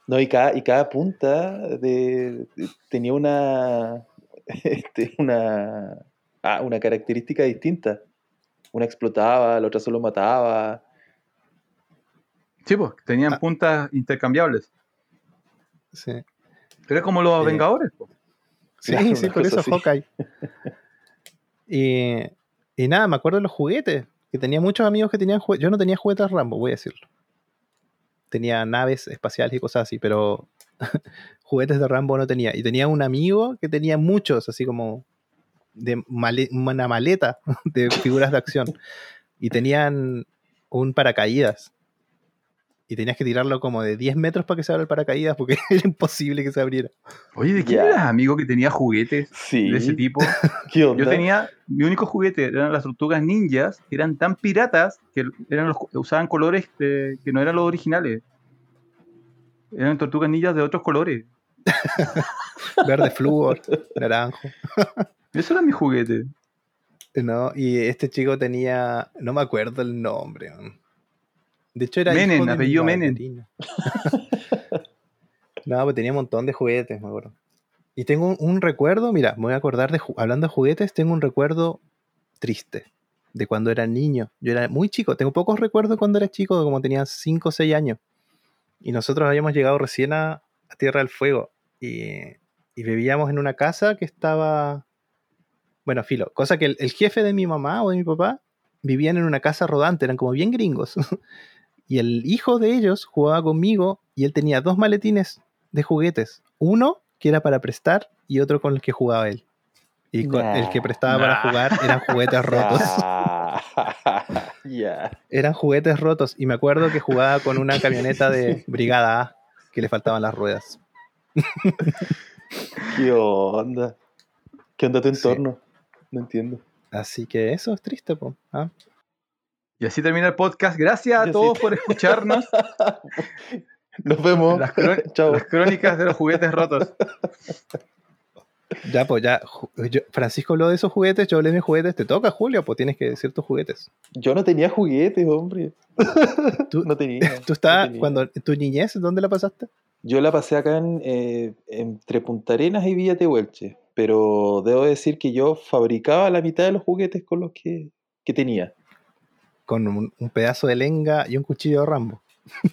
No, y cada, y cada punta de, de- tenía una, este, una, ah, una característica distinta. una explotaba, la otra solo mataba. Sí, pues, tenían Ah. puntas intercambiables. Sí, Era como los Eh, Vengadores. po. sí, Claro, sí, por eso así. Hawkeye. *laughs* y, y nada, me acuerdo de los juguetes. Que tenía muchos amigos que tenían juguetes. Yo no tenía juguetes Rambo, voy a decirlo. Tenía naves espaciales y cosas así, pero *laughs* juguetes de Rambo no tenía. Y tenía un amigo que tenía muchos, así como de male- una maleta *laughs* de figuras de acción. Y tenían un paracaídas. Y tenías que tirarlo como de 10 metros para que se abra el paracaídas porque *laughs* era imposible que se abriera. Oye, ¿de quién eras amigo que tenía juguetes Sí. de ese tipo? *laughs* ¿Qué onda? Yo tenía, mi único juguete eran las tortugas ninjas, que eran tan piratas que eran los, usaban colores de- que no eran los originales. Eran tortugas ninjas de otros colores. *laughs* Verde flúor, naranjo. Eso era mi juguete. No, y este chico tenía, no me acuerdo el nombre. man. De hecho era Menem, apellido Menem. *laughs* no, pues tenía un montón de juguetes, me acuerdo. Y tengo un, un recuerdo, mira, me voy a acordar de, hablando de juguetes, tengo un recuerdo triste de cuando era niño. Yo era muy chico, tengo pocos recuerdos cuando era chico, como tenía 5 o 6 años. Y nosotros habíamos llegado recién a, a Tierra del Fuego. Y, y vivíamos en una casa que estaba bueno, filo, cosa que el, el jefe de mi mamá o de mi papá vivían en una casa rodante, eran como bien gringos. *laughs* y el hijo de ellos jugaba conmigo y él tenía dos maletines de juguetes. Uno que era para prestar y otro con el que jugaba él. Y con el que Nah. prestaba para jugar eran juguetes rotos. Ah, *laughs* ya. eran juguetes rotos. Y me acuerdo que jugaba con una *laughs* camioneta de Brigada A que le faltaban las ruedas. ¿Qué onda? ¿Qué onda tu Sí. entorno? No entiendo. Así que eso es triste, po. ¿ah? Y así termina el podcast. Gracias a todos por escucharnos. *laughs* Nos vemos. Las, *laughs* Chao. las crónicas de los juguetes rotos. Ya, pues ya. yo- Francisco habló de esos juguetes, yo hablé de mis juguetes. Te toca, Julio, pues tienes que decir tus juguetes. Yo no tenía juguetes, hombre. Tú, *laughs* No tenía. tú no estabas, tenía. cuando tu niñez, ¿dónde la pasaste? Yo la pasé acá en, eh, entre Punta Arenas y Villa Tehuelche, pero debo decir que yo fabricaba la mitad de los juguetes con los que, que tenía. Con un, un pedazo de lenga y un cuchillo de Rambo.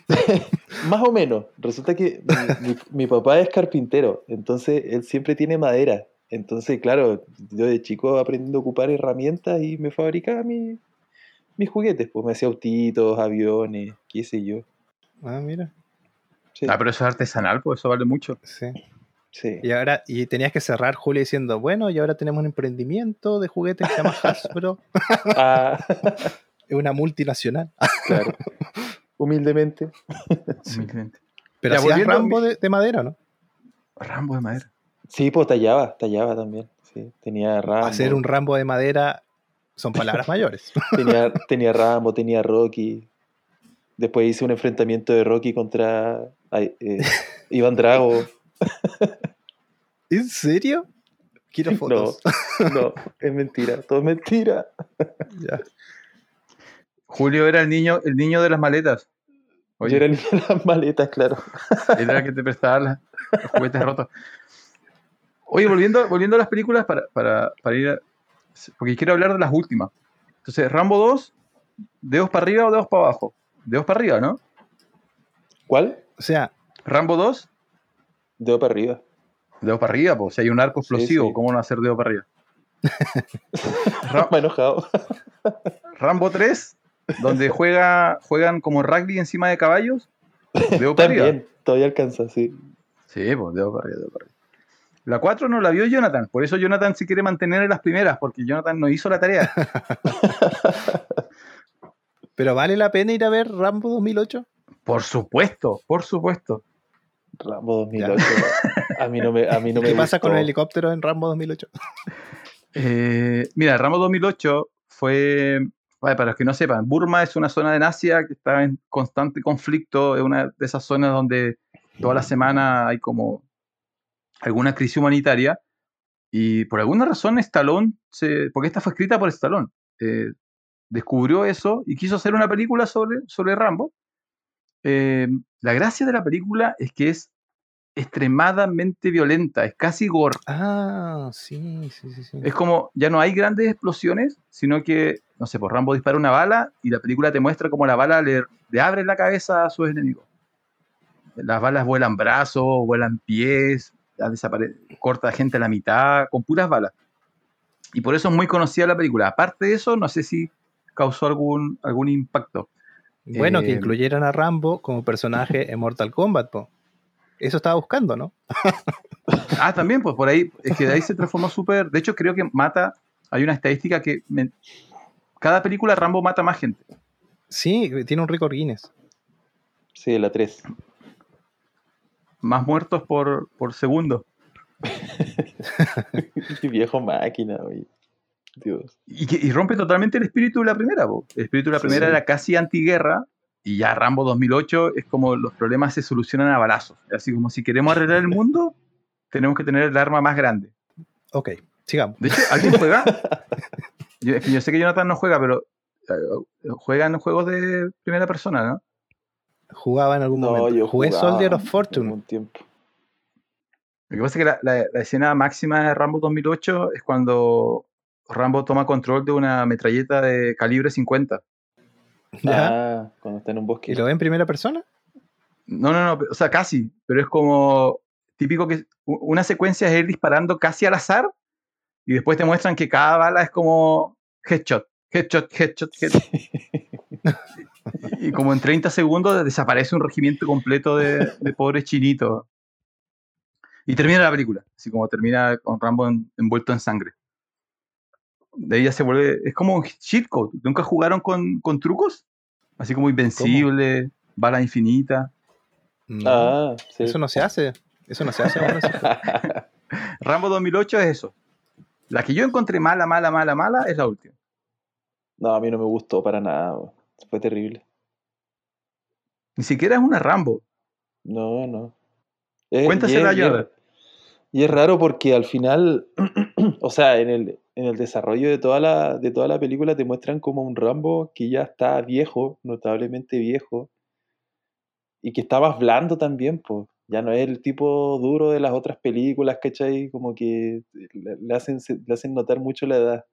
*laughs* Más o menos. Resulta que mi, mi- mi papá es carpintero, entonces él siempre tiene madera. Entonces, claro, yo de chico aprendiendo a ocupar herramientas y me fabricaba mi- mis juguetes. Pues me hacía autitos, aviones, qué sé yo. Ah, mira. Sí, Ah, pero eso es artesanal, pues eso vale mucho. Sí. sí. Y ahora, y tenías que cerrar, Julio, diciendo, bueno, y ahora tenemos un emprendimiento de juguetes que se llama *laughs* Hasbro. Ah, *laughs* es una multinacional. *laughs* claro. Humildemente. humildemente. Pero Ya, hacías Rambo de, de madera, ¿no? Rambo de madera. Sí, pues tallaba, tallaba también. Sí, tenía Rambo. Hacer un Rambo de madera son palabras *laughs* mayores. Tenía, *laughs* tenía Rambo, tenía Rocky. Después hice un enfrentamiento de Rocky contra ay, eh, Iván Drago. ¿En serio? Quiero fotos. No, no, es mentira, todo es mentira. Ya. Julio era el niño, el niño de las maletas. Oye, Yo era niño de las maletas, claro. él era el que te prestaba la- los juguetes rotos. Oye, volviendo, volviendo a las películas para, para, para ir a- Porque quiero hablar de las últimas. Entonces, Rambo 2, dedos para arriba o dedos para abajo. Dedos para arriba, ¿no? ¿Cuál? O sea, Rambo 2, Dedo para arriba. dedos para arriba, pues si hay un arco Sí, explosivo, sí. ¿cómo no hacer dedo para arriba? *laughs* Ra- Me he enojado. Rambo 3, donde juega, juegan como rugby encima de caballos, dedo. También, todavía alcanza, sí. Sí, pues dedo para arriba, dedo para arriba. La 4 no la vio Jonathan, por eso Jonathan se quiere mantener en las primeras, porque Jonathan no hizo la tarea. *laughs* ¿pero vale la pena ir a ver Rambo 2008? Por supuesto, por supuesto. Rambo 2008. A mí no me, a mí no *laughs* me ¿Qué pasa con el helicóptero en Rambo 2008? *laughs* Eh, mira, Rambo 2008 fue, vale, para los que no sepan, Burma es una zona de Asia que está en constante conflicto, es una de esas zonas donde toda la semana hay como alguna crisis humanitaria y por alguna razón Stallone, se, porque esta fue escrita por Stallone, eh, descubrió eso y quiso hacer una película sobre, sobre Rambo. Eh, la gracia de la película es que es extremadamente violenta, es casi gore. Ah, sí, sí, sí. sí. Es como, ya no hay grandes explosiones, sino que, no sé, por Rambo dispara una bala y la película te muestra cómo la bala le, le abre la cabeza a sus enemigos. Las balas vuelan brazos, vuelan pies, corta gente a la mitad, con puras balas. Y por eso es muy conocida la película. Aparte de eso, no sé si causó algún, algún impacto. Bueno, que Eh, incluyeran a Rambo como personaje en Mortal Kombat, po. Eso estaba buscando, ¿no? *laughs* Ah, también, pues por ahí, es que de ahí se transformó súper. De hecho, creo que mata. Hay una estadística que me- cada película Rambo mata más gente. Sí, tiene un récord Guinness. Sí, la 3. Más muertos por, por segundo. *laughs* Qué viejo máquina, güey. Dios. Y, rompe totalmente el espíritu de la primera. El espíritu de la Sí, primera sí. era casi antiguerra. Y ya Rambo 2008 es como los problemas se solucionan a balazos. Así como si queremos arreglar el *laughs* mundo, tenemos que tener el arma más grande. Ok, sigamos. De hecho, ¿alguien juega? *laughs* Yo, es que yo sé que Jonathan no juega, pero eh, juegan juegos de primera persona, ¿no? Jugaba en algún No, momento. yo Jugué Soldier of Fortune. algún tiempo. Lo que pasa es que la, la- la escena máxima de Rambo 2008 es cuando Rambo toma control de una metralleta de calibre 50. *laughs* ¿Ya? Ah, cuando está en un bosque. ¿Y lo ve en primera persona? No, no, no, o sea, casi, pero es como típico que una secuencia es él disparando casi al azar y después te muestran que cada bala es como headshot, headshot, headshot, headshot. *laughs* Y como en 30 segundos desaparece un regimiento completo de, de pobres chinitos. Y termina la película, así como termina con Rambo en- envuelto en sangre. De ahí ya se vuelve. Es como un cheat code. ¿Nunca jugaron con, con trucos? Así como invencible, bala infinita. No, Ah, sí. Eso no se hace. Eso no se hace ahora. *laughs* Rambo 2008 es eso. La que yo encontré mala, mala, mala, mala es la última. No, a mí no me gustó para nada. Fue terrible. Ni siquiera es una Rambo. No, no. Es- Cuéntasela, y es- y es- Jonathan. Y es raro porque al final, *clears throat* o sea, en el, en el desarrollo de toda, la, de toda la película te muestran como un Rambo que ya está viejo, notablemente viejo, y que está más blando también, pues. Ya no es el tipo duro de las otras películas, ¿cachai? Como que le, hacen, le hacen notar mucho la edad.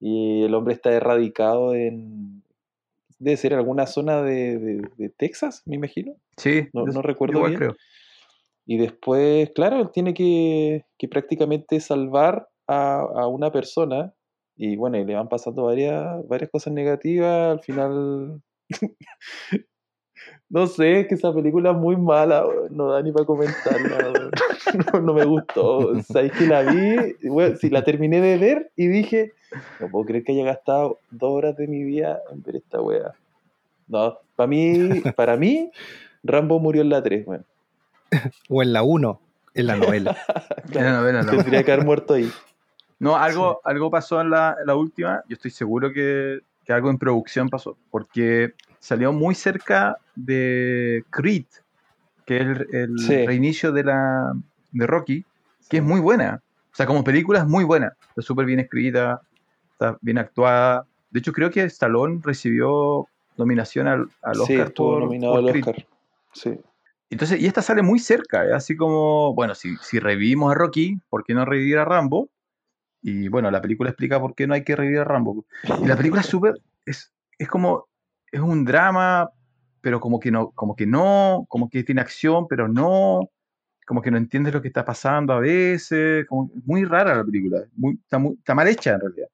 Y el hombre está erradicado en... Debe ser alguna zona de, de- de Texas, me imagino. Sí, No- recuerdo igual bien. creo. Y después, claro, él tiene que, que prácticamente salvar a, a una persona. Y bueno, y le van pasando varias, varias cosas negativas. Al final. *laughs* no sé, es que esa película es muy mala, no da ni para comentarla. *laughs* No, no me gustó. Sabéis que la vi, sí, la terminé de ver y dije, no puedo creer que haya gastado dos horas de mi vida en ver esta wea. No, para mí, *laughs* para mí, Rambo murió en la 3, weón. O en la 1, en la novela. En la novela, no. Tendría que haber muerto ahí. No, algo, algo pasó en la, en la última. Yo estoy seguro que, que algo en producción pasó. Porque salió muy cerca de Creed, que es el, el Sí. reinicio de, la, de Rocky, que es muy buena. O sea, como película es muy buena. Está súper bien escrita, está bien actuada. De hecho, creo que Stallone recibió nominación al, al sí, Oscar estuvo por, nominado por al Creed. Oscar. Sí. Entonces, y esta sale muy cerca, ¿eh? así como, bueno, si, si revivimos a Rocky, ¿por qué no revivir a Rambo? Y bueno, la película explica por qué no hay que revivir a Rambo. Y la película es *laughs* súper, es, es como, es un drama, pero como que no, como que no, como que tiene acción, pero no, como que no entiendes lo que está pasando a veces, como, muy rara la película, muy, está, muy- está mal hecha en realidad.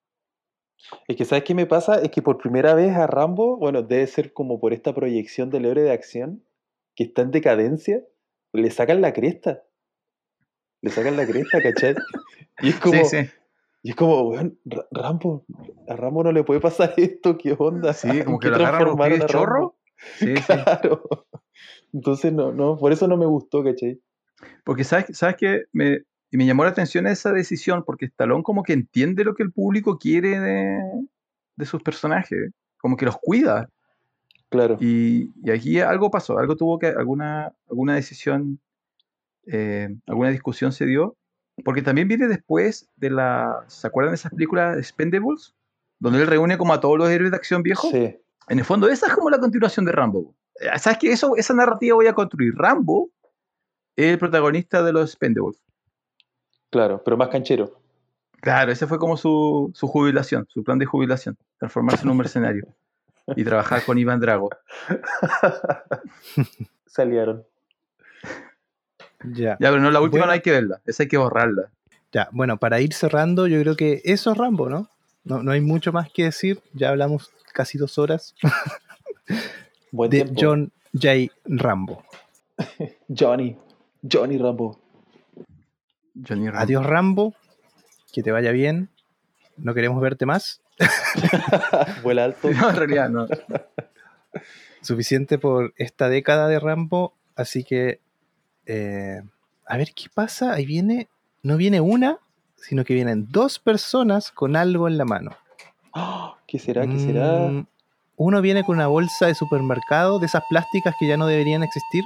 Es que, ¿sabes qué me pasa? Es que por primera vez a Rambo, bueno, debe ser como por esta proyección del héroe de acción, que está en decadencia, le sacan la cresta. Le sacan la cresta, ¿cachai? *laughs* Y es como, sí, sí, Y es como, weón, Ra- Rambo, a Rambo no le puede pasar *laughs* esto, ¿qué onda? sí, ¿En como que lo agarran los chorro. Sí, sí. Claro. Entonces, no, no, por eso no me gustó, ¿cachai? Porque sabes, sabes que me, y me llamó la atención esa decisión, porque Stallone como que entiende lo que el público quiere de, de sus personajes, como que los cuida. Claro. Y, y aquí algo pasó, algo tuvo que, alguna, alguna decisión, eh, alguna discusión se dio, porque también viene después de la, ¿se acuerdan de esas películas Expendables? Donde él reúne como a todos los héroes de acción viejos. Sí, En el fondo, esa es como la continuación de Rambo. Eh, ¿Sabes qué? Eso, esa narrativa voy a construir. Rambo el protagonista de los Spendables. Claro, pero más canchero. Claro, ese fue como su, su jubilación, su plan de jubilación, transformarse en un mercenario y trabajar con Iván Drago. *laughs* Salieron. Ya. Ya, pero no, la última Bueno. no hay que verla, esa hay que borrarla. Ya, bueno, para ir cerrando, yo creo que eso es Rambo, ¿no? No, no hay mucho más que decir. Ya hablamos casi dos horas *laughs* Buen de tiempo. John J. Rambo. *laughs* Johnny. Johnny Rambo. Johnny Rambo. Adiós, Rambo. Que te vaya bien. No queremos verte más. *laughs* Vuela alto. No, en realidad no. Suficiente por esta década de Rambo. Así que. Eh, a ver qué pasa. Ahí viene. No viene una, sino que vienen dos personas con algo en la mano. ¡Ah! *gasps* ¿Qué será? ¿Qué será? Mm, Uno viene con una bolsa de supermercado, de esas plásticas que ya no deberían existir,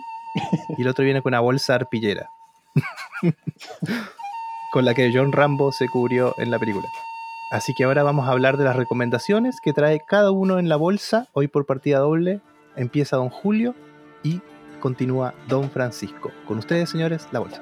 y el otro viene con una bolsa arpillera, *laughs* con la que John Rambo se cubrió en la película. Así que ahora vamos a hablar de las recomendaciones que trae cada uno en la bolsa. Hoy por partida doble empieza Don Julio y continúa Don Francisco. Con ustedes, señores, la bolsa.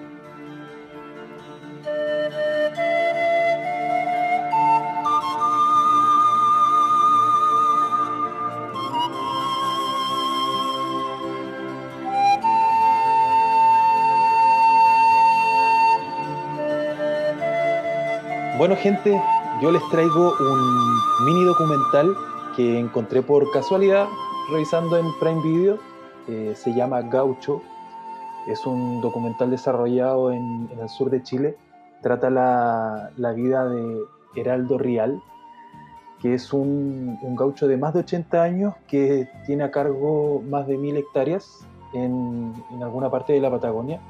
Bueno, gente, yo les traigo un mini documental que encontré por casualidad revisando en Prime Video. Se llama Gaucho. Es un documental desarrollado en, el sur de Chile. Trata la, vida de Heraldo Rial, que es un, gaucho de más de 80 años que tiene a cargo más de mil hectáreas en, alguna parte de la Patagonia.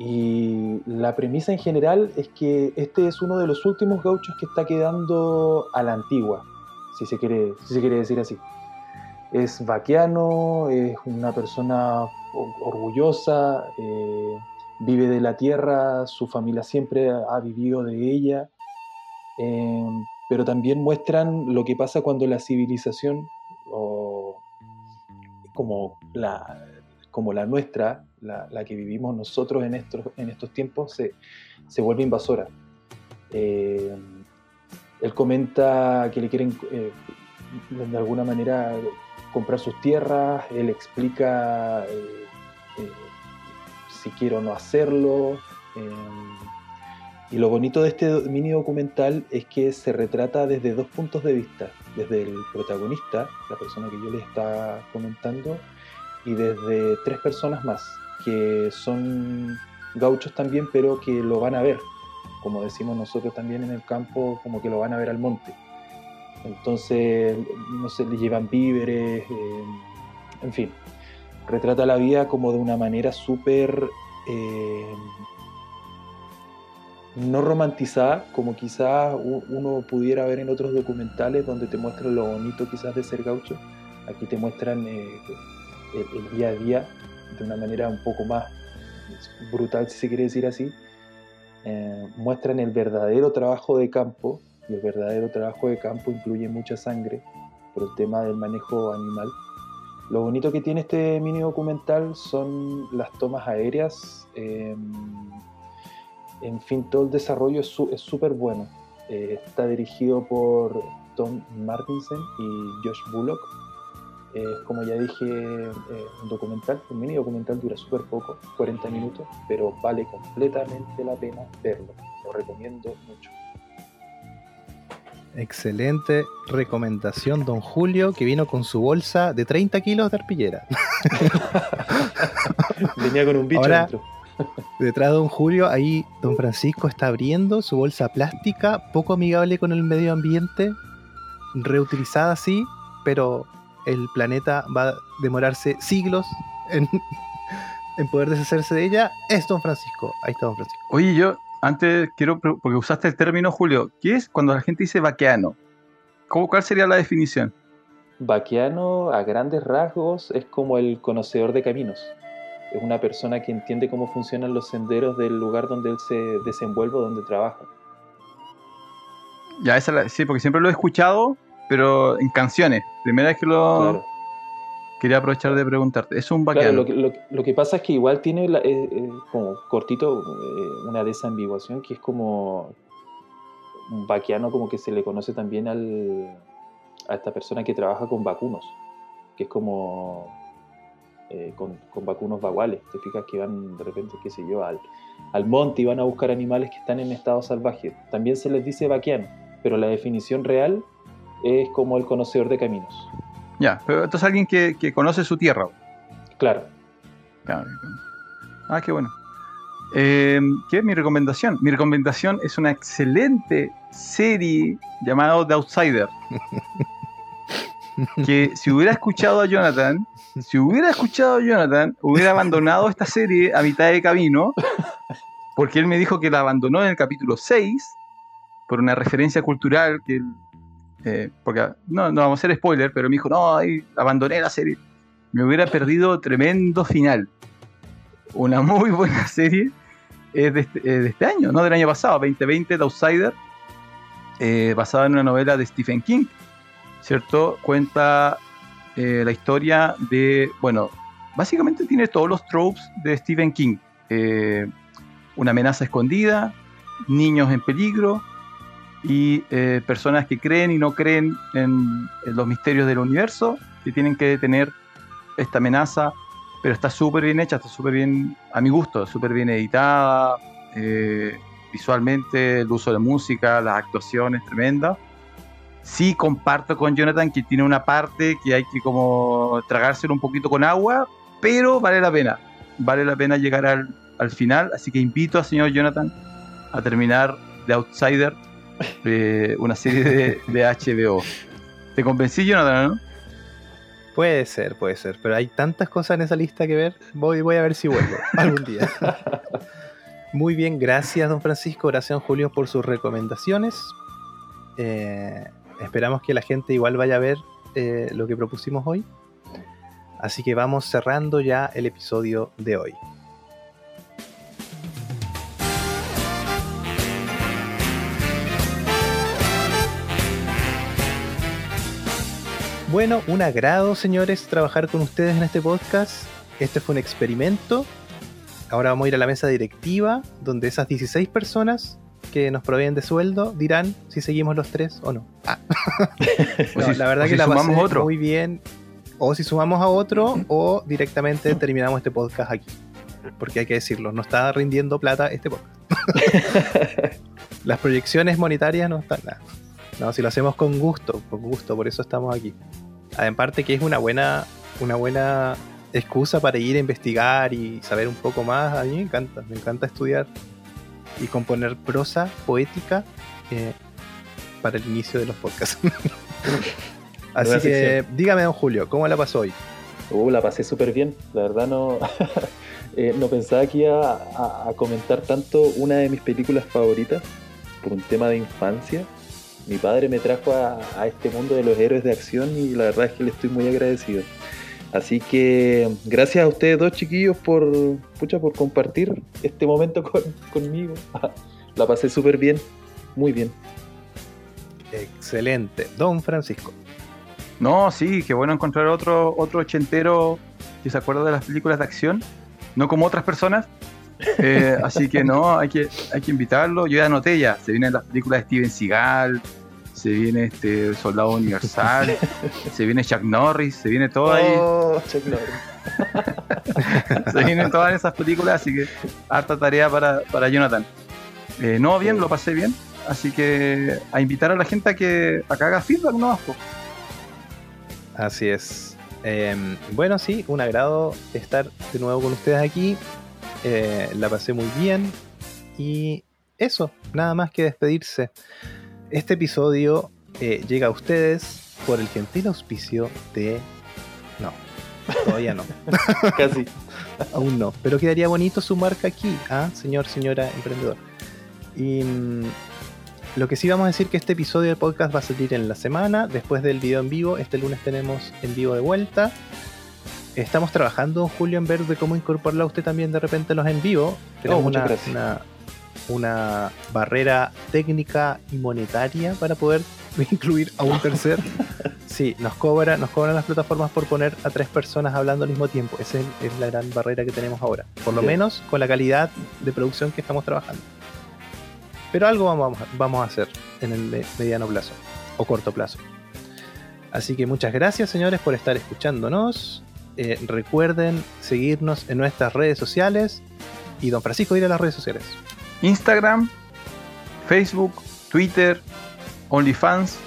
Y la premisa en general es que este es uno de los últimos gauchos que está quedando a la antigua, si se quiere decir así. Es vaquiano, es una persona orgullosa, eh, vive de la tierra, su familia siempre ha vivido de ella, eh, pero también muestran lo que pasa cuando la civilización, o como la, como la nuestra, la, que vivimos nosotros en estos, en estos tiempos, se, se vuelve invasora. Eh, él comenta que le quieren, eh, de alguna manera, comprar sus tierras, él explica eh, eh, si quiere o no hacerlo. eh, y lo bonito de este mini documental es que se retrata desde dos puntos de vista, desde el protagonista, la persona que yo les estaba comentando, y desde tres personas más, que son gauchos también, pero que lo van a ver, como decimos nosotros también en el campo, como que lo van a ver al monte. Entonces, no sé, le llevan víveres, eh, en fin, retrata la vida como de una manera súper eh, no romantizada, como quizás uno pudiera ver en otros documentales donde te muestran lo bonito quizás de ser gaucho. Aquí te muestran eh, el, día a día de una manera un poco más brutal, si se quiere decir así. Muestran el verdadero trabajo de campo, y el verdadero trabajo de campo incluye mucha sangre por el tema del manejo animal. Lo bonito que tiene este mini documental son las tomas aéreas. eh, en fin, todo el desarrollo es súper bueno. Eh, está dirigido por Tom Martinson y Josh Bullock. Eh, como ya dije, eh, un documental, un mini documental dura súper poco, 40 minutos, pero vale completamente la pena verlo. Lo recomiendo mucho. Excelente recomendación, don Julio, que vino con su bolsa de 30 kilos de arpillera. *laughs* Venía con un bicho Ahora- dentro. *laughs* Detrás de don Julio, ahí don Francisco está abriendo su bolsa plástica, poco amigable con el medio ambiente, reutilizada sí, pero el planeta va a demorarse siglos en, *laughs* en poder deshacerse de ella. Es don Francisco. Ahí está don Francisco. Oye, yo antes quiero, porque usaste el término, Julio, ¿qué es cuando la gente dice vaqueano? ¿Cómo, ¿Cuál sería la definición? Vaquiano, a grandes rasgos, es como el conocedor de caminos. Es una persona que entiende cómo funcionan los senderos del lugar donde él se desenvuelve o donde trabaja. Ya, esa la- sí, porque siempre lo he escuchado, pero en canciones. Primera vez que lo, Claro. Quería aprovechar de preguntarte. Es un Claro, bacán. lo que, lo, lo que pasa es que igual tiene la- eh, eh, como cortito eh, una desambiguación que es como un vaquiano como que se le conoce también al, a esta persona que trabaja con vacunos, que es como con, con vacunos vaguales, te fijas que van de repente, qué sé yo, al, al monte y van a buscar animales que están en estado salvaje. También se les dice vaquiano, pero la definición real es como el conocedor de caminos. Ya, pero entonces alguien que, que conoce su tierra. Claro, Claro. Ah, qué bueno. Eh, ¿Qué es mi recomendación? Mi recomendación es una excelente serie llamada The Outsider. *laughs* que si hubiera escuchado a Jonathan, si hubiera escuchado a Jonathan, hubiera abandonado esta serie a mitad de camino, porque él me dijo que la abandonó en el capítulo 6 por una referencia cultural que él, eh, porque no, no vamos a hacer spoiler, pero me dijo, no, abandoné la serie. Me hubiera perdido tremendo final. Una muy *laughs* buena serie es de este, eh, de este año, no del año pasado, 2020, The Outsider, eh, basada en una novela de Stephen King, ¿cierto? Cuenta eh, la historia de, bueno, básicamente tiene todos los tropes de Stephen King. Una amenaza escondida, niños en peligro y eh, personas que creen y no creen en, en los misterios del universo, que tienen que detener esta amenaza, pero está súper bien hecha, está súper bien, a mi gusto, súper bien editada, eh, visualmente, el uso de música, las actuaciones, tremenda. Sí comparto con Jonathan que tiene una parte que hay que como tragárselo un poquito con agua, pero vale la pena, vale la pena llegar al, al final, así que invito al señor Jonathan a terminar The Outsider, eh, una serie de, de HBO. ¿Te convencí, Jonathan, no? Puede ser, puede ser, pero hay tantas cosas en esa lista que ver. Voy, voy a ver si vuelvo algún día. *laughs* Muy bien, gracias, don Francisco. Gracias, don Julio, por sus recomendaciones. Eh, esperamos que la gente igual vaya a ver eh, lo que propusimos hoy. Así que vamos cerrando ya el episodio de hoy. Bueno, un agrado, señores, trabajar con ustedes en este podcast. Este fue un experimento. Ahora vamos a ir a la mesa directiva, donde esas 16 personas que nos proveen de sueldo dirán si seguimos los tres o no. Ah. *laughs* O No, si- la verdad que si la pasé otro. muy bien. O si sumamos a otro, *clears throat* o directamente terminamos este podcast aquí. Porque hay que decirlo, no está rindiendo plata este podcast. *laughs* Las proyecciones monetarias no están nada. No, si lo hacemos con gusto, con gusto, por eso estamos aquí. En parte que es una buena, una buena excusa para ir a investigar y saber un poco más. A mí me encanta, me encanta estudiar y componer prosa poética eh, para el inicio de los podcasts. *laughs* Así que sección. dígame, don Julio, ¿cómo la pasó hoy? Uh, la pasé súper bien. La verdad no, *laughs* eh, no pensaba que iba a, a comentar tanto una de mis películas favoritas por un tema de infancia. Mi padre me trajo a, a este mundo de los héroes de acción y la verdad es que le estoy muy agradecido. Así que gracias a ustedes dos chiquillos por, pucha, por compartir este momento con- conmigo. *laughs* La pasé súper bien, muy bien. Excelente. Don Francisco. No, sí, qué bueno encontrar otro, otro ochentero que se acuerda de las películas de acción, no como otras personas. Eh, así que no, hay que, hay que invitarlo. Yo ya anoté ya, se vienen las películas de Steven Seagal, se viene este Soldado Universal, *laughs* se viene Chuck Norris, se viene todo ahí, Oh, Chuck Norris. *laughs* se vienen todas esas películas, así que harta tarea para, para Jonathan. Eh, no, bien, lo pasé bien, así que a invitar a la gente a que, a que haga feedback, ¿no? Po. Así es. Em, bueno, sí, un agrado estar de nuevo con ustedes aquí. Eh, la pasé muy bien. Y eso, nada más que despedirse. Este episodio eh, llega a ustedes por el gentil auspicio de... No, todavía no. *laughs* Casi. Aún no. Pero quedaría bonito su marca aquí, ¿ah? señor, señora emprendedor. Y mm, lo que sí vamos a decir que este episodio del podcast va a salir en la semana, después del video en vivo. Este lunes tenemos en vivo de vuelta. Estamos trabajando, Julio, en ver de cómo incorporarlo a usted también de repente en los en vivo. Tenemos muchas una, gracias. una, una barrera técnica y monetaria para poder *laughs* incluir a un *laughs* tercer. Sí, nos cobra, nos cobran las plataformas por poner a tres personas hablando al mismo tiempo. Esa es, es la gran barrera que tenemos ahora. Por lo Sí. menos con la calidad de producción que estamos trabajando. Pero algo vamos, a- vamos a hacer en el me- mediano plazo o corto plazo. Así que muchas gracias, señores, por estar escuchándonos. Eh, recuerden seguirnos en nuestras redes sociales. Y don Francisco, ir a las redes sociales. Instagram, Facebook, Twitter, OnlyFans,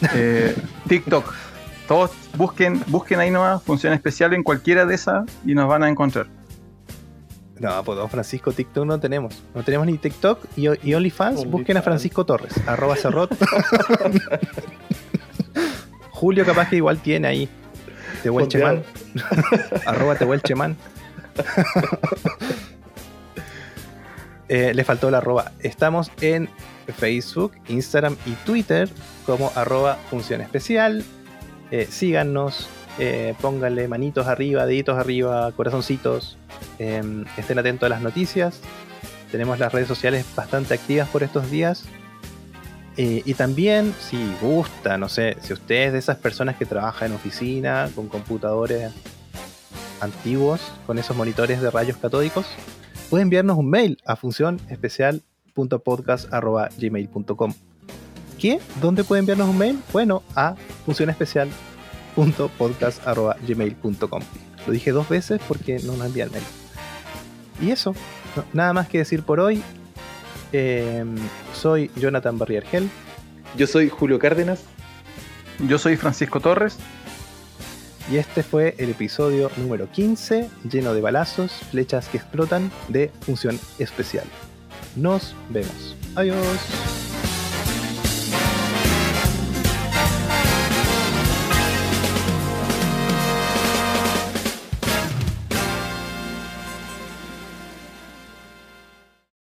*laughs* eh, TikTok. Todos busquen, busquen ahí nomás función especial en cualquiera de esas y nos van a encontrar. No, pues don Francisco TikTok no tenemos. No tenemos ni TikTok y, y OnlyFans. OnlyFans. Busquen a Francisco Torres, arroba cerrot. *laughs* Julio capaz que igual tiene ahí. Tehuelcheman. arroba Tehuelcheman. *laughs* Eh, le faltó la arroba. Estamos en Facebook, Instagram y Twitter como arroba función especial. Eh, síganos, eh, pónganle manitos arriba, deditos arriba, corazoncitos. Eh, estén atentos a las noticias. Tenemos las redes sociales bastante activas por estos días. Eh, y también, si gusta, no sé, si usted es de esas personas que trabajan en oficina con computadores antiguos, con esos monitores de rayos catódicos, puede enviarnos un mail a funcionespecial.podcast.gmail.com. ¿Qué? ¿Dónde puede enviarnos un mail? Bueno, a funcionespecial.podcast.gmail.com. Lo dije dos veces porque no nos envían mail. Y eso, nada más que decir por hoy. Eh, soy Jonathan Barriergel. Yo soy Julio Cárdenas. Yo soy Francisco Torres. Y este fue el episodio número 15, lleno de balazos, flechas que explotan de función especial. Nos vemos. Adiós.